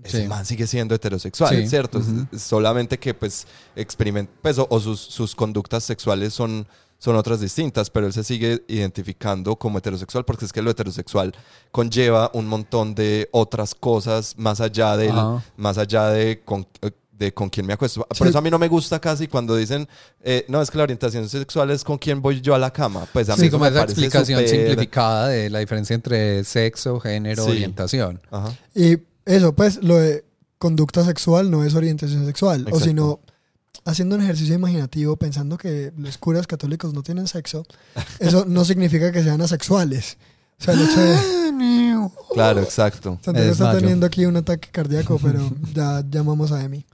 Speaker 1: ese
Speaker 2: Sí.
Speaker 1: man sigue siendo heterosexual,
Speaker 2: Sí.
Speaker 1: ¿cierto? Solamente que pues experiment pues, o, o sus, sus conductas sexuales son, son otras distintas, pero él se sigue identificando como heterosexual porque es que lo heterosexual conlleva un montón de otras cosas más allá del,
Speaker 2: Ajá.
Speaker 1: más allá de con, de con quién me acuesto. Por
Speaker 3: Sí.
Speaker 1: eso a mí no me gusta casi cuando dicen, eh, no, es que la orientación sexual es con quién voy yo a la cama. Pues a mí
Speaker 2: Sí, como
Speaker 1: me
Speaker 2: esa explicación
Speaker 1: súper-
Speaker 2: simplificada de la diferencia entre sexo, género,
Speaker 1: Sí.
Speaker 2: orientación.
Speaker 1: Ajá.
Speaker 3: Y eso, pues, lo de conducta sexual no es orientación sexual. O
Speaker 1: Exacto.
Speaker 3: si no, haciendo un ejercicio imaginativo, pensando que los curas católicos no tienen sexo, eso no significa que sean asexuales. O sea, el hecho de...
Speaker 1: Claro, exacto.
Speaker 3: Santiago está teniendo aquí un ataque cardíaco, pero ya llamamos a Emi.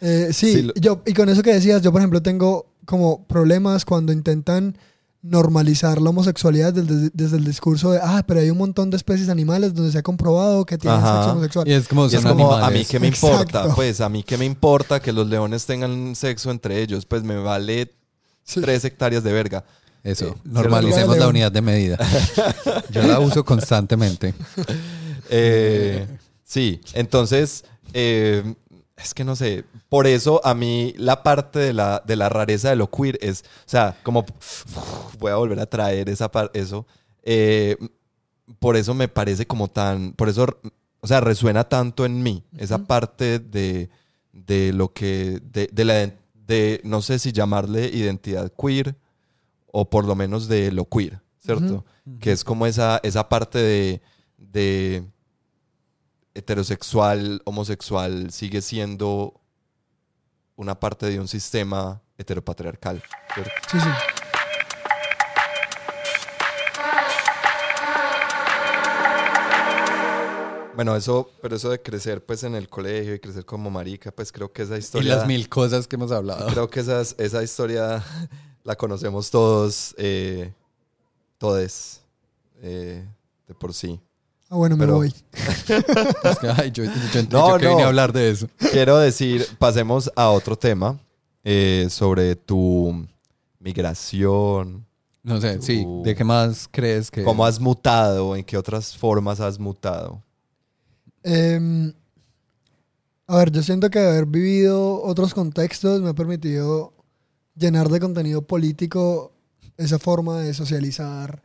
Speaker 3: Eh, sí,
Speaker 1: Sí, lo-
Speaker 3: yo, y con eso que decías, yo por ejemplo tengo como problemas cuando intentan normalizar la homosexualidad desde, desde el discurso de, ah, pero hay un montón de especies animales donde se ha comprobado que tienen
Speaker 1: Ajá.
Speaker 3: sexo homosexual.
Speaker 2: Y es como,
Speaker 1: Y es como, a mí qué me importa, pues a mí qué me importa que los leones tengan sexo entre ellos, pues me vale
Speaker 3: Sí.
Speaker 1: tres hectáreas de verga.
Speaker 2: Eso,
Speaker 1: Eh,
Speaker 2: normalicemos la unidad de medida. <laughs> Yo la uso constantemente.
Speaker 1: Eh, sí, entonces, eh, es que no sé, por eso a mí la parte de la, de la rareza de lo queer es, o sea, como voy a volver a traer esa par- eso, eh, por eso me parece como tan, por eso, o sea, resuena tanto en mí, esa parte de, de lo que, de, de la, de, no sé si llamarle identidad queer o por lo menos de lo queer, ¿cierto? Que es como esa, esa parte de, de heterosexual, homosexual, sigue siendo una parte de un sistema heteropatriarcal. ¿cierto?
Speaker 3: Sí, sí.
Speaker 1: Bueno, eso, pero eso de crecer pues en el colegio y crecer como marica, pues creo que esa
Speaker 2: Y
Speaker 1: historia...
Speaker 2: las mil cosas que hemos hablado.
Speaker 1: Creo que esas, esa historia la conocemos todos, eh, todes, eh, de por sí.
Speaker 3: Ah, bueno, me
Speaker 1: Pero-
Speaker 3: voy. <laughs>
Speaker 2: Es que, ay, yo, yo, yo
Speaker 1: No,
Speaker 2: que vine
Speaker 1: no.
Speaker 2: a hablar de eso.
Speaker 1: Quiero decir, pasemos a otro tema eh, sobre tu migración,
Speaker 2: No sé, sí. ¿De qué más crees que...?
Speaker 1: cómo has mutado, en qué otras formas has mutado.
Speaker 3: Em, a ver, yo siento que haber vivido otros contextos me ha permitido llenar de contenido político esa forma de socializar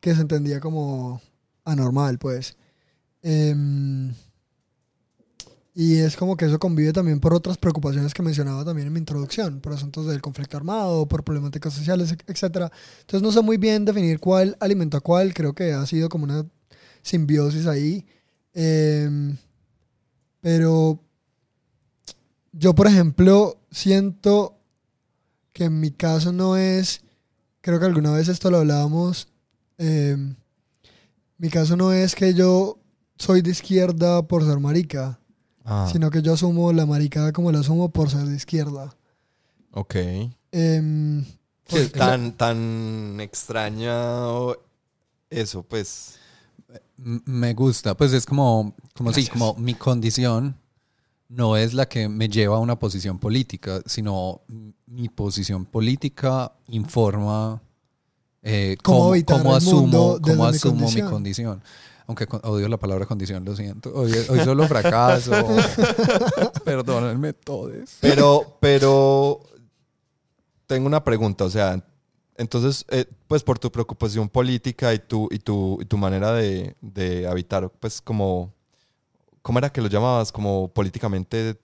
Speaker 3: que se entendía como anormal, pues. Em, y es como que eso convive también por otras preocupaciones que mencionaba también en mi introducción, por asuntos del conflicto armado, por problemáticas sociales, etc. Entonces no sé muy bien definir cuál alimentó a cuál, creo que ha sido como una simbiosis ahí. Em, pero yo, por ejemplo, siento que en mi caso no es, creo que alguna vez esto lo hablábamos, em, mi caso no es que yo soy de izquierda por ser marica,
Speaker 1: Ah,
Speaker 3: sino que yo asumo la maricada como la asumo por ser de izquierda.
Speaker 1: ok. Sí,
Speaker 3: porque-
Speaker 1: tan, tan extraña eso, pues.
Speaker 2: Me gusta, pues es como, como sí, como mi condición no es la que me lleva a una posición política, sino mi posición política informa eh,
Speaker 3: Cómo
Speaker 2: asumo, cómo
Speaker 3: mi
Speaker 2: asumo mi
Speaker 3: condición.
Speaker 2: condición. Aunque odio la palabra condición, lo siento. Hoy, hoy solo fracaso. <laughs> Perdónenme todos.
Speaker 1: Pero, pero tengo una pregunta, o sea, entonces, eh, pues por tu preocupación política y tu, y tu, y tu manera de, de habitar, pues como, ¿cómo era que lo llamabas? Como políticamente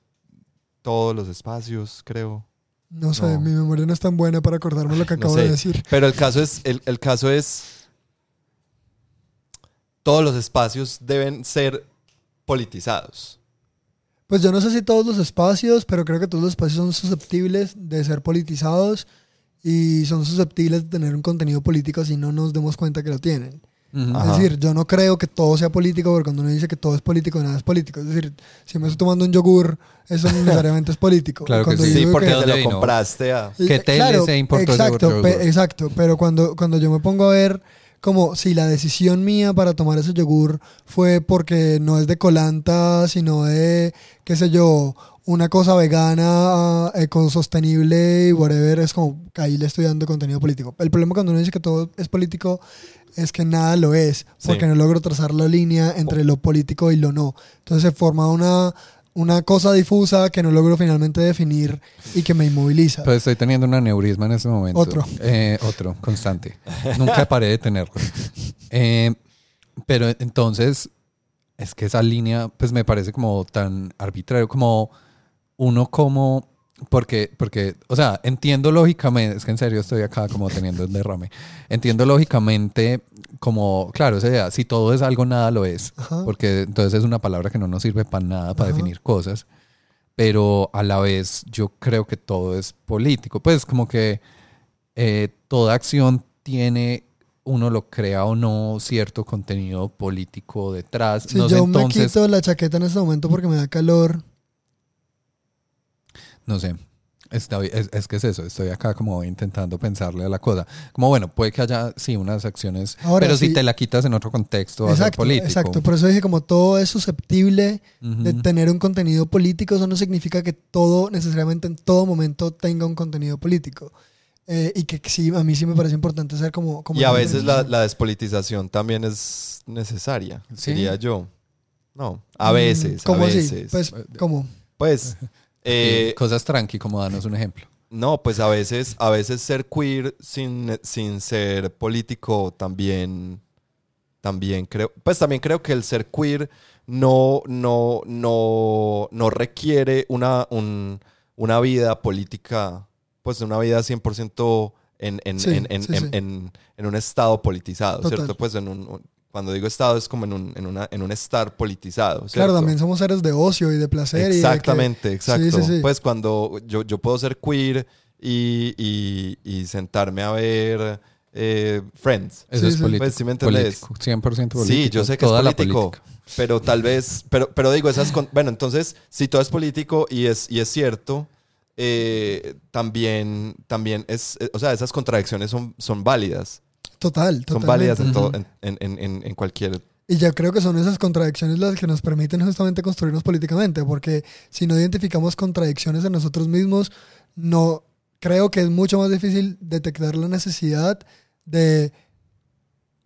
Speaker 1: todos los espacios, creo.
Speaker 3: no sé,
Speaker 1: no.
Speaker 3: mi memoria no es tan buena para acordarme lo que
Speaker 1: No
Speaker 3: acabo de decir.
Speaker 1: Pero el caso es, el, el caso es, todos los espacios deben ser politizados.
Speaker 3: Pues yo no sé si todos los espacios, pero creo que todos los espacios son susceptibles de ser politizados y son susceptibles de tener un contenido político si no nos demos cuenta que lo tienen. Es decir, yo no creo que todo sea político, porque cuando uno dice que todo es político, nada es político. Es decir, si me estoy tomando un yogur, eso no <laughs> necesariamente es político.
Speaker 2: Claro que
Speaker 3: Cuando
Speaker 2: sí.
Speaker 1: Sí,
Speaker 3: digo
Speaker 1: porque
Speaker 3: que-
Speaker 2: ¿De
Speaker 1: te lo
Speaker 2: vino?
Speaker 1: compraste a...
Speaker 3: Y,
Speaker 2: ¿Qué
Speaker 3: eh,
Speaker 2: TLC importó
Speaker 3: exacto,
Speaker 2: yogur?
Speaker 3: pe- exacto, pero cuando, cuando yo me pongo a ver como si la decisión mía para tomar ese yogur fue porque no es de colanta, sino de, qué sé yo, una cosa vegana, ecosostenible y whatever, es como que ahí le estoy dando contenido político. El problema cuando uno dice que todo es político es que nada lo es, porque
Speaker 1: Sí.
Speaker 3: no logro trazar la línea entre lo político y lo no. Entonces se forma una, una cosa difusa que no logro finalmente definir y que me inmoviliza.
Speaker 2: Pues estoy teniendo un aneurisma en este momento.
Speaker 3: Otro.
Speaker 2: Eh, otro, constante. Nunca paré de tenerlo. Eh, pero entonces, es que esa línea, pues me parece como tan arbitrario, como uno como... Porque, porque, o sea, entiendo lógicamente, es que en serio estoy acá como teniendo el derrame. Entiendo lógicamente como, claro, o sea, si todo es algo, nada lo es.
Speaker 3: Ajá.
Speaker 2: Porque entonces es una palabra que no nos sirve para nada, para
Speaker 3: Ajá.
Speaker 2: definir cosas pero a la vez yo creo que todo es político. Pues como que eh, toda acción tiene, uno lo crea o no, cierto contenido político detrás.
Speaker 3: Si
Speaker 2: no sé,
Speaker 3: yo me
Speaker 2: entonces,
Speaker 3: quito la chaqueta en este momento porque me da calor,
Speaker 2: no sé. Está bien, es, es que es eso, estoy acá como intentando pensarle a la cosa. Como bueno, puede que haya, sí, unas acciones,
Speaker 3: Ahora,
Speaker 2: pero si te la quitas en otro contexto va a ser
Speaker 3: Exacto,
Speaker 2: político.
Speaker 3: exacto. Por eso dije como todo es susceptible de tener un contenido político. Eso no significa que todo, necesariamente en todo momento, tenga un contenido político. Eh, y que sí, a mí sí me parece importante ser como... como
Speaker 1: Y a veces la, la despolitización también es necesaria,
Speaker 2: Sí.
Speaker 1: diría yo. No, a
Speaker 3: Mm,
Speaker 1: veces, a veces.
Speaker 3: Pues, ¿cómo?
Speaker 1: Pues, <laughs> eh,
Speaker 2: cosas tranqui, como danos un ejemplo.
Speaker 1: no, pues a veces, a veces ser queer sin, sin ser político también, también creo, pues también creo que el ser queer no, no, no, no requiere una, un- una vida política, pues una vida 100% en, en,
Speaker 3: Sí,
Speaker 1: en, en,
Speaker 3: sí,
Speaker 1: en-
Speaker 3: sí.
Speaker 1: en- en un estado politizado,
Speaker 3: Total.
Speaker 1: ¿cierto? Pues en un- cuando digo estado es como en un, en una, en un estar politizado,
Speaker 3: Claro,
Speaker 1: ¿cierto?
Speaker 3: también somos seres de ocio y de placer. y de que-
Speaker 1: Exactamente, exacto.
Speaker 3: Sí, sí, sí.
Speaker 1: Pues cuando yo, yo puedo ser queer y, y- y sentarme a ver eh, Friends.
Speaker 2: Eso
Speaker 3: Sí,
Speaker 2: es
Speaker 3: sí.
Speaker 2: político.
Speaker 1: Pues, ¿sí me entendés?
Speaker 2: político, 100% político.
Speaker 1: Sí, yo sé que
Speaker 2: Toda
Speaker 1: es político, pero tal vez, pero, pero digo, esas, con- bueno, entonces, si todo es político y es, y es cierto, eh, también, también es, eh, o sea, esas contradicciones son, son válidas,
Speaker 3: Total,
Speaker 1: son
Speaker 3: totalmente.
Speaker 1: válidas en, todo, en- en- en cualquier...
Speaker 3: Y yo creo que son esas contradicciones las que nos permiten justamente construirnos políticamente, porque si no identificamos contradicciones en nosotros mismos, no creo que es mucho más difícil detectar la necesidad de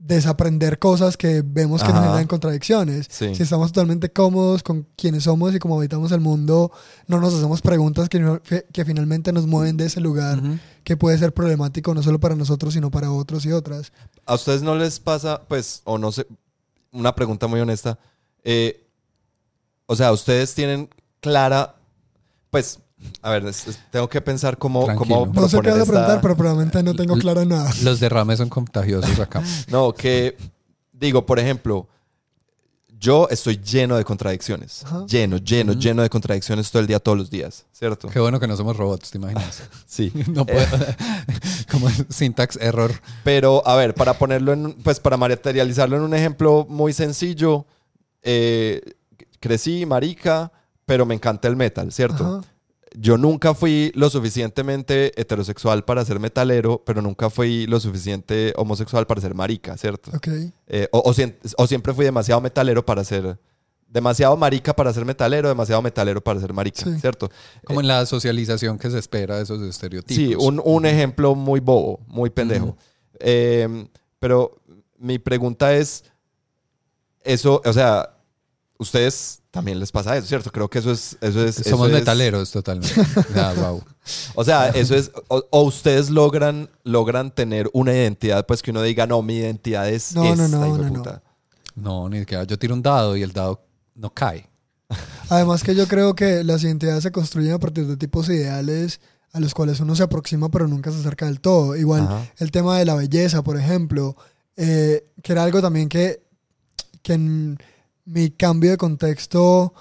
Speaker 3: desaprender cosas que vemos que nos
Speaker 1: Ajá.
Speaker 3: generan contradicciones.
Speaker 1: Sí.
Speaker 3: Si estamos totalmente cómodos con quienes somos y como habitamos el mundo, no nos hacemos preguntas que, que, finalmente nos mueven de ese lugar que puede ser problemático no solo para nosotros, sino para otros y otras.
Speaker 1: ¿A ustedes no les pasa, pues, o no sé, una pregunta muy honesta? eh, o sea, ustedes tienen clara, pues, a ver, es- es- tengo que pensar cómo, cómo
Speaker 3: No sé qué vas a preguntar,
Speaker 1: esta-
Speaker 3: pero probablemente no tengo clara nada.
Speaker 2: Los derrames son contagiosos acá. <laughs>
Speaker 1: No, que digo, por ejemplo, yo estoy lleno de contradicciones.
Speaker 3: Ajá.
Speaker 1: Lleno, lleno, lleno de contradicciones todo el día, todos los días, ¿cierto?
Speaker 2: Qué bueno que no somos robots, ¿te imaginas? <laughs>
Speaker 1: Sí. <laughs>
Speaker 2: No puedo. Como syntax error.
Speaker 1: Pero, a ver, para ponerlo en, pues para materializarlo en un ejemplo muy sencillo, eh, crecí marica, pero me encanta el metal, ¿cierto?
Speaker 3: Ajá.
Speaker 1: Yo nunca fui lo suficientemente heterosexual para ser metalero, pero nunca fui lo suficiente homosexual para ser marica, ¿cierto?
Speaker 3: Ok.
Speaker 1: Eh, o, o sien- o siempre fui demasiado metalero para ser... Demasiado marica para ser metalero, demasiado metalero para ser marica,
Speaker 3: Sí.
Speaker 1: ¿cierto?
Speaker 2: Como en la socialización que se espera de esos estereotipos.
Speaker 1: Sí, un, un ejemplo muy bobo, muy pendejo. Eh, pero mi pregunta es, eso, o sea, ustedes también les pasa eso, ¿cierto? Creo que eso es... Eso es eso
Speaker 2: Somos
Speaker 1: es-
Speaker 2: metaleros totalmente. <laughs> Wow.
Speaker 1: O sea, eso es... O, o ustedes logran, logran tener una identidad, pues que uno diga, no, mi identidad es
Speaker 3: No, no,
Speaker 1: esta,
Speaker 3: no, no, no.
Speaker 1: puta".
Speaker 2: No, ni siquiera. Yo tiro un dado y el dado no cae. <laughs>
Speaker 3: Además que yo creo que las identidades se construyen a partir de tipos ideales a los cuales uno se aproxima pero nunca se acerca del todo. Igual
Speaker 1: Ajá.
Speaker 3: el tema de la belleza, por ejemplo, eh, que era algo también que, que en mi cambio de contexto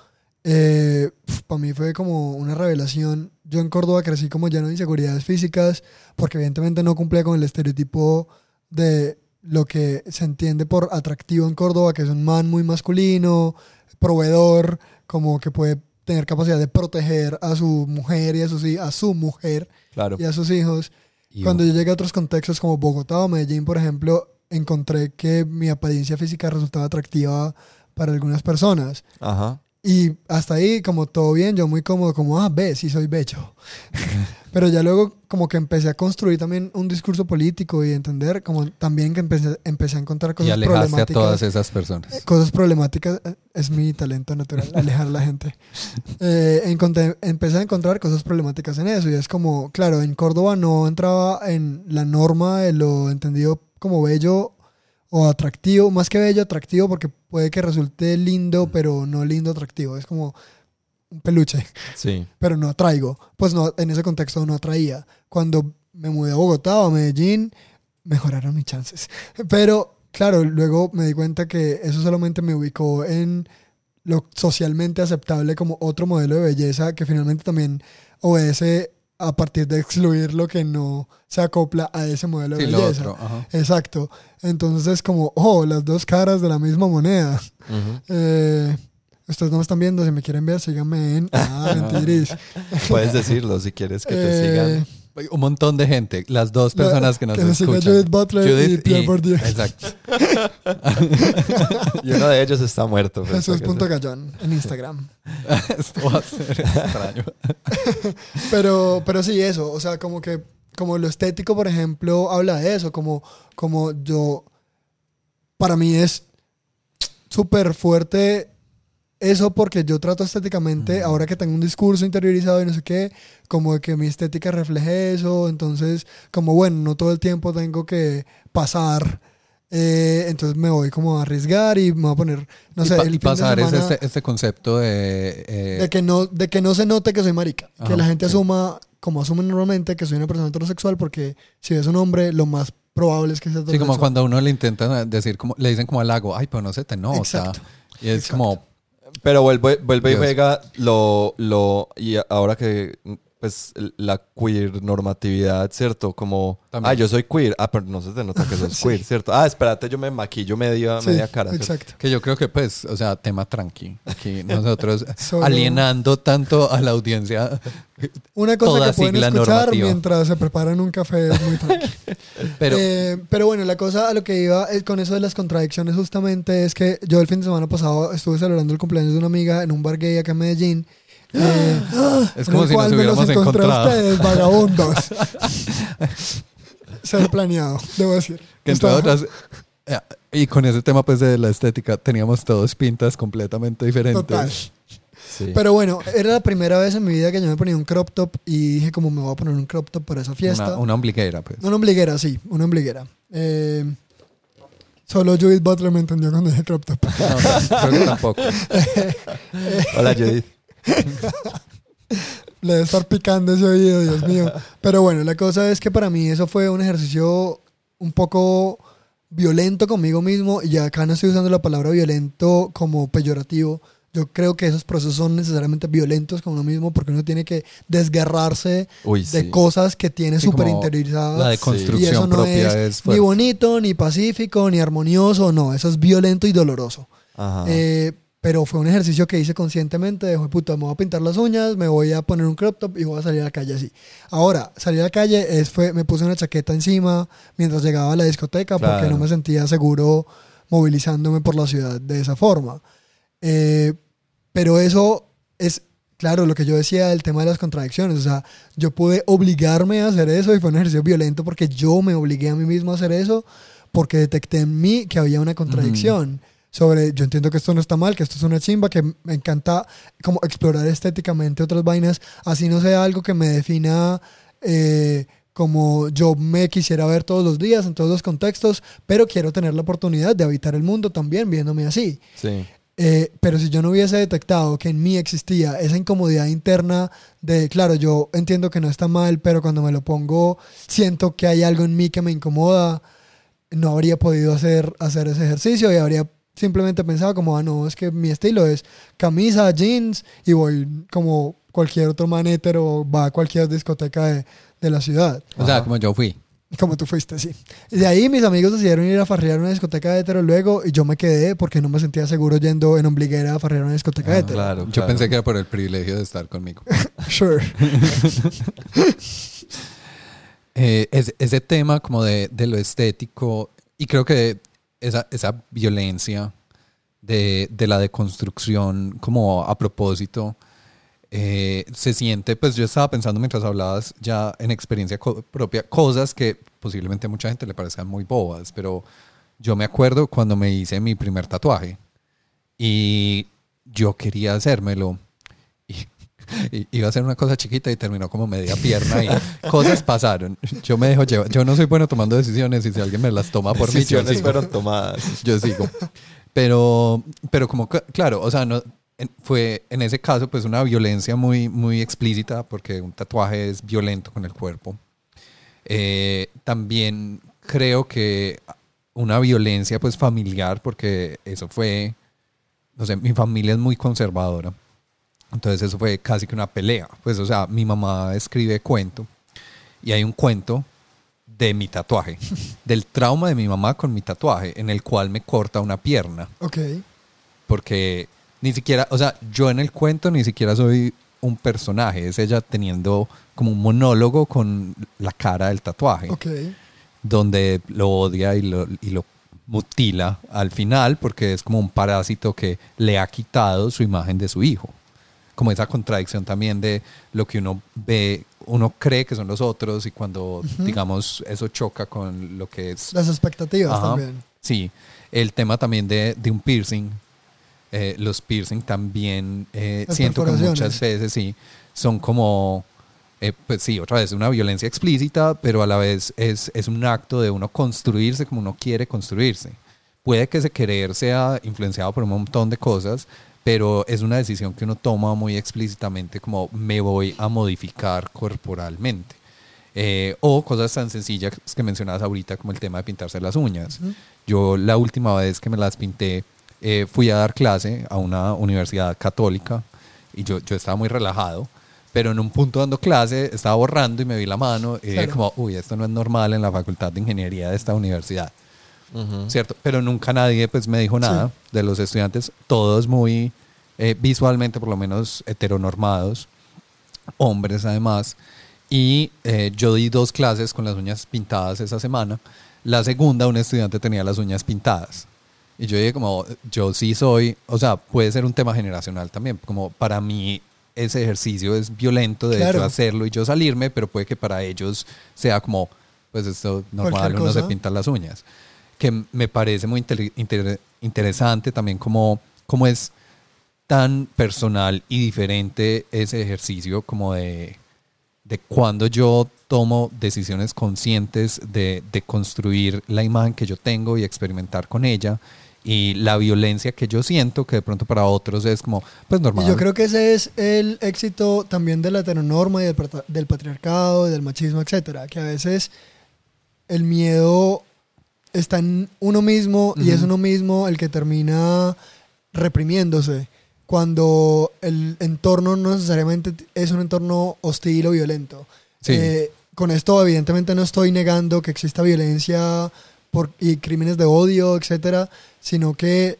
Speaker 3: para mí fue como una revelación. Yo en Córdoba crecí como lleno de inseguridades físicas porque evidentemente no cumplía con el estereotipo de lo que se entiende por atractivo en Córdoba, que es un man muy masculino, proveedor, como que puede tener capacidad de proteger a su mujer y a, sus, a su mujer
Speaker 1: Claro.
Speaker 3: y a sus hijos.
Speaker 2: Y
Speaker 3: Cuando yo llegué a otros contextos como Bogotá o Medellín, por ejemplo, encontré que mi apariencia física resultaba atractiva para algunas personas.
Speaker 1: Ajá.
Speaker 3: Y hasta ahí, como todo bien, yo muy cómodo, como, ah, ve, sí soy bello. <laughs> Pero ya luego como que empecé a construir también un discurso político y entender como también que empecé, empecé a encontrar
Speaker 2: y
Speaker 3: cosas
Speaker 2: alejaste a
Speaker 3: problemáticas.
Speaker 2: todas esas personas.
Speaker 3: Eh, Cosas problemáticas eh, es mi talento natural, alejar a la gente. <laughs> Eh, encontré- empecé a encontrar cosas problemáticas en eso y es como, claro, en Córdoba no entraba en la norma de lo entendido como bello o atractivo, más que bello, atractivo, porque puede que resulte lindo, pero no lindo, atractivo. Es como un peluche, <laughs>
Speaker 1: Sí.
Speaker 3: pero no atraigo. Pues no, en ese contexto no atraía. Cuando me mudé a Bogotá o a Medellín, mejoraron mis chances. <laughs> Pero, claro, luego me di cuenta que eso solamente me ubicó en lo socialmente aceptable como otro modelo de belleza que finalmente también obedece a partir de excluir lo que no se acopla a ese modelo de
Speaker 2: lo
Speaker 3: belleza.
Speaker 2: otro.
Speaker 3: Exacto. Entonces es como, oh, las dos caras de la misma moneda.
Speaker 1: Ujú.
Speaker 3: Eh, Ustedes no me están viendo, si me quieren ver, síganme en... <laughs> Ah, mentiris.
Speaker 1: Puedes decirlo si quieres que te
Speaker 3: Eh,
Speaker 1: sigan.
Speaker 2: Un montón de gente, las dos
Speaker 3: La-
Speaker 2: personas que nos
Speaker 3: que
Speaker 2: escuchan.
Speaker 3: Judith Butler y Pierre Bourdieu.
Speaker 2: Exacto. <laughs>
Speaker 1: Y uno de ellos está muerto. pues,
Speaker 3: Jesús
Speaker 1: para que
Speaker 3: punto
Speaker 1: se-
Speaker 3: Gallón en Instagram. <laughs>
Speaker 2: Esto va a ser extraño. <laughs>
Speaker 3: Pero, pero sí, eso. O sea, como que como lo estético, por ejemplo, habla de eso. Como, como yo. Para mí es súper fuerte eso porque yo trato estéticamente, ahora que tengo un discurso interiorizado y no sé qué, como de que mi estética refleje eso. Entonces, como bueno, no todo el tiempo tengo que pasar. eh, entonces me voy como a arriesgar y me voy a poner, no
Speaker 2: y
Speaker 3: sé,
Speaker 2: pa-
Speaker 3: el
Speaker 2: pasar es este, este concepto de... eh,
Speaker 3: de que no de que no se note que soy marica que
Speaker 2: Ajá,
Speaker 3: la gente
Speaker 2: sí.
Speaker 3: asuma como asumen normalmente que soy una persona heterosexual porque si ves un hombre lo más probable es que sea
Speaker 2: sí, como
Speaker 3: heterosexual.
Speaker 2: cuando a uno le intentan decir, como, le dicen como halago, ay, pero no se te nota.
Speaker 3: Exacto,
Speaker 2: Y es
Speaker 3: exacto.
Speaker 2: como,
Speaker 1: Pero vuelve, vuelve y juega lo, lo. Y ahora que. Pues la queer normatividad, ¿cierto? Como.
Speaker 2: También.
Speaker 1: Ah, yo soy queer. Ah, pero no se te nota que sos <laughs> queer, ¿cierto? Ah, espérate, yo me maquillo media,
Speaker 3: Sí,
Speaker 1: media cara. ¿cierto?
Speaker 3: exacto
Speaker 2: que yo creo que pues, o sea, tema tranqui. Aquí nosotros <laughs>
Speaker 3: Solo-
Speaker 2: alienando tanto a la audiencia.
Speaker 3: una cosa
Speaker 2: Toda
Speaker 3: que pueden escuchar
Speaker 2: normativa.
Speaker 3: mientras se preparan un café es muy tranquilo <laughs>
Speaker 2: Pero
Speaker 3: Eh, pero bueno, la cosa a lo que iba eh, con eso de las contradicciones justamente es que yo el fin de semana pasado estuve celebrando el cumpleaños de una amiga en un bar gay acá en Medellín. Eh, <gasps>
Speaker 2: es
Speaker 3: en
Speaker 2: como si nos
Speaker 3: cual me los
Speaker 2: hubiéramos
Speaker 3: encontré a
Speaker 2: encontrado.
Speaker 3: ustedes, vagabundos. <laughs> Ser planeado, debo decir.
Speaker 2: Que entre
Speaker 3: Estaba-
Speaker 2: otras, eh, y con ese tema pues de la estética, teníamos todos pintas completamente diferentes.
Speaker 3: Total.
Speaker 1: Sí.
Speaker 3: Pero bueno, era la primera vez en mi vida que yo me ponía un crop top y dije como me voy a poner un crop top para esa fiesta.
Speaker 2: Una, una ombliguera, pues.
Speaker 3: Una ombliguera, sí, una ombliguera. Eh, solo Judith Butler me entendió cuando dije crop top.
Speaker 2: No, creo que tampoco. <laughs>
Speaker 1: Hola, Judith. <laughs>
Speaker 3: Le debe estar picando ese oído, Dios mío. Pero bueno, la cosa es que para mí eso fue un ejercicio un poco violento conmigo mismo y acá no estoy usando la palabra violento como peyorativo. Yo creo que esos procesos son necesariamente violentos con uno mismo porque uno tiene que desgarrarse
Speaker 1: Uy,
Speaker 3: de
Speaker 1: sí.
Speaker 3: cosas que tiene
Speaker 2: Sí,
Speaker 3: súper
Speaker 2: como
Speaker 3: interiorizadas.
Speaker 2: La
Speaker 3: Y
Speaker 2: deconstrucción
Speaker 3: eso no
Speaker 2: propia
Speaker 3: es,
Speaker 2: es,
Speaker 3: ni bonito, ni pacífico, ni armonioso, no, eso es violento y doloroso.
Speaker 1: Ajá.
Speaker 3: Eh, pero fue un ejercicio que hice conscientemente, de "Jue puta, me voy a pintar las uñas, me voy a poner un crop top y voy a salir a la calle así. Ahora, salir a la calle es, fue, me puse una chaqueta encima mientras llegaba a la discoteca porque
Speaker 1: Claro.
Speaker 3: no me sentía seguro movilizándome por la ciudad de esa forma. Eh, pero eso es, claro, lo que yo decía del tema de las contradicciones. O sea, yo pude obligarme a hacer eso y fue un ejercicio violento porque yo me obligué a mí mismo a hacer eso porque detecté en mí que había una contradicción. Sobre, yo entiendo que esto no está mal, que esto es una chimba, que me encanta como explorar estéticamente otras vainas, así no sea algo que me defina eh, como yo me quisiera ver todos los días en todos los contextos, pero quiero tener la oportunidad de habitar el mundo también viéndome así.
Speaker 1: Sí.
Speaker 3: Eh, pero si yo no hubiese detectado que en mí existía esa incomodidad interna de, claro, yo entiendo que no está mal, pero cuando me lo pongo siento que hay algo en mí que me incomoda, no habría podido hacer, hacer ese ejercicio y habría simplemente pensado como, ah, no, es que mi estilo es camisa, jeans y voy como cualquier otro man hetero va a cualquier discoteca de, de la ciudad.
Speaker 2: O sea,
Speaker 1: Ajá.
Speaker 2: como yo fui.
Speaker 3: Como tú fuiste, sí. Y de ahí mis amigos decidieron ir a farrear una discoteca de hetero luego y yo me quedé porque no me sentía seguro yendo en ombliguera a farrear una discoteca de
Speaker 1: Ah,
Speaker 3: hetero.
Speaker 1: claro,
Speaker 2: Yo pensé que era por el privilegio de estar conmigo. <laughs> <laughs>
Speaker 3: Sure.
Speaker 2: Eh, es- ese tema como de, de lo estético y creo que esa, esa violencia de, de la deconstrucción como a propósito eh, se siente, pues yo estaba pensando mientras hablabas ya en experiencia co- propia, cosas que posiblemente a mucha gente le parezcan muy bobas, pero yo me acuerdo cuando me hice mi primer tatuaje y yo quería hacérmelo <laughs> iba a ser una cosa chiquita y terminó como media pierna y cosas pasaron. Yo me dejo llevar, yo no soy bueno tomando decisiones y si alguien me las toma por mí, yo
Speaker 1: Decisiones
Speaker 2: sigo.
Speaker 1: fueron tomadas.
Speaker 2: Yo sigo. Pero, pero como, claro, o sea, no, fue en ese caso pues una violencia muy, muy explícita porque un tatuaje es violento con el cuerpo. Eh, también creo que una violencia pues familiar porque eso fue, no sé, mi familia es muy conservadora. Entonces eso fue casi que una pelea. Pues o sea, mi mamá escribe cuento y hay un cuento de mi tatuaje, <laughs> del trauma de mi mamá con mi tatuaje, en el cual me corta una pierna,
Speaker 3: Ok.
Speaker 2: porque Ni siquiera, o sea, yo en el cuento ni siquiera soy un personaje, es ella teniendo como un monólogo con la cara del tatuaje,
Speaker 3: Ok.
Speaker 2: donde lo odia y lo, y lo mutila al final porque es como un parásito que le ha quitado su imagen de su hijo. Como esa contradicción también de lo que uno ve, uno cree que son los otros y cuando, digamos, eso choca con lo que es
Speaker 3: Las expectativas
Speaker 2: Ajá.
Speaker 3: también.
Speaker 2: Sí, el tema también de, de un piercing. eh, los piercing también eh, siento que muchas veces sí son como, eh, pues sí, otra vez una violencia explícita, pero a la vez es, es un acto de uno construirse como uno quiere construirse. Puede que ese querer sea influenciado por un montón de cosas, pero es una decisión que uno toma muy explícitamente como me voy a modificar corporalmente. Eh, o cosas tan sencillas que mencionabas ahorita como el tema de pintarse las uñas. Yo la última vez que me las pinté eh, fui a dar clase a una universidad católica y yo, yo estaba muy relajado, pero en un punto dando clase estaba borrando y me vi la mano y dije
Speaker 3: Claro.
Speaker 2: como, uy, esto no es normal en la facultad de ingeniería de esta universidad. ¿Cierto? Pero nunca nadie pues me dijo nada de los estudiantes, todos muy eh, visualmente por lo menos heteronormados, hombres además. Y eh, yo di dos clases con las uñas pintadas esa semana. La segunda, un estudiante tenía las uñas pintadas. Y yo dije como, yo sí soy, o sea, puede ser un tema generacional también, como para mí ese ejercicio es violento de
Speaker 3: Claro.
Speaker 2: hacerlo y yo salirme, pero puede que para ellos sea como, pues esto normal, uno se pinta las uñas. Que me parece muy intele- inter- interesante también como, como es tan personal y diferente ese ejercicio como de, de cuando yo tomo decisiones conscientes de, de construir la imagen que yo tengo y experimentar con ella y la violencia que yo siento que de pronto para otros es como pues normal.
Speaker 3: Y yo creo que ese es el éxito también de la heteronorma y del, del patriarcado, del machismo, etcétera, que a veces el miedo está en uno mismo y es uno mismo el que termina reprimiéndose cuando el entorno no necesariamente es un entorno hostil o violento.
Speaker 2: Sí.
Speaker 3: Eh, con esto evidentemente no estoy negando que exista violencia por, y crímenes de odio, etcétera, sino que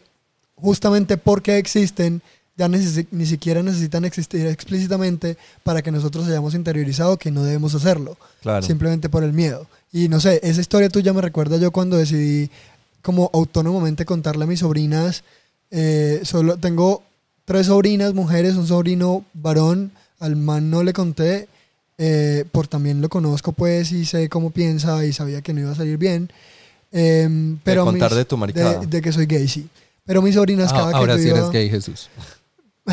Speaker 3: justamente porque existen, ya ni siquiera necesitan existir explícitamente para que nosotros hayamos interiorizado que no debemos hacerlo,
Speaker 1: Claro.
Speaker 3: simplemente por el miedo. Y no sé, esa historia tuya me recuerda yo cuando decidí como autónomamente contarle a mis sobrinas, eh, solo tengo tres sobrinas mujeres, un sobrino varón, al man no le conté, eh, por también lo conozco pues y sé cómo piensa y sabía que no iba a salir bien. Em, pero
Speaker 1: contar
Speaker 3: mis-
Speaker 1: de tu maricada.
Speaker 3: de, de que soy gay, sí. Pero mis sobrinas
Speaker 2: Ah,
Speaker 3: cada
Speaker 2: ahora
Speaker 3: que
Speaker 2: sí
Speaker 3: yo
Speaker 2: eres gay, Jesús.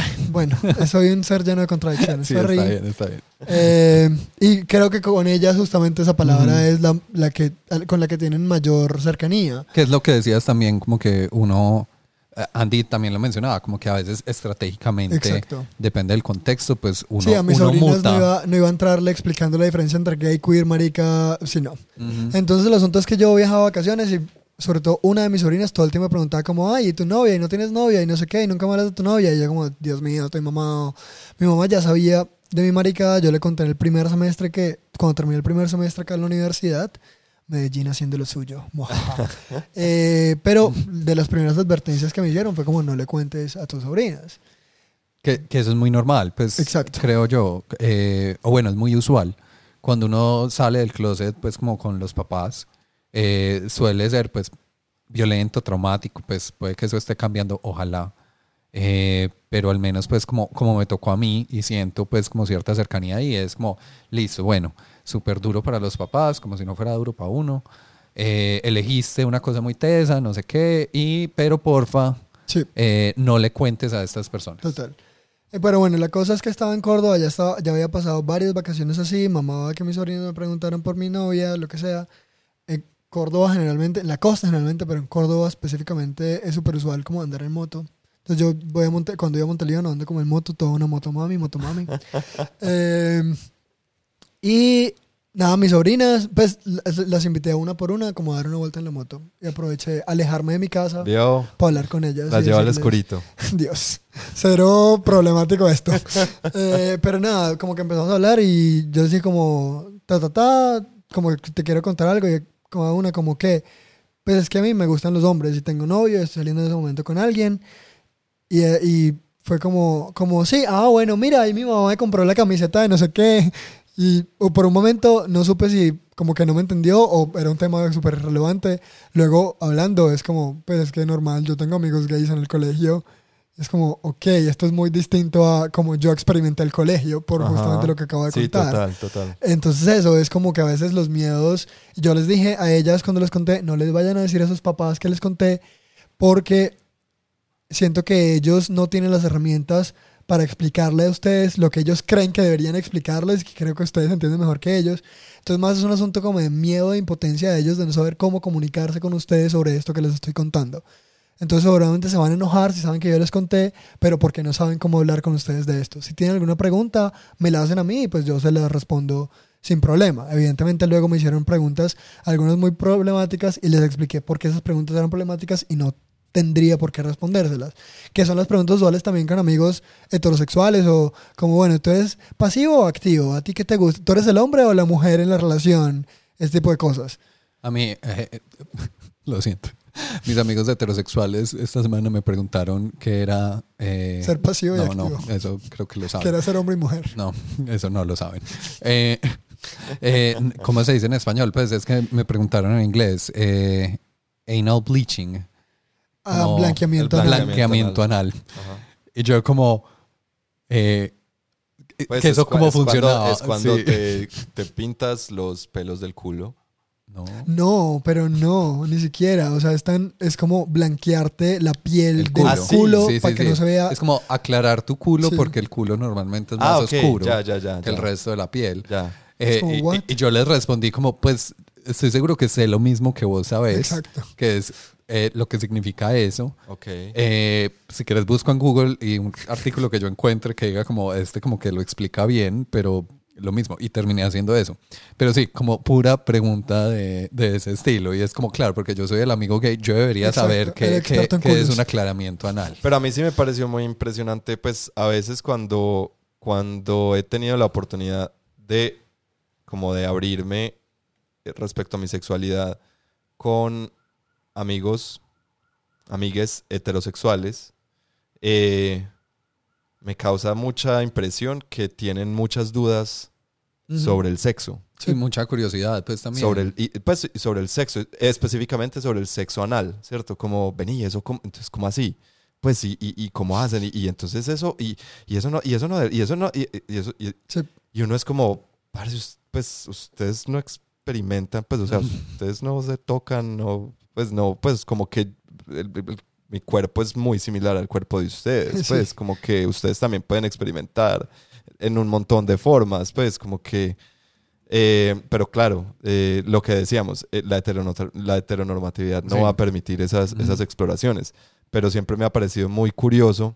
Speaker 2: <laughs>
Speaker 3: Bueno, soy un ser lleno de contradicciones.
Speaker 2: Sí, está bien, está bien.
Speaker 3: Eh, y creo que con ellas justamente esa palabra
Speaker 2: Ujú.
Speaker 3: es la, la que con la que tienen mayor cercanía.
Speaker 2: Que es lo que decías también, como que uno, eh, Andy también lo mencionaba, como que a veces estratégicamente,
Speaker 3: Exacto.
Speaker 2: depende del contexto, pues uno,
Speaker 3: sí, a mis no iba, no iba a entrarle explicando la diferencia entre gay, queer, marica, si no.
Speaker 2: Ujú.
Speaker 3: Entonces el asunto es que yo viajaba a vacaciones y sobre todo una de mis sobrinas todo el tiempo me preguntaba como, ay, ¿y tu novia? ¿Y no tienes novia? Y no sé qué, y nunca me hablas de tu novia. Y yo como, Dios mío, estoy mamado. Mi mamá ya sabía de mi marica, yo le conté en el primer semestre que, cuando terminé el primer semestre acá en la universidad, Medellín haciendo lo suyo. <laughs> Eh, pero de las primeras advertencias que me hicieron fue como, no le cuentes a tus sobrinas.
Speaker 2: Que, que eso es muy normal, pues
Speaker 3: Exacto.
Speaker 2: creo yo, eh, o bueno, es muy usual. Cuando uno sale del closet, pues como con los papás, eh, suele ser pues violento, traumático, pues puede que eso esté cambiando, ojalá. Eh, pero al menos pues como, como me tocó a mí y siento pues como cierta cercanía y es como, listo, bueno, súper duro para los papás, como si no fuera duro para uno. Eh, elegiste una cosa muy tesa, no sé qué, y pero porfa,
Speaker 3: Sí.
Speaker 2: eh, no le cuentes a estas personas.
Speaker 3: Total. Eh, pero bueno, la cosa es que estaba en Córdoba, ya, estaba, ya había pasado varias vacaciones así, mamaba que mis sobrinos me preguntaran por mi novia, lo que sea. Córdoba generalmente, en la costa generalmente, pero en Córdoba específicamente es súper usual como andar en moto. Entonces yo voy a Monte, cuando iba a Montelíbano ando como en moto, toda una moto mami, moto mami. <laughs> Eh, y nada, mis sobrinas, pues las, las invité una por una como a dar una vuelta en la moto. Y aproveché alejarme de mi casa
Speaker 1: Vio,
Speaker 3: para hablar con ellas.
Speaker 1: la
Speaker 3: y
Speaker 1: lleva al escurito. <laughs>
Speaker 3: Dios, cero problemático esto. <laughs> Eh, pero nada, como que empezamos a hablar y yo decía como, ta, ta, ta, como que te quiero contar algo y como una como que, pues es que a mí me gustan los hombres y tengo novio, estoy saliendo en ese momento con alguien Y, y fue como, como, sí, ah, bueno, mira, ahí mi mamá me compró la camiseta de no sé qué. Y o por un momento no supe si como que no me entendió o era un tema súper relevante. Luego hablando es como, pues es que normal, yo tengo amigos gays en el colegio. Es como, ok, esto es muy distinto a como yo experimenté el colegio por
Speaker 1: Ajá.
Speaker 3: justamente lo que acabo de
Speaker 1: Sí,
Speaker 3: contar.
Speaker 1: total, total.
Speaker 3: Entonces eso es como que a veces los miedos, yo les dije a ellas cuando les conté, no les vayan a decir a sus papás que les conté porque siento que ellos no tienen las herramientas para explicarle a ustedes lo que ellos creen que deberían explicarles, que creo que ustedes entienden mejor que ellos. Entonces más es un asunto como de miedo e impotencia de ellos de no saber cómo comunicarse con ustedes sobre esto que les estoy contando. Entonces seguramente se van a enojar si saben que yo les conté, pero porque no saben cómo hablar con ustedes de esto. Si tienen alguna pregunta, me la hacen a mí y pues yo se las respondo sin problema. Evidentemente luego me hicieron preguntas, algunas muy problemáticas, y les expliqué por qué esas preguntas eran problemáticas y no tendría por qué respondérselas. Que son las preguntas usuales también con amigos heterosexuales o como, bueno, ¿tú eres pasivo o activo? ¿A ti qué te gusta? ¿Tú eres el hombre o la mujer en la relación? Este tipo de cosas.
Speaker 2: A mí, eh, eh, <laughs> lo siento. Mis amigos heterosexuales esta semana me preguntaron qué era... eh,
Speaker 3: Ser pasivo y
Speaker 2: no,
Speaker 3: activo.
Speaker 2: no, eso creo que lo saben.
Speaker 3: era ser hombre y mujer.
Speaker 2: No, eso no lo saben. Eh, <laughs> eh, ¿Cómo se dice en español? Pues es que me preguntaron en inglés. eh, anal bleaching.
Speaker 3: Ah, blanqueamiento anal.
Speaker 2: Blanqueamiento anal.
Speaker 1: Ajá.
Speaker 2: Y yo como... eh,
Speaker 1: Pues
Speaker 2: que eso cómo
Speaker 1: es cuando-
Speaker 2: funcionaba.
Speaker 1: Es cuando
Speaker 2: Sí.
Speaker 1: te, <laughs> te pintas los pelos del culo.
Speaker 2: No.
Speaker 3: No, pero no, ni siquiera. O sea, es, tan- es como blanquearte la piel
Speaker 2: El
Speaker 3: del
Speaker 2: culo.
Speaker 1: Ah, sí,
Speaker 3: culo
Speaker 2: Sí, sí,
Speaker 3: para que
Speaker 2: sí.
Speaker 3: no se vea.
Speaker 2: Es como aclarar tu culo
Speaker 3: Sí.
Speaker 2: porque el culo normalmente es
Speaker 1: Ah,
Speaker 2: más
Speaker 1: ok.
Speaker 2: oscuro
Speaker 1: Ya, ya, ya.
Speaker 2: que el resto de la piel.
Speaker 1: Ya.
Speaker 2: Eh,
Speaker 3: como,
Speaker 2: y- y, yo les respondí como, pues estoy seguro que sé lo mismo que vos sabés,
Speaker 3: Exacto.
Speaker 2: que es eh, lo que significa eso.
Speaker 1: Ok.
Speaker 2: Eh, si quieres busco en Google y un artículo que yo encuentre que diga como este como que lo explica bien, pero lo mismo. Y terminé haciendo eso. Pero sí, como pura pregunta de, de ese estilo. Y es como, claro, porque yo soy el amigo gay, yo debería
Speaker 3: Exacto,
Speaker 2: saber que, que- es un aclaramiento anal.
Speaker 1: Pero a mí sí me pareció muy impresionante, pues a veces cuando, cuando he tenido la oportunidad de como de abrirme respecto a mi sexualidad con amigos, amigues heterosexuales, eh, me causa mucha impresión que tienen muchas dudas
Speaker 3: Ujú.
Speaker 1: sobre el sexo.
Speaker 2: Sí, mucha curiosidad, pues también.
Speaker 1: Sobre el, y, pues, sobre el sexo, específicamente sobre el sexo anal, ¿cierto? Como, vení, eso, cómo- entonces, ¿cómo así? Pues, y, y, y cómo hacen, y, y entonces eso, y, y eso no, y eso no, y eso no, y, y eso, y,
Speaker 3: Sí.
Speaker 1: y uno es como, pues, ustedes no experimentan, pues, o sea, <laughs> ustedes no se tocan, no, pues, no, pues, como que el- el- mi cuerpo es muy similar al cuerpo de ustedes, <laughs>
Speaker 3: Sí.
Speaker 1: pues, como que ustedes también pueden experimentar en un montón de formas, pues, como que... Eh, pero claro, eh, lo que decíamos, eh, la, heterono- la heteronormatividad no
Speaker 2: Sí.
Speaker 1: va a permitir esas, exploraciones. Pero siempre me ha parecido muy curioso,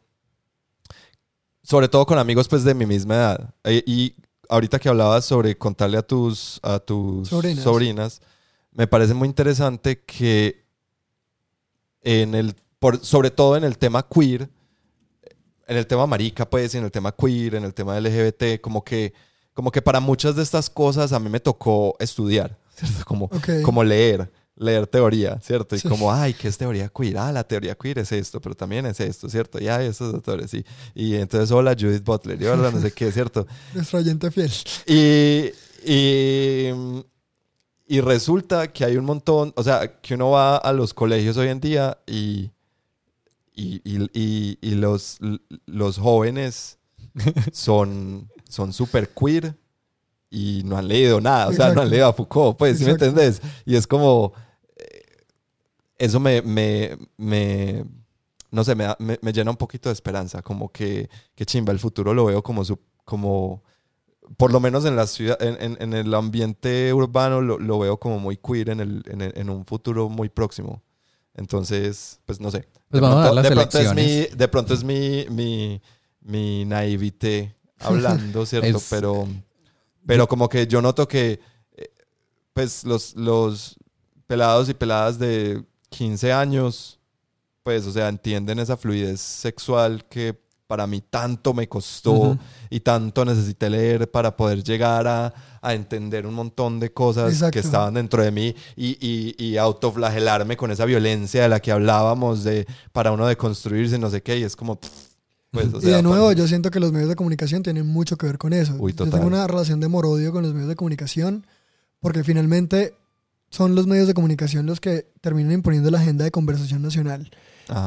Speaker 1: sobre todo con amigos pues de mi misma edad. Eh, y ahorita que hablabas sobre contarle a tus, a tus
Speaker 3: Sobrinas.
Speaker 1: sobrinas, me parece muy interesante que en el, por, sobre todo en el tema queer, en el tema marica, pues, y en el tema queer, en el tema LGBT, como que, como que para muchas de estas cosas a mí me tocó estudiar, <laughs> ¿cierto? Como, como leer, leer teoría, ¿cierto? Y
Speaker 3: Sí.
Speaker 1: como, ay, ¿qué es teoría queer? Ah, la teoría queer es esto, pero también es esto, ¿cierto? Y hay estos autores, y, y entonces, hola, Judith Butler, y no sé qué, ¿cierto? <laughs>
Speaker 3: Nuestro oyente fiel.
Speaker 1: Y, y, y resulta que hay un montón, o sea, que uno va a los colegios hoy en día y, y, y, y- y los, los jóvenes <laughs> son son súper queer y no han leído nada, o sea, no han leído a Foucault, pues, ¿sí me entendés? Y es como, eh, eso me, me, me no sé, me, me, me llena un poquito de esperanza, como que, que chimba, el futuro lo veo como, su, como por lo menos en la ciudad, en, en- en el ambiente urbano lo, lo veo como muy queer en, el, en, el- en un futuro muy próximo. Entonces, pues no sé.
Speaker 2: Pues vamos a
Speaker 1: de pronto es mi, de pronto es mi, mi, mi naivete <laughs> hablando, ¿cierto?
Speaker 2: Es-
Speaker 1: Pero, pero como que yo noto que eh, pues los, los pelados y peladas de 15 años, pues, o sea, entienden esa fluidez sexual que para mí tanto me costó
Speaker 2: Ujú.
Speaker 1: y tanto necesité leer para poder llegar a, a entender un montón de cosas
Speaker 3: Exacto.
Speaker 1: que estaban dentro de mí y, y, y autoflagelarme con esa violencia de la que hablábamos de para uno deconstruirse, no sé qué, y es como... Pues, o
Speaker 3: y
Speaker 1: sea,
Speaker 3: de nuevo,
Speaker 1: para-
Speaker 3: yo siento que los medios de comunicación tienen mucho que ver con eso.
Speaker 1: Uy,
Speaker 3: yo tengo una relación de amor-odio con los medios de comunicación porque finalmente son los medios de comunicación los que terminan imponiendo la agenda de conversación nacional.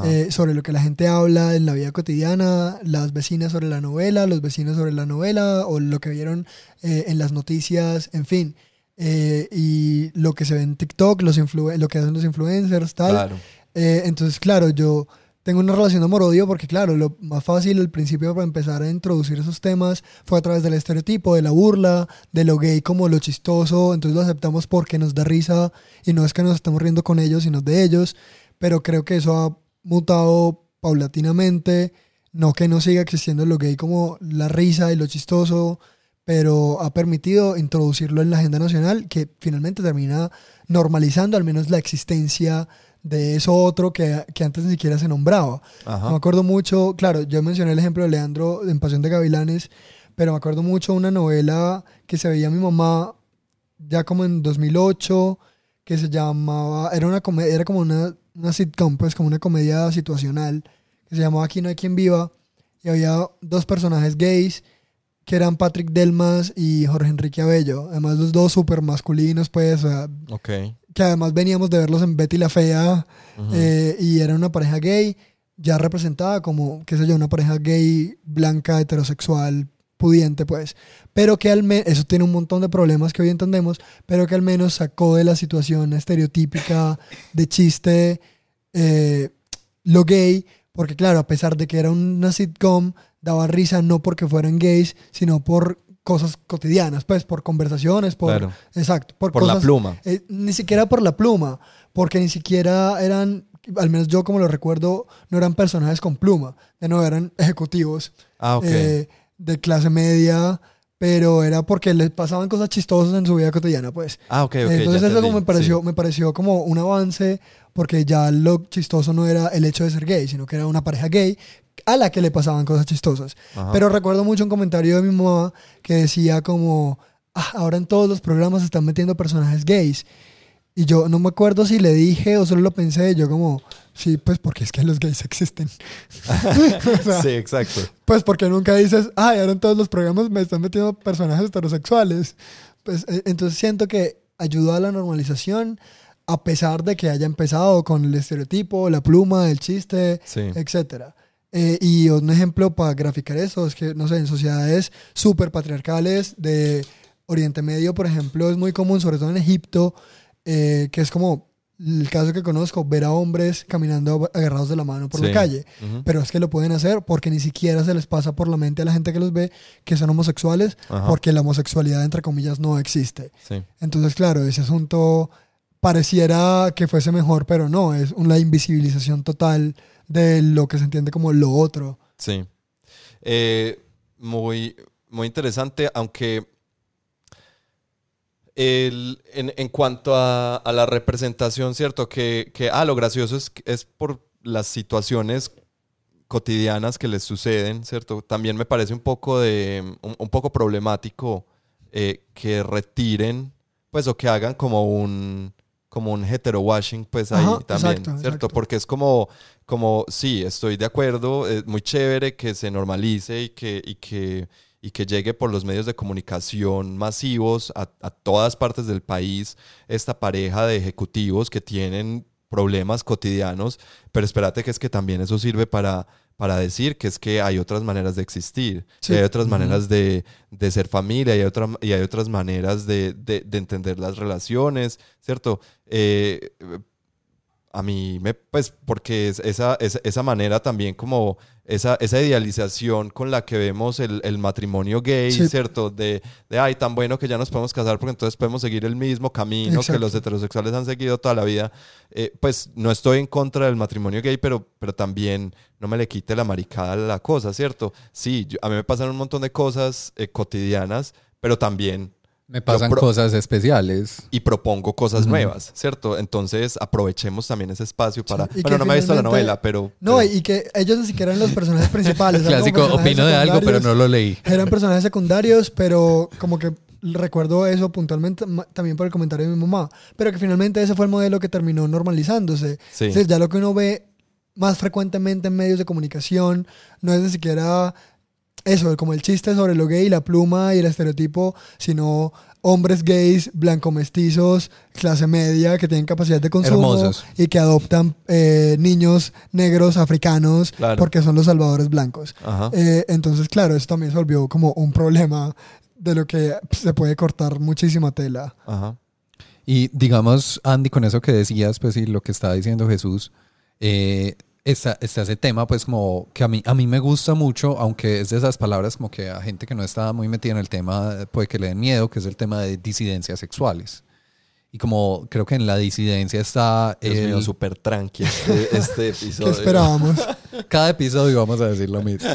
Speaker 3: Eh, sobre lo que la gente habla en la vida cotidiana, las vecinas sobre la novela, los vecinos sobre la novela o lo que vieron eh, en las noticias, en fin. Eh, y lo que se ve en TikTok, los lo que hacen los influencers, tal.
Speaker 1: claro.
Speaker 3: Eh, entonces, claro, yo tengo una relación de amor-odio porque, claro, lo más fácil al principio para empezar a introducir esos temas fue a través del estereotipo, de la burla, de lo gay como lo chistoso. Entonces lo aceptamos porque nos da risa y no es que nos estamos riendo con ellos, sino de ellos. Pero creo que eso ha mutado paulatinamente. No que no siga existiendo lo gay como la risa y lo chistoso, pero ha permitido introducirlo en la agenda nacional que finalmente termina normalizando al menos la existencia de eso otro que, que antes ni siquiera se nombraba.
Speaker 1: Ajá.
Speaker 3: Me acuerdo mucho, claro, yo mencioné el ejemplo de Leandro en Pasión de Gavilanes, pero me acuerdo mucho una novela que se veía mi mamá ya como en 2008, que se llamaba, era, una comedia, era como una, una sitcom, pues como una comedia situacional, que se llamaba Aquí no hay quien viva, y había dos personajes gays, que eran Patrick Delmas y Jorge Enrique Abello, además los dos súper masculinos, pues, o sea,
Speaker 1: Ok.
Speaker 3: que además veníamos de verlos en Betty la Fea, eh, y era una pareja gay, ya representada como, qué sé yo, una pareja gay, blanca, heterosexual, pudiente, pues. Pero que al menos, eso tiene un montón de problemas que hoy entendemos, pero que al menos sacó de la situación estereotípica de chiste eh, lo gay, porque claro, a pesar de que era una sitcom, daba risa no porque fueran gays, sino por cosas cotidianas, pues, por conversaciones, por...
Speaker 1: Claro.
Speaker 3: Exacto, por,
Speaker 1: Por la pluma.
Speaker 3: eh, ni siquiera por la pluma, porque ni siquiera eran, al menos yo como lo recuerdo, no eran personajes con pluma, de nuevo eran ejecutivos
Speaker 1: Ah, ok.
Speaker 3: eh, de clase media, pero era porque les pasaban cosas chistosas en su vida cotidiana, pues.
Speaker 1: ah, ok, ok.
Speaker 3: Entonces eso como me pareció,
Speaker 1: Sí.
Speaker 3: me pareció como un avance, porque ya lo chistoso no era el hecho de ser gay, sino que era una pareja gay a la que le pasaban cosas chistosas.
Speaker 1: Ajá.
Speaker 3: Pero recuerdo mucho un comentario de mi mamá que decía como, "Ah, ahora en todos los programas se están metiendo personajes gays. Y yo no me acuerdo si le dije o solo lo pensé, yo como, sí, pues porque es que los gays existen. <laughs> <laughs> O sea,
Speaker 1: sí, exacto.
Speaker 3: Pues porque nunca dices, ay, ahora en todos los programas me están metiendo personajes heterosexuales. Pues eh, entonces siento que ayudó a la normalización a pesar de que haya empezado con el estereotipo, la pluma, el chiste,
Speaker 1: Sí.
Speaker 3: etcétera. Eh, y un ejemplo para graficar eso es que, no sé, en sociedades súper patriarcales de Oriente Medio, por ejemplo, es muy común, sobre todo en Egipto, eh, que es como el caso que conozco, ver a hombres caminando agarrados de la mano por
Speaker 1: Sí.
Speaker 3: la calle. Pero es que lo pueden hacer porque ni siquiera se les pasa por la mente a la gente que los ve que son homosexuales,
Speaker 1: Ajá.
Speaker 3: porque la homosexualidad, entre comillas, no existe.
Speaker 1: Sí.
Speaker 3: Entonces, claro, ese asunto pareciera que fuese mejor, pero no, es una invisibilización total de lo que se entiende como lo otro.
Speaker 1: Sí. Eh, muy, muy interesante, aunque el- en, en cuanto a, a la representación, ¿cierto? Que, que, ah, lo gracioso es, es por las situaciones cotidianas que les suceden, ¿cierto? También me parece un poco de, un, un poco problemático eh, que retiren, pues, o que hagan como un, como un hetero-washing, pues, ahí
Speaker 3: Ajá,
Speaker 1: también,
Speaker 3: exacto,
Speaker 1: ¿cierto?
Speaker 3: exacto.
Speaker 1: Porque es como, como, sí, estoy de acuerdo, es muy chévere que se normalice y que, y que, y que llegue por los medios de comunicación masivos a, a todas partes del país esta pareja de ejecutivos que tienen problemas cotidianos, pero espérate que es que también eso sirve para, para decir que es que hay otras maneras de existir,
Speaker 3: Sí.
Speaker 1: que hay otras maneras de, de ser familia y hay, otra, y hay otras maneras de, de- de entender las relaciones, ¿cierto? Eh, a mí me, pues, porque es esa, esa, esa manera también como esa, esa idealización con la que vemos el, el matrimonio gay,
Speaker 3: Sí.
Speaker 1: ¿cierto? De, de, ay, tan bueno que ya nos podemos casar porque entonces podemos seguir el mismo camino que
Speaker 3: Exacto.
Speaker 1: los heterosexuales han seguido toda la vida. Eh, pues no estoy en contra del matrimonio gay, pero, pero también no me le quite la maricada a la cosa, ¿cierto? Sí, yo- a mí me pasan un montón de cosas eh, cotidianas, pero también
Speaker 2: Me pasan cosas especiales.
Speaker 1: y propongo cosas
Speaker 2: Ujú.
Speaker 1: nuevas, ¿cierto? Entonces aprovechemos también ese espacio para...
Speaker 3: y
Speaker 1: bueno, no me he visto la novela, pero...
Speaker 3: No,
Speaker 1: pero-
Speaker 3: y que ellos ni siquiera eran los personajes principales.
Speaker 2: Clásico,
Speaker 3: personajes
Speaker 2: opino de algo, pero no lo leí.
Speaker 3: Eran personajes secundarios, pero como que recuerdo eso puntualmente también por el comentario de mi mamá. Pero que finalmente ese fue el modelo que terminó normalizándose.
Speaker 1: Sí.
Speaker 3: Es decir, ya lo que uno ve más frecuentemente en medios de comunicación no es ni siquiera eso, como el chiste sobre lo gay, la pluma y el estereotipo, sino hombres gays, blanco mestizos, clase media, que tienen capacidad de consumo
Speaker 2: Hermosos.
Speaker 3: y que adoptan eh, niños negros africanos
Speaker 1: Claro.
Speaker 3: porque son los salvadores blancos. Eh, entonces, claro, eso también se volvió como un problema de lo que se puede cortar muchísima tela.
Speaker 1: Ajá.
Speaker 2: Y digamos, Andy, con eso que decías, pues y lo que estaba diciendo Jesús, eh, está, está ese tema, pues como que a mí, a mí me gusta mucho, aunque es de esas palabras como que a gente que no está muy metida en el tema eh, puede que le den miedo, que es el tema de disidencias sexuales. Y como creo que en la disidencia está...
Speaker 1: Dios
Speaker 2: el-
Speaker 1: mío, súper tranqui <laughs> este, este
Speaker 3: ¿Qué
Speaker 1: episodio.
Speaker 3: esperábamos?
Speaker 2: cada episodio vamos a decir lo mismo.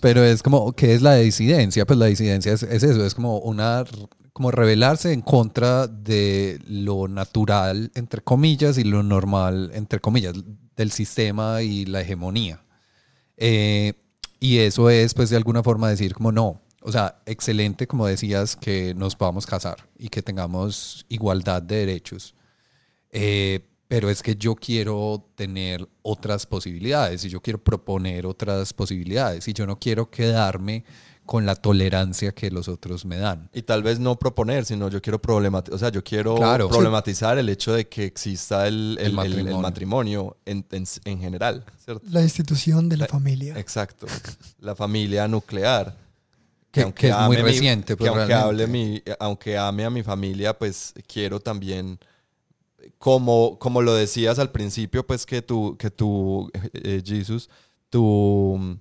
Speaker 2: Pero es como, ¿qué es la disidencia? Pues la disidencia es, es eso, es como una, como rebelarse en contra de lo natural, entre comillas, y lo normal, entre comillas, del sistema y la hegemonía. Eh, y eso es, pues, de alguna forma decir como no. O sea, excelente, como decías, que nos podamos casar y que tengamos igualdad de derechos. Eh, pero es que yo quiero tener otras posibilidades y yo quiero proponer otras posibilidades y yo no quiero quedarme con la tolerancia que los otros me dan.
Speaker 1: Y tal vez no proponer, sino yo quiero problematizar, o sea, yo quiero
Speaker 2: Claro.
Speaker 1: problematizar el hecho de que exista el, el-
Speaker 2: El
Speaker 1: el- el
Speaker 2: matrimonio.
Speaker 1: matrimonio, en, en- en general, ¿cierto?
Speaker 3: La institución de la
Speaker 1: La-
Speaker 3: familia.
Speaker 1: Exacto. La familia nuclear.
Speaker 2: Que- que es muy
Speaker 1: ame mi-
Speaker 2: reciente,
Speaker 1: que
Speaker 2: pues,
Speaker 1: aunque, hable mi, aunque ame a mi familia, pues quiero también, como, como lo decías al principio, pues que tú, que tú eh, Jesus, tu,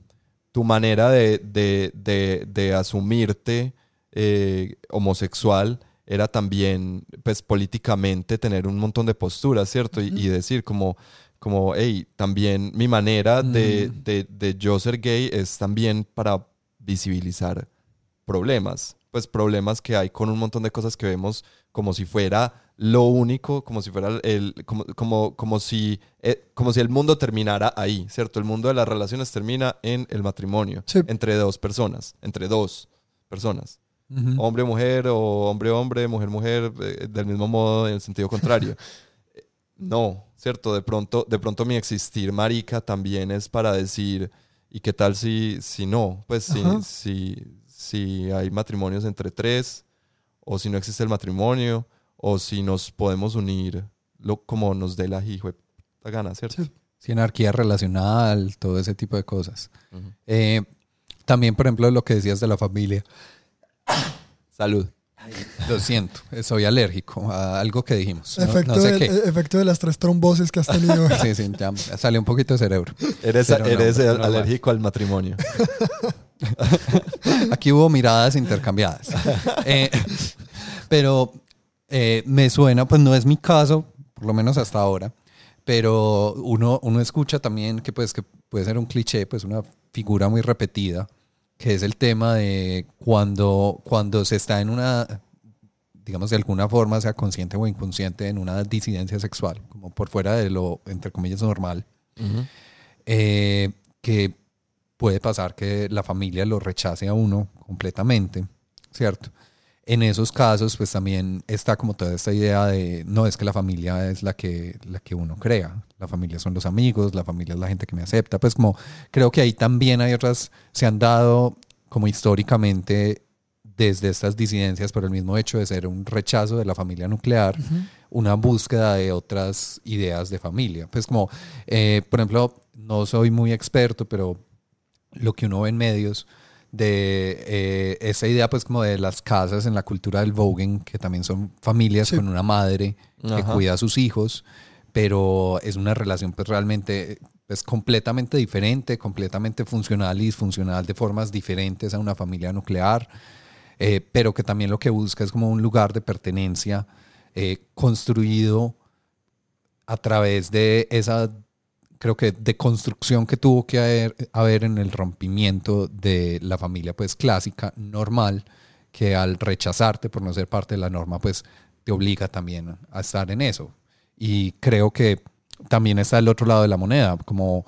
Speaker 1: tu manera de, de, de, de asumirte eh, homosexual era también, pues políticamente, tener un montón de posturas, ¿cierto? Y, y decir como, como, hey, también mi manera de,
Speaker 2: Mm.
Speaker 1: de, de yo ser gay es también para visibilizar problemas, pues problemas que hay con un montón de cosas que vemos como si fuera lo único, como si fuera el, como, como, como si, eh, como si el mundo terminara ahí, ¿cierto? El mundo de las relaciones termina en el matrimonio,
Speaker 3: Sí.
Speaker 1: entre dos personas, entre dos personas,
Speaker 2: Ujú.
Speaker 1: hombre mujer o hombre hombre, mujer mujer, eh, del mismo modo en el sentido contrario. <laughs> No, ¿cierto? De pronto, de pronto mi existir marica también es para decir, ¿y qué tal si, si no? Pues si, si, si hay matrimonios entre tres, o si no existe el matrimonio, o si nos podemos unir lo, como nos dé la hijo la gana, ¿cierto?
Speaker 3: Sí.
Speaker 2: Sí, anarquía relacional, todo ese tipo de cosas. Eh, también, por ejemplo, lo que decías de la familia.
Speaker 1: Salud.
Speaker 2: Lo siento, soy alérgico a algo que dijimos. No,
Speaker 3: efecto,
Speaker 2: no sé
Speaker 3: del-
Speaker 2: qué.
Speaker 3: e- efecto de las tres trombosis que has tenido.
Speaker 2: Sí, sí, ya salió un poquito de cerebro.
Speaker 1: Eres, eres
Speaker 2: no,
Speaker 1: alérgico al matrimonio. <laughs>
Speaker 2: Aquí hubo miradas intercambiadas. <laughs> Eh, pero eh, me suena, pues no es mi caso, por lo menos hasta ahora, pero uno, uno escucha también que, pues, que puede ser un cliché, pues una figura muy repetida, que es el tema de cuando, cuando se está en una, digamos de alguna forma, sea consciente o inconsciente, en una disidencia sexual, como por fuera de lo, entre comillas, normal. eh, que puede pasar que la familia lo rechace a uno completamente, ¿cierto? En esos casos, pues también está como toda esta idea de, no es que la familia es la que, la que uno crea, la familia son los amigos, la familia es la gente que me acepta, pues como creo que ahí también hay otras, se han dado como históricamente desde estas disidencias por el mismo hecho de ser un rechazo de la familia nuclear, una búsqueda de otras ideas de familia. Pues como, eh, por ejemplo, no soy muy experto, pero lo que uno ve en medios de eh, esa idea pues como de las casas en la cultura del voguing, que también son familias
Speaker 3: Sí.
Speaker 2: con una madre que
Speaker 1: Ajá.
Speaker 2: cuida a sus hijos, pero es una relación pues realmente pues completamente diferente, completamente funcional y disfuncional de formas diferentes a una familia nuclear, eh, pero que también lo que busca es como un lugar de pertenencia eh, construido a través de esa, creo que, de construcción que tuvo que haber, haber en el rompimiento de la familia pues clásica, normal, que al rechazarte por no ser parte de la norma, pues te obliga también a estar en eso. Y creo que también está el otro lado de la moneda, como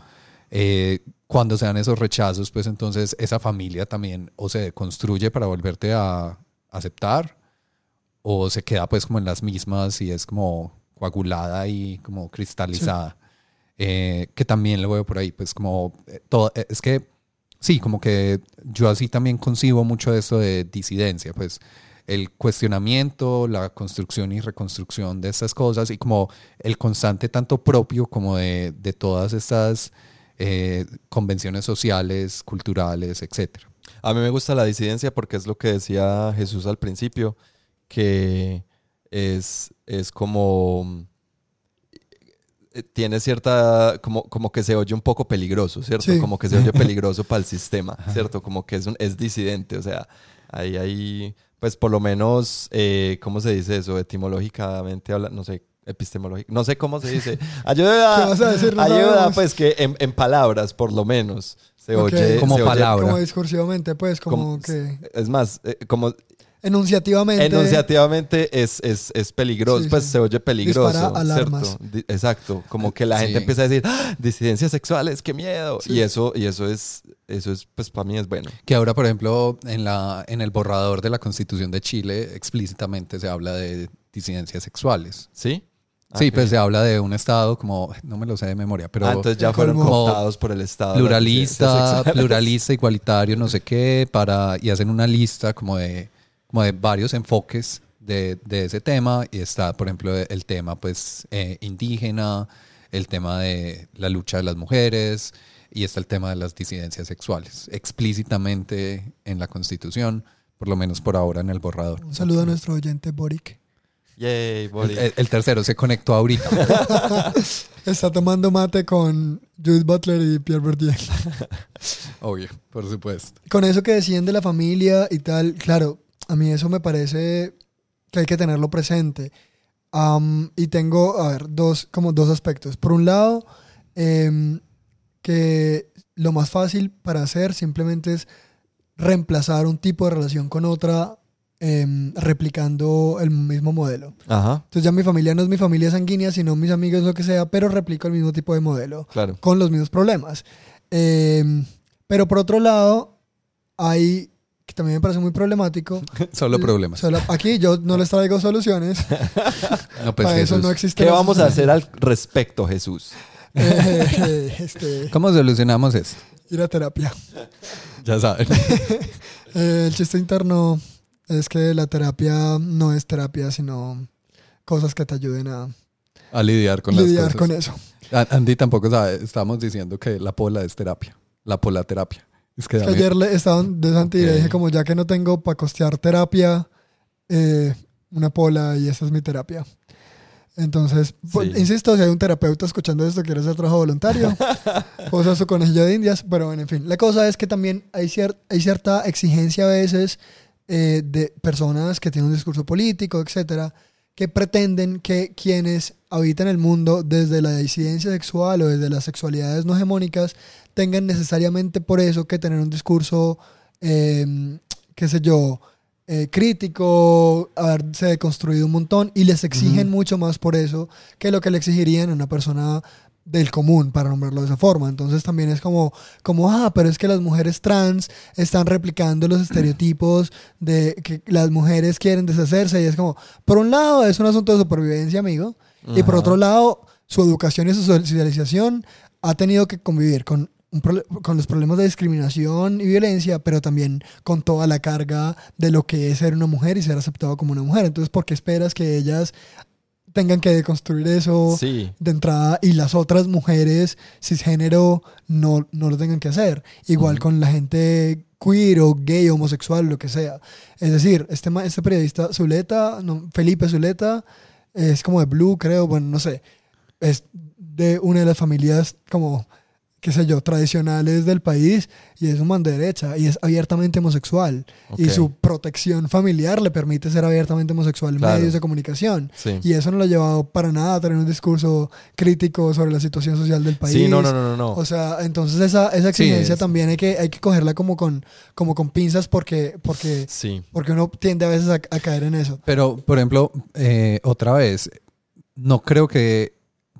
Speaker 2: eh, cuando se dan esos rechazos, pues entonces esa familia también o se construye para volverte a aceptar o se queda pues como en las mismas y es como coagulada y como cristalizada. Eh, que también lo veo por ahí, pues como eh, todo, eh, es que sí, como que yo así también concibo mucho esto de disidencia, pues el cuestionamiento, la construcción y reconstrucción de estas cosas y como el constante tanto propio como de, de todas estas convenciones sociales, culturales, etcétera.
Speaker 1: A mí me gusta la disidencia porque es lo que decía Jesús al principio, que es, es como tiene cierta, como, como que se oye un poco peligroso, ¿cierto? Como que se oye <laughs> peligroso para el sistema, ¿cierto? Como que es, un, es disidente, o sea, ahí hay, pues por lo menos, eh, ¿cómo se dice eso? Etimológicamente, habla, no sé, epistemológico, no sé cómo se dice. <laughs> Ayuda, ayuda, pues que en, palabras, por lo menos, se oye.
Speaker 2: Como palabra.
Speaker 3: como discursivamente, pues, como que...
Speaker 1: Es más, eh, como
Speaker 3: Enunciativamente.
Speaker 1: Enunciativamente es, es, es peligroso, pues se oye peligroso.
Speaker 3: alarmas.
Speaker 1: Exacto. Como que la gente empieza a decir, ¡Ah! disidencias sexuales, qué miedo. Y eso, y eso es, eso es, pues para mí es bueno.
Speaker 2: Que ahora, por ejemplo, en la, en el borrador de la Constitución de Chile, explícitamente se habla de disidencias sexuales.
Speaker 1: ¿Sí?
Speaker 2: Sí, pues se habla de un Estado como, no me lo sé de memoria, pero...
Speaker 1: Ah, entonces ya fueron cooptados por el Estado.
Speaker 2: Pluralista, pluralista, igualitario, no sé qué, para, y hacen una lista como de como de varios enfoques de, de, ese tema y está, por ejemplo, el tema pues eh, indígena, el tema de la lucha de las mujeres y está el tema de las disidencias sexuales, explícitamente en la Constitución, por lo menos por ahora en el borrador.
Speaker 3: Un saludo a nuestro oyente Boric.
Speaker 1: Yay, Boric.
Speaker 2: El, tercero se conectó ahorita. <laughs>
Speaker 3: Está tomando mate con Judith Butler y Pierre Bourdieu. <laughs>
Speaker 2: Obvio, por supuesto.
Speaker 3: Con eso que decían de la familia y tal, claro, a mí eso me parece que hay que tenerlo presente. y tengo, a ver, dos, como dos aspectos. Por un lado, em, que lo más fácil para hacer simplemente es reemplazar un tipo de relación con otra em, replicando el mismo modelo. Entonces ya mi familia no es mi familia sanguínea, sino mis amigos, lo que sea, pero replico el mismo tipo de modelo.
Speaker 1: Claro.
Speaker 3: Con los mismos problemas. Em, pero por otro lado, hay que también me parece muy problemático. <laughs>
Speaker 2: Solo problemas.
Speaker 3: aquí yo no les traigo soluciones. <laughs>
Speaker 2: no, pues
Speaker 3: Para eso no existe.
Speaker 1: ¿Qué vamos a hacer al respecto, Jesús? <laughs>
Speaker 3: Eh, este,
Speaker 2: ¿Cómo solucionamos esto?
Speaker 3: Ir a terapia.
Speaker 2: ya saben.
Speaker 3: Eh, el chiste interno es que la terapia no es terapia, sino cosas que te ayuden a,
Speaker 2: a lidiar con
Speaker 3: lidiar
Speaker 2: las
Speaker 3: cosas. con eso.
Speaker 2: Andy tampoco sabe, estamos diciendo que la pola es terapia, la polaterapia.
Speaker 3: Es que, ayer le estaban de Santi y le dije como ya que no tengo para costear terapia, eh, una pola y esa es mi terapia. Entonces, pues, insisto, si hay un terapeuta escuchando esto, quiere hacer trabajo voluntario, <laughs> usar su conejillo de indias, pero bueno, en fin. La cosa es que también hay, hay cierta exigencia a veces eh, de personas que tienen un discurso político, etcétera, que pretenden que quienes habitan el mundo desde la disidencia sexual o desde las sexualidades no hegemónicas tengan necesariamente por eso que tener un discurso, em, qué sé yo, eh, crítico, haberse deconstruido un montón y les exigen mucho más por eso que lo que le exigirían a una persona del común, para nombrarlo de esa forma. Entonces también es como, como, ah, pero es que las mujeres trans están replicando los estereotipos de que las mujeres quieren deshacerse y es como, por un lado es un asunto de supervivencia, amigo, y por otro lado, su educación y su socialización ha tenido que convivir con con los problemas de discriminación y violencia, pero también con toda la carga de lo que es ser una mujer y ser aceptado como una mujer. Entonces, ¿por qué esperas que ellas tengan que deconstruir eso de entrada y las otras mujeres cisgénero no, no lo tengan que hacer? Igual con la gente queer o gay, homosexual, lo que sea. Es decir, este, este periodista Zuleta, Felipe Zuleta, es como de Blue, creo, bueno, no sé, es de una de las familias como qué sé yo, tradicionales del país y es un man de derecha y es abiertamente homosexual y su protección familiar le permite ser abiertamente homosexual en
Speaker 1: Claro.
Speaker 3: medios de comunicación.
Speaker 1: Sí.
Speaker 3: Y eso no lo ha llevado para nada a tener un discurso crítico sobre la situación social del país.
Speaker 1: Sí, no, no, no, no. no.
Speaker 3: O sea, entonces esa, esa
Speaker 2: Sí,
Speaker 3: exigencia
Speaker 2: es-
Speaker 3: también hay que, hay que cogerla como con, como con pinzas porque, porque,
Speaker 1: sí.
Speaker 3: porque uno tiende a veces a, a caer en eso.
Speaker 2: Pero, por ejemplo, eh, otra vez, no creo que,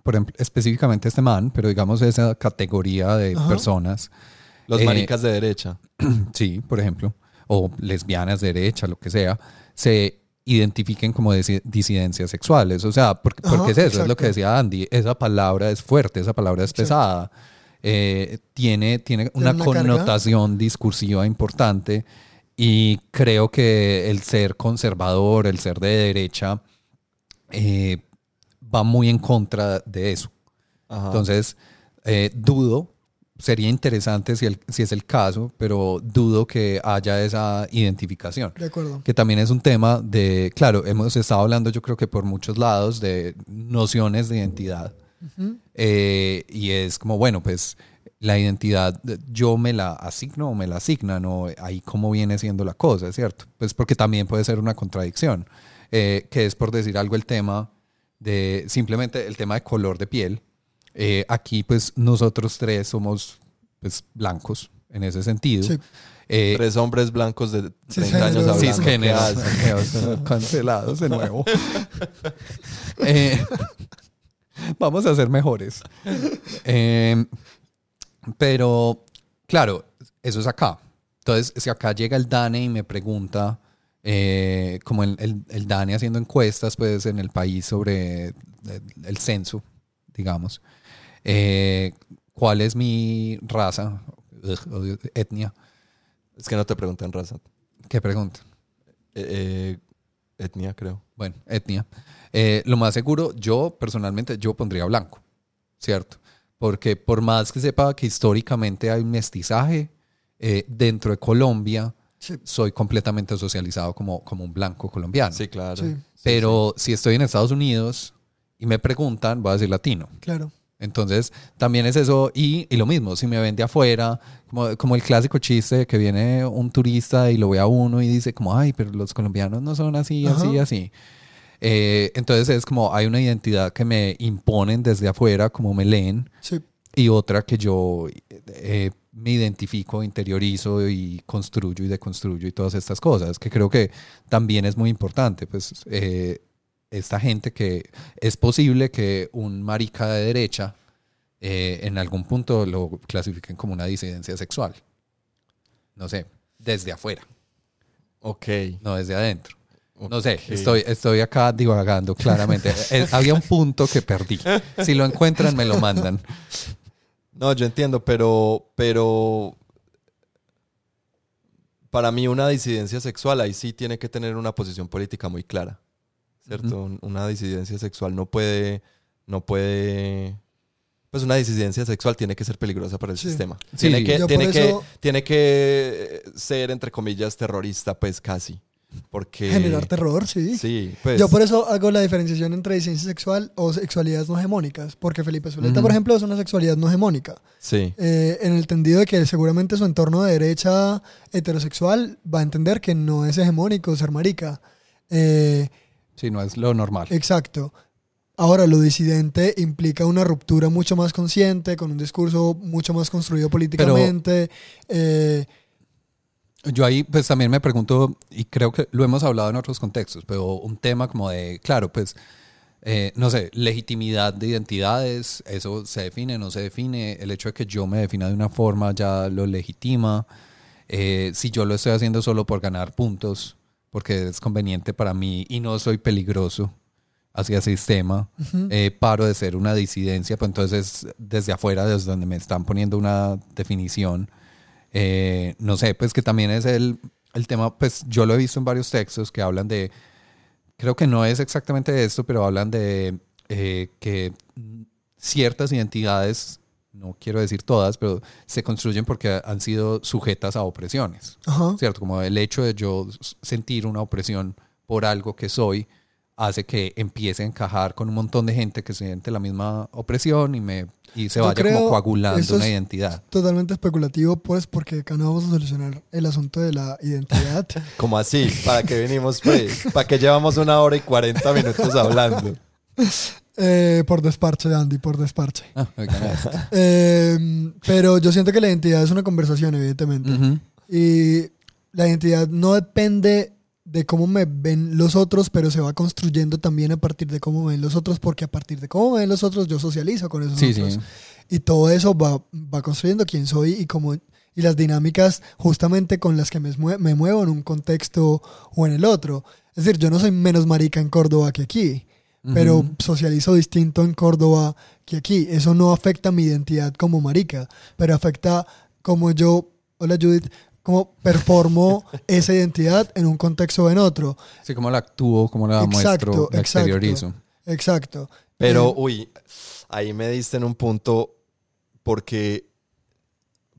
Speaker 2: por ejemplo, específicamente este man, pero digamos esa categoría de
Speaker 3: Ajá.
Speaker 2: personas,
Speaker 1: Los
Speaker 2: Eh,
Speaker 1: maricas de derecha. <clears throat>
Speaker 2: sí, por ejemplo, o lesbianas de derecha, lo que sea, se identifiquen como disi- disidencias sexuales. O sea, porque,
Speaker 3: Ajá,
Speaker 2: porque es eso, es lo que decía Andy, esa palabra es fuerte, esa palabra es pesada. Eh, tiene, tiene una,
Speaker 3: una carga.
Speaker 2: connotación discursiva importante y creo que el ser conservador, el ser de derecha, eh, va muy en contra de eso.
Speaker 1: Ajá.
Speaker 2: Entonces, eh, dudo, sería interesante si, el- si es el caso, pero dudo que haya esa identificación.
Speaker 3: De acuerdo.
Speaker 2: Que también es un tema de, claro, hemos estado hablando yo creo que por muchos lados de nociones de identidad.
Speaker 3: Ujú.
Speaker 2: Eh, y es como, bueno, pues la identidad yo me la asigno o me la asignan o ahí cómo viene siendo la cosa, ¿cierto? Pues porque también puede ser una contradicción, eh, que es por decir algo el tema de simplemente el tema de color de piel. Eh, aquí pues nosotros tres somos pues blancos en ese sentido.
Speaker 3: Sí.
Speaker 2: Eh,
Speaker 1: Tres hombres blancos de 30
Speaker 3: Cisgénero.
Speaker 1: años hablando.
Speaker 2: cisgéneros cancelados de nuevo. <laughs> Eh, vamos a ser mejores. Eh, pero, claro, eso es acá. Entonces, si acá llega el DANE y me pregunta, eh, como el, el, el DANE haciendo encuestas pues, en el país sobre el, el censo, digamos, eh, ¿cuál es mi raza, ugh, etnia?
Speaker 1: Es que no te preguntan raza.
Speaker 2: ¿Qué pregunta?
Speaker 1: Eh, eh, etnia, creo.
Speaker 2: Bueno, etnia. Eh, lo más seguro, yo personalmente, yo pondría blanco, ¿cierto? Porque por más que sepa que históricamente hay un mestizaje, eh, dentro de Colombia
Speaker 3: Sí.
Speaker 2: soy completamente socializado como, como un blanco colombiano.
Speaker 1: Sí, claro.
Speaker 3: Sí,
Speaker 2: Pero si estoy en Estados Unidos y me preguntan, voy a decir latino.
Speaker 3: claro.
Speaker 2: Entonces, también es eso. Y, y lo mismo, si me ven de afuera, como, como el clásico chiste de que viene un turista y lo ve a uno y dice como, ay, pero los colombianos no son así, así,
Speaker 3: Ajá.
Speaker 2: así. Eh, entonces es como, hay una identidad que me imponen desde afuera, como me leen,
Speaker 3: Sí.
Speaker 2: y otra que yo eh, me identifico, interiorizo y construyo y deconstruyo y todas estas cosas, que creo que también es muy importante. Pues eh, esta gente que es posible que un marica de derecha eh, en algún punto lo clasifiquen como una disidencia sexual. No sé, desde afuera,
Speaker 1: Ok.
Speaker 2: no desde adentro. No sé, estoy, estoy acá divagando claramente. <laughs> Eh, había un punto que perdí. Si lo encuentran, me lo mandan.
Speaker 1: No, yo entiendo, pero, pero para mí una disidencia sexual ahí sí tiene que tener una posición política muy clara, ¿cierto? Un- Una disidencia sexual no puede, no puede, pues una disidencia sexual tiene que ser peligrosa para el
Speaker 3: Sí.
Speaker 1: sistema.
Speaker 2: Sí.
Speaker 1: Tiene que, tiene que, tiene que ser entre comillas terrorista, pues casi, porque
Speaker 3: Generar terror, sí.
Speaker 1: Sí, pues.
Speaker 3: Yo por eso hago la diferenciación entre disidencia sexual o sexualidades no hegemónicas, porque Felipe Zuleta, por ejemplo, es una sexualidad no hegemónica,
Speaker 1: Sí,
Speaker 3: eh, en el entendido de que seguramente su entorno de derecha heterosexual va a entender que no es hegemónico ser marica. Eh,
Speaker 2: Si no es lo normal.
Speaker 3: exacto. Ahora, lo disidente implica una ruptura mucho más consciente, con un discurso mucho más construido políticamente. eh,
Speaker 2: Yo ahí pues también me pregunto, y creo que lo hemos hablado en otros contextos, pero un tema como de, claro, pues, eh, no sé, legitimidad de identidades, eso se define, no se define, el hecho de que yo me defina de una forma ya lo legitima, Eh, si yo lo estoy haciendo solo por ganar puntos, porque es conveniente para mí y no soy peligroso hacia el sistema, eh, paro de ser una disidencia, pues entonces desde afuera, desde donde me están poniendo una definición, eh, no sé, pues que también es el, el tema, pues yo lo he visto en varios textos que hablan de, creo que no es exactamente esto, pero hablan de eh, que ciertas identidades, no quiero decir todas, pero se construyen porque han sido sujetas a opresiones,
Speaker 3: ajá.
Speaker 2: ¿cierto? Como el hecho de yo sentir una opresión por algo que soy hace que empiece a encajar con un montón de gente que siente la misma opresión y me y se
Speaker 3: Yo
Speaker 2: vaya
Speaker 3: creo
Speaker 2: como coagulando
Speaker 3: eso
Speaker 2: una
Speaker 3: es
Speaker 2: identidad.
Speaker 3: Totalmente especulativo, pues, porque acá no vamos a solucionar el asunto de la identidad. <laughs>
Speaker 1: ¿Cómo así? ¿Para qué venimos, pues? ¿Para qué llevamos una hora y 40 minutos hablando? <laughs>
Speaker 3: Eh, por desparche, Andy, por desparche.
Speaker 2: Ah.
Speaker 3: Eh, <laughs> pero yo siento que la identidad es una conversación, evidentemente. Y la identidad no depende de cómo me ven los otros, pero se va construyendo también a partir de cómo me ven los otros, porque a partir de cómo me ven los otros yo socializo con esos
Speaker 2: Sí,
Speaker 3: otros.
Speaker 2: sí.
Speaker 3: Y todo eso va, va construyendo quién soy y cómo y las dinámicas justamente con las que me, me muevo en un contexto o en el otro. Es decir, yo no soy menos marica en Córdoba que aquí, pero socializo distinto en Córdoba que aquí. Eso no afecta mi identidad como marica, pero afecta como yo, hola Judith, como performo <laughs> esa identidad en un contexto o en otro.
Speaker 2: Sí, como la actúo, como la
Speaker 3: Exacto,
Speaker 2: muestro, la
Speaker 3: exacto.
Speaker 2: exteriorizo.
Speaker 3: Exacto.
Speaker 1: Pero,
Speaker 3: Eh,
Speaker 1: uy, ahí me diste en un punto porque,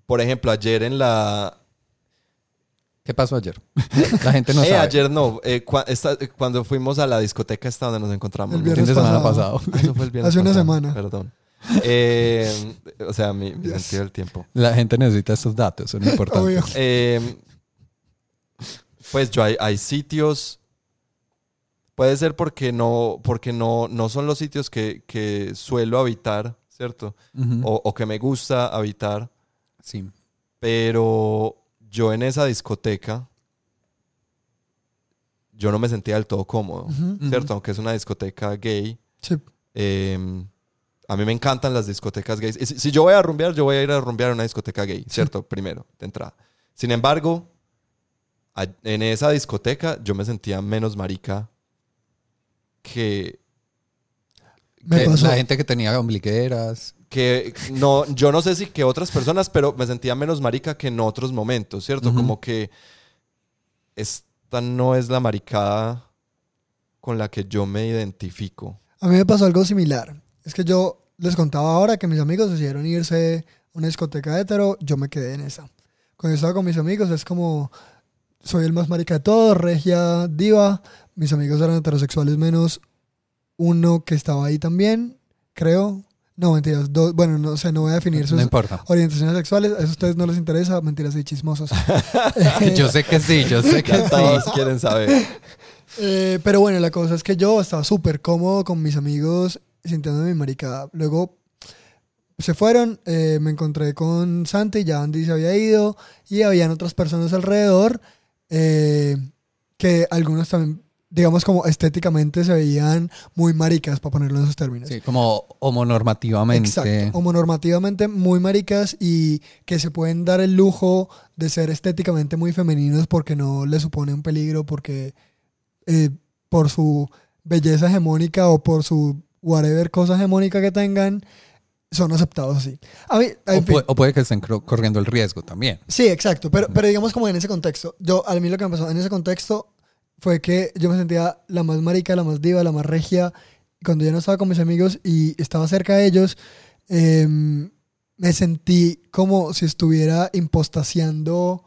Speaker 1: por ejemplo, ayer en la...
Speaker 2: ¿Qué pasó ayer? <laughs> La gente no <laughs>
Speaker 1: eh,
Speaker 2: sabe.
Speaker 1: ayer no, eh, esta- cuando fuimos a la discoteca esta donde nos encontramos.
Speaker 3: El
Speaker 1: ¿no?
Speaker 2: El fin de
Speaker 3: viernes
Speaker 2: semana
Speaker 3: pasado.
Speaker 2: pasado.
Speaker 1: Ah, Eso fue el viernes
Speaker 3: Hace una
Speaker 1: pasado,
Speaker 3: semana.
Speaker 1: Perdón. Eh, o sea, mi, mi
Speaker 3: Yes.
Speaker 1: sentido del tiempo.
Speaker 2: La gente necesita estos datos, son <laughs> importantes.
Speaker 1: Eh, pues yo hay, hay sitios. Puede ser porque no, porque no, no son los sitios que, que suelo habitar, ¿cierto? O, o que me gusta habitar.
Speaker 2: Sí.
Speaker 1: Pero yo en esa discoteca, yo no me sentía del todo cómodo. ¿cierto? Aunque es una discoteca gay.
Speaker 3: Sí.
Speaker 1: eh, a mí me encantan las discotecas gays. Y Si, si yo voy a rumbear, yo voy a ir a rumbear a una discoteca gay, <laughs> ¿cierto? Primero, de entrada. Sin embargo, en esa discoteca yo me sentía menos marica que,
Speaker 3: Me
Speaker 2: Que
Speaker 3: pasó.
Speaker 2: La gente que tenía ombligueras.
Speaker 1: que no, yo no sé si que otras personas, pero me sentía menos marica que en otros momentos, ¿cierto? Como que esta no es la maricada con la que yo me identifico.
Speaker 3: A mí me pasó algo similar. Es que yo les contaba ahora que mis amigos decidieron irse a una discoteca hetero, yo me quedé en esa. Cuando yo estaba con mis amigos es como, soy el más marica de todos, regia, diva. Mis amigos eran heterosexuales menos uno que estaba ahí también, creo. No, mentiras. dos- bueno, no sé, no voy a definir sus
Speaker 2: No importa.
Speaker 3: orientaciones sexuales. A eso a ustedes no les interesa. Mentiras y chismosos. <laughs> <laughs>
Speaker 2: Yo sé que sí, yo sé que
Speaker 1: todos quieren saber.
Speaker 3: Eh, pero bueno, la cosa es que yo estaba súper cómodo con mis amigos sintiéndome mi maricada. Luego se fueron, eh, me encontré con Santi, ya Andy se había ido y habían otras personas alrededor eh, que algunos también, digamos como estéticamente se veían muy maricas, para ponerlo en esos términos.
Speaker 2: Sí, como homonormativamente.
Speaker 3: Exacto, homonormativamente muy maricas y que se pueden dar el lujo de ser estéticamente muy femeninos porque no les supone un peligro, porque eh, por su belleza hegemónica o por su whatever cosa hegemónica que tengan, son aceptados así. A mí,
Speaker 2: O,
Speaker 3: en fin,
Speaker 2: pu- o puede que estén corriendo el riesgo también.
Speaker 3: Sí, exacto, pero, pero digamos como en ese contexto. Yo, a mí lo que me pasó en ese contexto fue que yo me sentía la más marica, la más diva, la más regia. Cuando yo no estaba con mis amigos y estaba cerca de ellos, em, me sentí como si estuviera impostaseando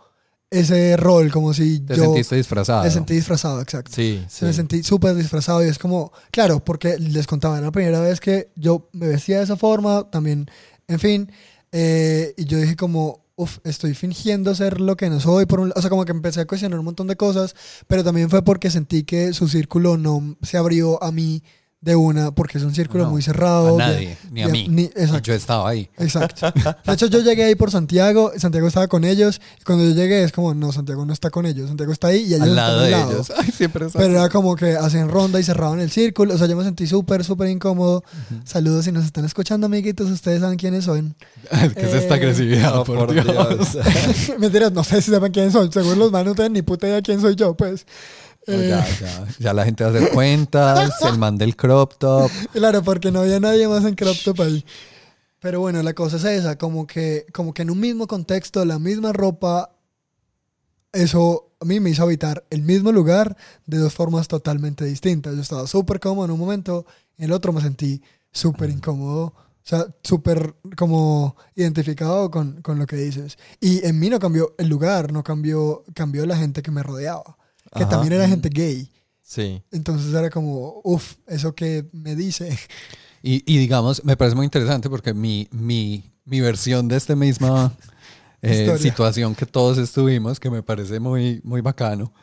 Speaker 3: ese rol, como si
Speaker 2: Te
Speaker 3: yo
Speaker 2: sentiste disfrazado.
Speaker 3: me sentí disfrazado, exacto.
Speaker 1: Sí,
Speaker 3: Me sentí súper disfrazado y es como, claro, porque les contaba, la primera vez que yo me vestía de esa forma, también, en fin, eh, y yo dije como, uff, estoy fingiendo ser lo que no soy, por un, o sea, como que empecé a cuestionar un montón de cosas, pero también fue porque sentí que su círculo no se abrió a mí de una, porque es un círculo
Speaker 2: No,
Speaker 3: muy cerrado.
Speaker 2: A
Speaker 3: de-
Speaker 2: nadie, ni a
Speaker 3: de-
Speaker 2: mí.
Speaker 3: ni-
Speaker 2: Y
Speaker 3: exacto.
Speaker 2: yo estaba ahí.
Speaker 3: Exacto. De hecho, yo llegué ahí por Santiago, Santiago estaba con ellos, y cuando yo llegué es como, no, Santiago no está con ellos, Santiago está ahí y ellos
Speaker 2: Al
Speaker 3: están
Speaker 2: lado
Speaker 3: al
Speaker 2: de
Speaker 3: lado.
Speaker 2: ellos. Ay, siempre es
Speaker 3: Pero
Speaker 2: así.
Speaker 3: era como que hacían ronda y cerraban el círculo. O sea, yo me sentí súper, súper incómodo. Saludos si nos están escuchando, amiguitos. Ustedes saben quiénes son.
Speaker 2: Es que es esta
Speaker 3: Eh,
Speaker 2: agresividad,
Speaker 1: No,
Speaker 2: por, Dios. <laughs>
Speaker 3: Mentiras, no sé si saben quiénes son. Según los manos no tienen ni puta idea quién soy yo, pues.
Speaker 2: No,
Speaker 3: Eh,
Speaker 2: ya, ya, ya la gente hace cuentas, el man del crop top.
Speaker 3: Claro, porque no había nadie más en crop top ahí. Pero bueno, la cosa es esa, como que, como que en un mismo contexto, la misma ropa, eso a mí me hizo habitar el mismo lugar de dos formas totalmente distintas. Yo estaba súper cómodo en un momento, en el otro me sentí súper incómodo, o sea, súper como identificado con, con lo que dices. Y en mí no cambió el lugar, no cambió, cambió la gente que me rodeaba, que
Speaker 1: Ajá.
Speaker 3: también era gente gay.
Speaker 1: Sí.
Speaker 3: Entonces era como, uff, eso que me dice.
Speaker 2: Y, y digamos, me parece muy interesante porque mi, mi, mi versión de esta misma eh, <laughs> situación que todos estuvimos, que me parece muy, muy bacano,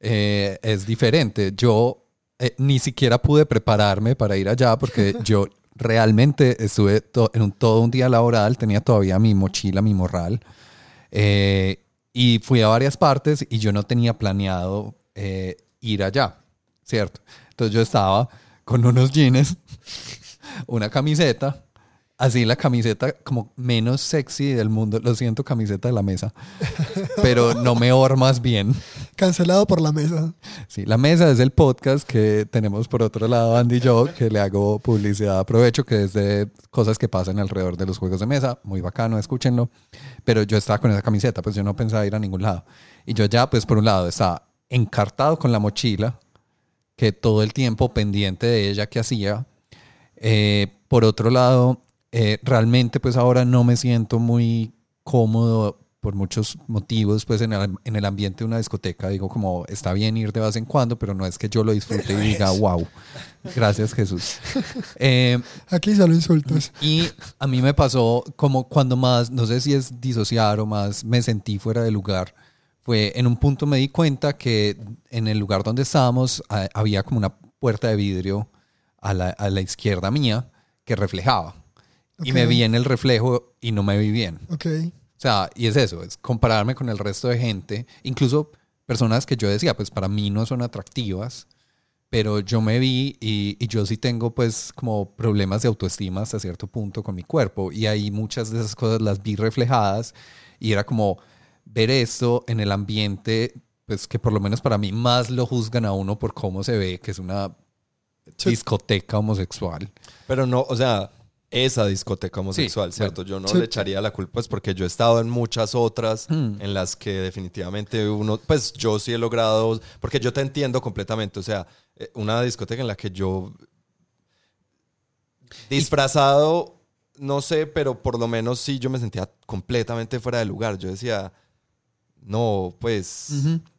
Speaker 2: eh, es diferente. Yo eh, ni siquiera pude prepararme para ir allá porque <laughs> yo realmente estuve en un, todo un día laboral, tenía todavía mi mochila, mi morral, eh, y fui a varias partes y yo no tenía planeado eh, ir allá, ¿cierto? Entonces yo estaba con unos jeans, <laughs> una camiseta, así la camiseta como menos sexy del mundo, lo siento, camiseta de la mesa, pero no me hormas bien.
Speaker 3: Cancelado por la mesa.
Speaker 2: Sí, la mesa es el podcast que tenemos por otro lado Andy y yo, que le hago publicidad aprovecho, que es de cosas que pasan alrededor de los juegos de mesa, muy bacano, escúchenlo. Pero yo estaba con esa camiseta, pues yo no pensaba ir a ningún lado. Y yo ya, pues por un lado, estaba encartado con la mochila, que todo el tiempo pendiente de ella que hacía. Eh, por otro lado, eh, realmente pues ahora no me siento muy cómodo por muchos motivos pues en el, en el ambiente de una discoteca. Digo como está bien ir de vez en cuando, pero no es que yo lo disfrute y diga wow, gracias Jesús. <laughs> Eh,
Speaker 3: Aquí solo insultos.
Speaker 2: y a mí me pasó como cuando más, no sé si es disociar o más me sentí fuera de lugar, fue en un punto me di cuenta que en el lugar donde estábamos había como una puerta de vidrio a la, a la izquierda mía que reflejaba. Y me vi en el reflejo y no me vi bien.
Speaker 3: Ok.
Speaker 2: O sea, y es eso, es compararme con el resto de gente, incluso personas que yo decía, pues para mí no son atractivas, pero yo me vi y, y yo sí tengo pues como problemas de autoestima hasta cierto punto con mi cuerpo y ahí muchas de esas cosas las vi reflejadas y era como ver esto en el ambiente, pues que por lo menos para mí más lo juzgan a uno por cómo se ve, que es una discoteca homosexual.
Speaker 1: Pero no, o sea, esa discoteca homosexual,
Speaker 2: Sí,
Speaker 1: ¿cierto? Yo no
Speaker 3: Sí.
Speaker 1: le echaría la culpa, pues porque yo he estado en muchas otras
Speaker 2: Hmm.
Speaker 1: en las que definitivamente uno, pues yo sí he logrado, porque yo te entiendo completamente, o sea, eh, una discoteca en la que yo disfrazado, no sé, pero por lo menos sí yo me sentía completamente fuera de lugar. Yo decía, no, pues,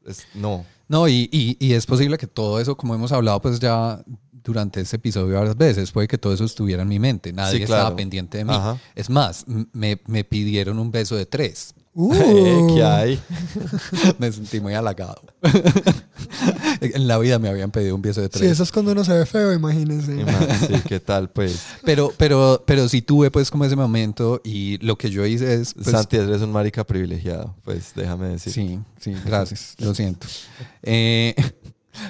Speaker 1: es- no.
Speaker 2: No, y, y, y es posible que todo eso, como hemos hablado pues ya durante este episodio varias veces, puede que todo eso estuviera en mi mente. Nadie
Speaker 1: Sí, claro.
Speaker 2: estaba pendiente de mí.
Speaker 1: Ajá.
Speaker 2: Es más, me, me pidieron un beso de tres. <laughs>
Speaker 3: Uh,
Speaker 1: Eh, ¿Qué hay? <laughs>
Speaker 2: me sentí muy halagado. <laughs> en la vida me habían pedido un beso de
Speaker 3: Sí,
Speaker 2: tres.
Speaker 3: eso es cuando uno se ve feo, imagínense.
Speaker 1: Sí, ¿qué tal? Pues,
Speaker 2: Pero, pero, pero sí tuve pues como ese momento y lo que yo hice es... pues,
Speaker 1: Santi, eres un marica privilegiado, pues déjame decir.
Speaker 2: Sí, sí, gracias, lo siento. Eh,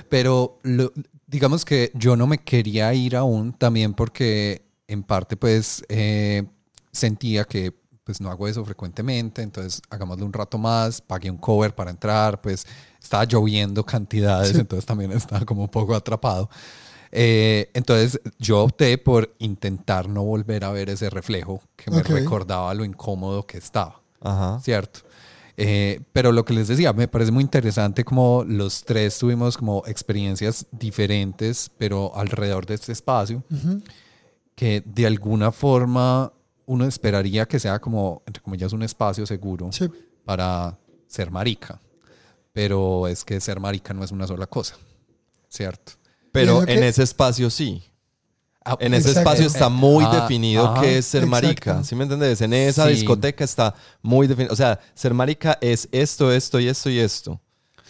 Speaker 2: pero lo- digamos que yo no me quería ir aún también porque en parte pues eh, sentía que pues no hago eso frecuentemente, entonces hagámoslo un rato más, pagué un cover para entrar, pues estaba lloviendo cantidades,
Speaker 3: Sí.
Speaker 2: entonces también <laughs> estaba como un poco atrapado. Eh, entonces yo opté por intentar no volver a ver ese reflejo que me recordaba lo incómodo que estaba.
Speaker 1: Ajá.
Speaker 2: ¿cierto? Eh, pero lo que les decía, me parece muy interesante como los tres tuvimos como experiencias diferentes, pero alrededor de este espacio, que de alguna forma uno esperaría que sea como, entre comillas, un espacio seguro
Speaker 3: Sí.
Speaker 2: para ser marica. Pero es que ser marica no es una sola cosa, ¿cierto?
Speaker 1: Pero en
Speaker 3: que-
Speaker 1: ese espacio sí.
Speaker 2: Ah,
Speaker 1: En ese
Speaker 3: Exacto.
Speaker 1: espacio está muy
Speaker 2: Ah,
Speaker 1: definido
Speaker 2: ajá.
Speaker 1: qué es ser
Speaker 3: Exacto.
Speaker 1: marica. ¿Sí me entiendes? En esa
Speaker 2: Sí.
Speaker 1: discoteca está muy definido. O sea, ser marica es esto, esto y esto y esto.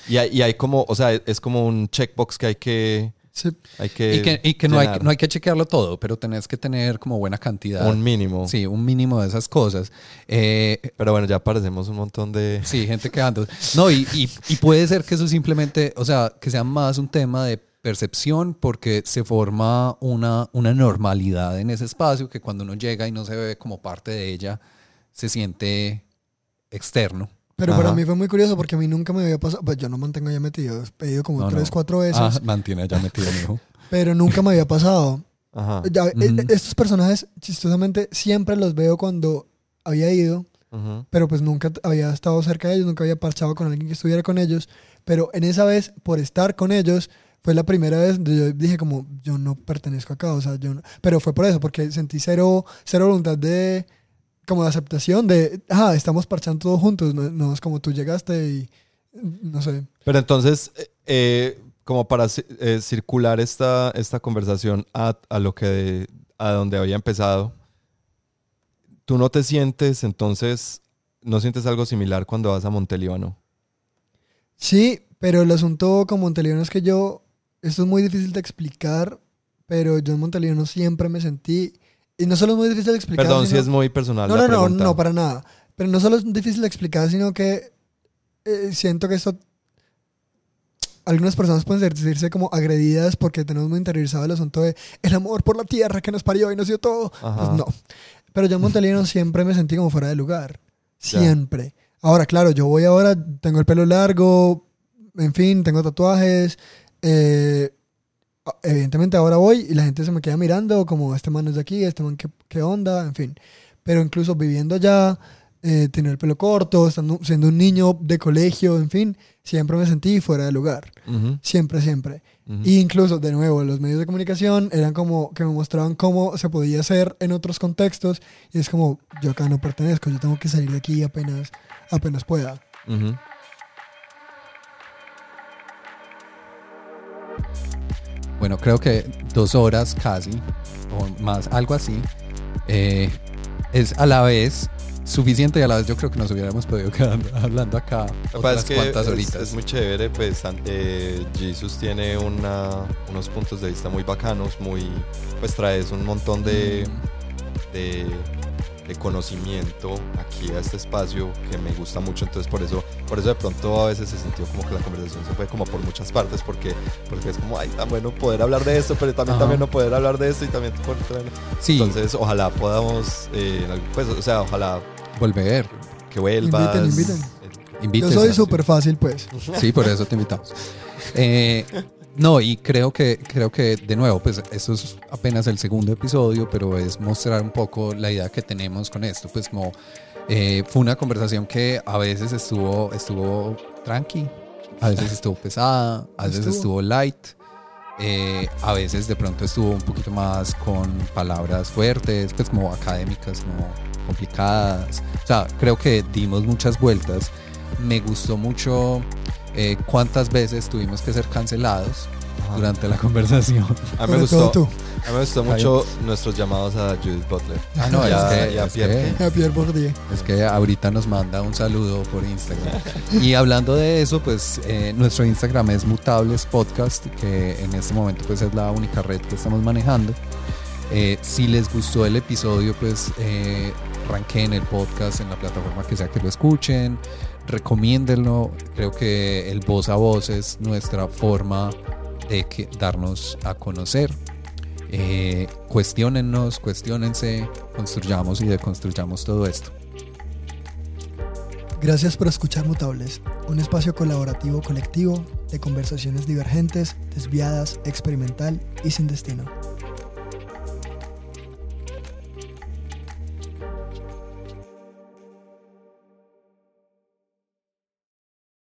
Speaker 1: Y hay, y hay como, o sea, es como un checkbox que hay que,
Speaker 3: Sí.
Speaker 1: hay que,
Speaker 2: y que, y que no, hay, no hay que chequearlo todo, pero tenés que tener como buena cantidad.
Speaker 1: un mínimo.
Speaker 2: Sí, un mínimo de esas cosas. Eh,
Speaker 1: Pero bueno, ya parecemos un montón de...
Speaker 2: Sí, gente quedando. No, y, y, y puede ser que eso simplemente, o sea, que sea más un tema de percepción porque se forma una, una normalidad en ese espacio que cuando uno llega y no se ve como parte de ella, se siente externo.
Speaker 3: Pero
Speaker 1: Ajá.
Speaker 3: para mí fue muy curioso porque a mí nunca me había pasado. Pues yo no mantengo ya metido. He pedido como
Speaker 2: No,
Speaker 3: tres,
Speaker 2: no.
Speaker 3: cuatro veces.
Speaker 2: Ah, mantiene ya metido, mijo. <laughs>
Speaker 3: Pero nunca me había pasado.
Speaker 1: Ajá.
Speaker 3: Ya, eh,
Speaker 2: Ujú.
Speaker 3: estos personajes, chistosamente, siempre los veo cuando había ido. Pero pues nunca había estado cerca de ellos, nunca había parchado con alguien que estuviera con ellos, pero en esa vez, por estar con ellos, fue la primera vez donde yo dije como, yo no pertenezco acá, o sea, yo no- pero fue por eso, porque sentí cero, cero voluntad de, como de aceptación, de, ah, estamos parchando todos juntos, no, no es como tú llegaste y, no sé,
Speaker 1: Pero entonces, eh, como para eh, circular esta, esta conversación a, a lo que a donde había empezado, tú no te sientes, entonces, no sientes algo similar cuando vas a Montelíbano.
Speaker 3: Sí, pero el asunto con Montelíbano es que yo, esto es muy difícil de explicar, pero yo en Montelíbano siempre me sentí, y no solo es muy difícil de explicar,
Speaker 1: Perdón si
Speaker 3: sino-
Speaker 1: es muy personal.
Speaker 3: no,
Speaker 1: la
Speaker 3: no, no,
Speaker 1: pregunta.
Speaker 3: no, para nada. Pero no solo es difícil de explicar, sino que eh, siento que esto. Algunas personas pueden sentirse como agredidas porque tenemos muy interiorizado el asunto de el amor por la tierra que nos parió y nos dio todo. Pues no. Pero yo en Montelíbano siempre me sentí como fuera de lugar.
Speaker 1: Ya.
Speaker 3: Siempre. Ahora, claro, yo voy ahora, tengo el pelo largo, en fin, tengo tatuajes. Eh, evidentemente ahora voy y la gente se me queda mirando como este man es de aquí, este man qué, qué onda, en fin. Pero incluso viviendo allá, eh, tener el pelo corto, estando, siendo un niño de colegio, en fin, siempre me sentí fuera de lugar.
Speaker 1: Ujú,
Speaker 3: Siempre, siempre.
Speaker 1: ujú.
Speaker 3: Y incluso, de nuevo, los medios de comunicación eran como que me mostraban cómo se podía hacer en otros contextos. Y es como, yo acá no pertenezco, yo tengo que salir de aquí apenas, apenas pueda.
Speaker 1: Ujú.
Speaker 2: Bueno, creo que dos horas casi, o más, algo así, eh, es a la vez suficiente y a la vez yo creo que nos hubiéramos podido quedar <laughs> hablando acá otras
Speaker 1: es que
Speaker 2: cuantas
Speaker 1: es,
Speaker 2: horitas.
Speaker 1: es muy chévere, pues eh, Jesus tiene una, unos puntos de vista muy bacanos, muy, pues traes un montón de,
Speaker 2: Mm.
Speaker 1: de, de conocimiento aquí a este espacio que me gusta mucho, entonces por eso, por eso de pronto a veces se sintió como que la conversación se fue como por muchas partes, porque, porque es como, ay, tan bueno poder hablar de esto, pero también,
Speaker 2: Ajá.
Speaker 1: también no poder hablar de esto y también poder...
Speaker 2: Sí,
Speaker 1: Entonces ojalá podamos, eh, pues, o sea, ojalá
Speaker 2: volver.
Speaker 1: que vuelvas.
Speaker 3: Inviten, inviten.
Speaker 1: Eh.
Speaker 3: Yo soy súper fácil, pues.
Speaker 2: Sí, por eso te invitamos. Eh, <laughs> no, y creo que, creo que de nuevo, pues esto es apenas el segundo episodio, pero es mostrar un poco la idea que tenemos con esto. Pues como eh, fue una conversación que a veces estuvo, estuvo tranqui, a veces estuvo pesada, a veces
Speaker 3: Estuvo.
Speaker 2: estuvo light. eh, a veces de pronto estuvo un poquito más con palabras fuertes, pues como académicas, como complicadas. O sea, creo que dimos muchas vueltas. Me gustó mucho eh, cuántas veces tuvimos que ser cancelados
Speaker 1: Ajá.
Speaker 2: durante la conversación.
Speaker 1: A mí me gustó,
Speaker 3: todo tú.
Speaker 1: a mí me gustó mucho nuestros llamados a Judith Butler.
Speaker 2: Ah, no,
Speaker 1: Y a-
Speaker 2: es que,
Speaker 1: y a
Speaker 2: es
Speaker 1: Pierre
Speaker 2: que-
Speaker 3: A Pierre Bourdieu.
Speaker 2: es que ahorita nos manda un saludo por Instagram. Y hablando de eso, pues eh, nuestro Instagram es Mutables Podcast, que en este momento pues es la única red que estamos manejando. Eh, si les gustó el episodio, pues eh, ranqueen el podcast en la plataforma que sea que lo escuchen, recomiéndenlo. Creo que el voz a voz es nuestra forma de que, darnos a conocer. Eh, cuestionennos, cuestionense, construyamos y deconstruyamos todo esto.
Speaker 3: Gracias por escuchar Mutables, un espacio colaborativo colectivo de conversaciones divergentes, desviadas, experimental y sin destino.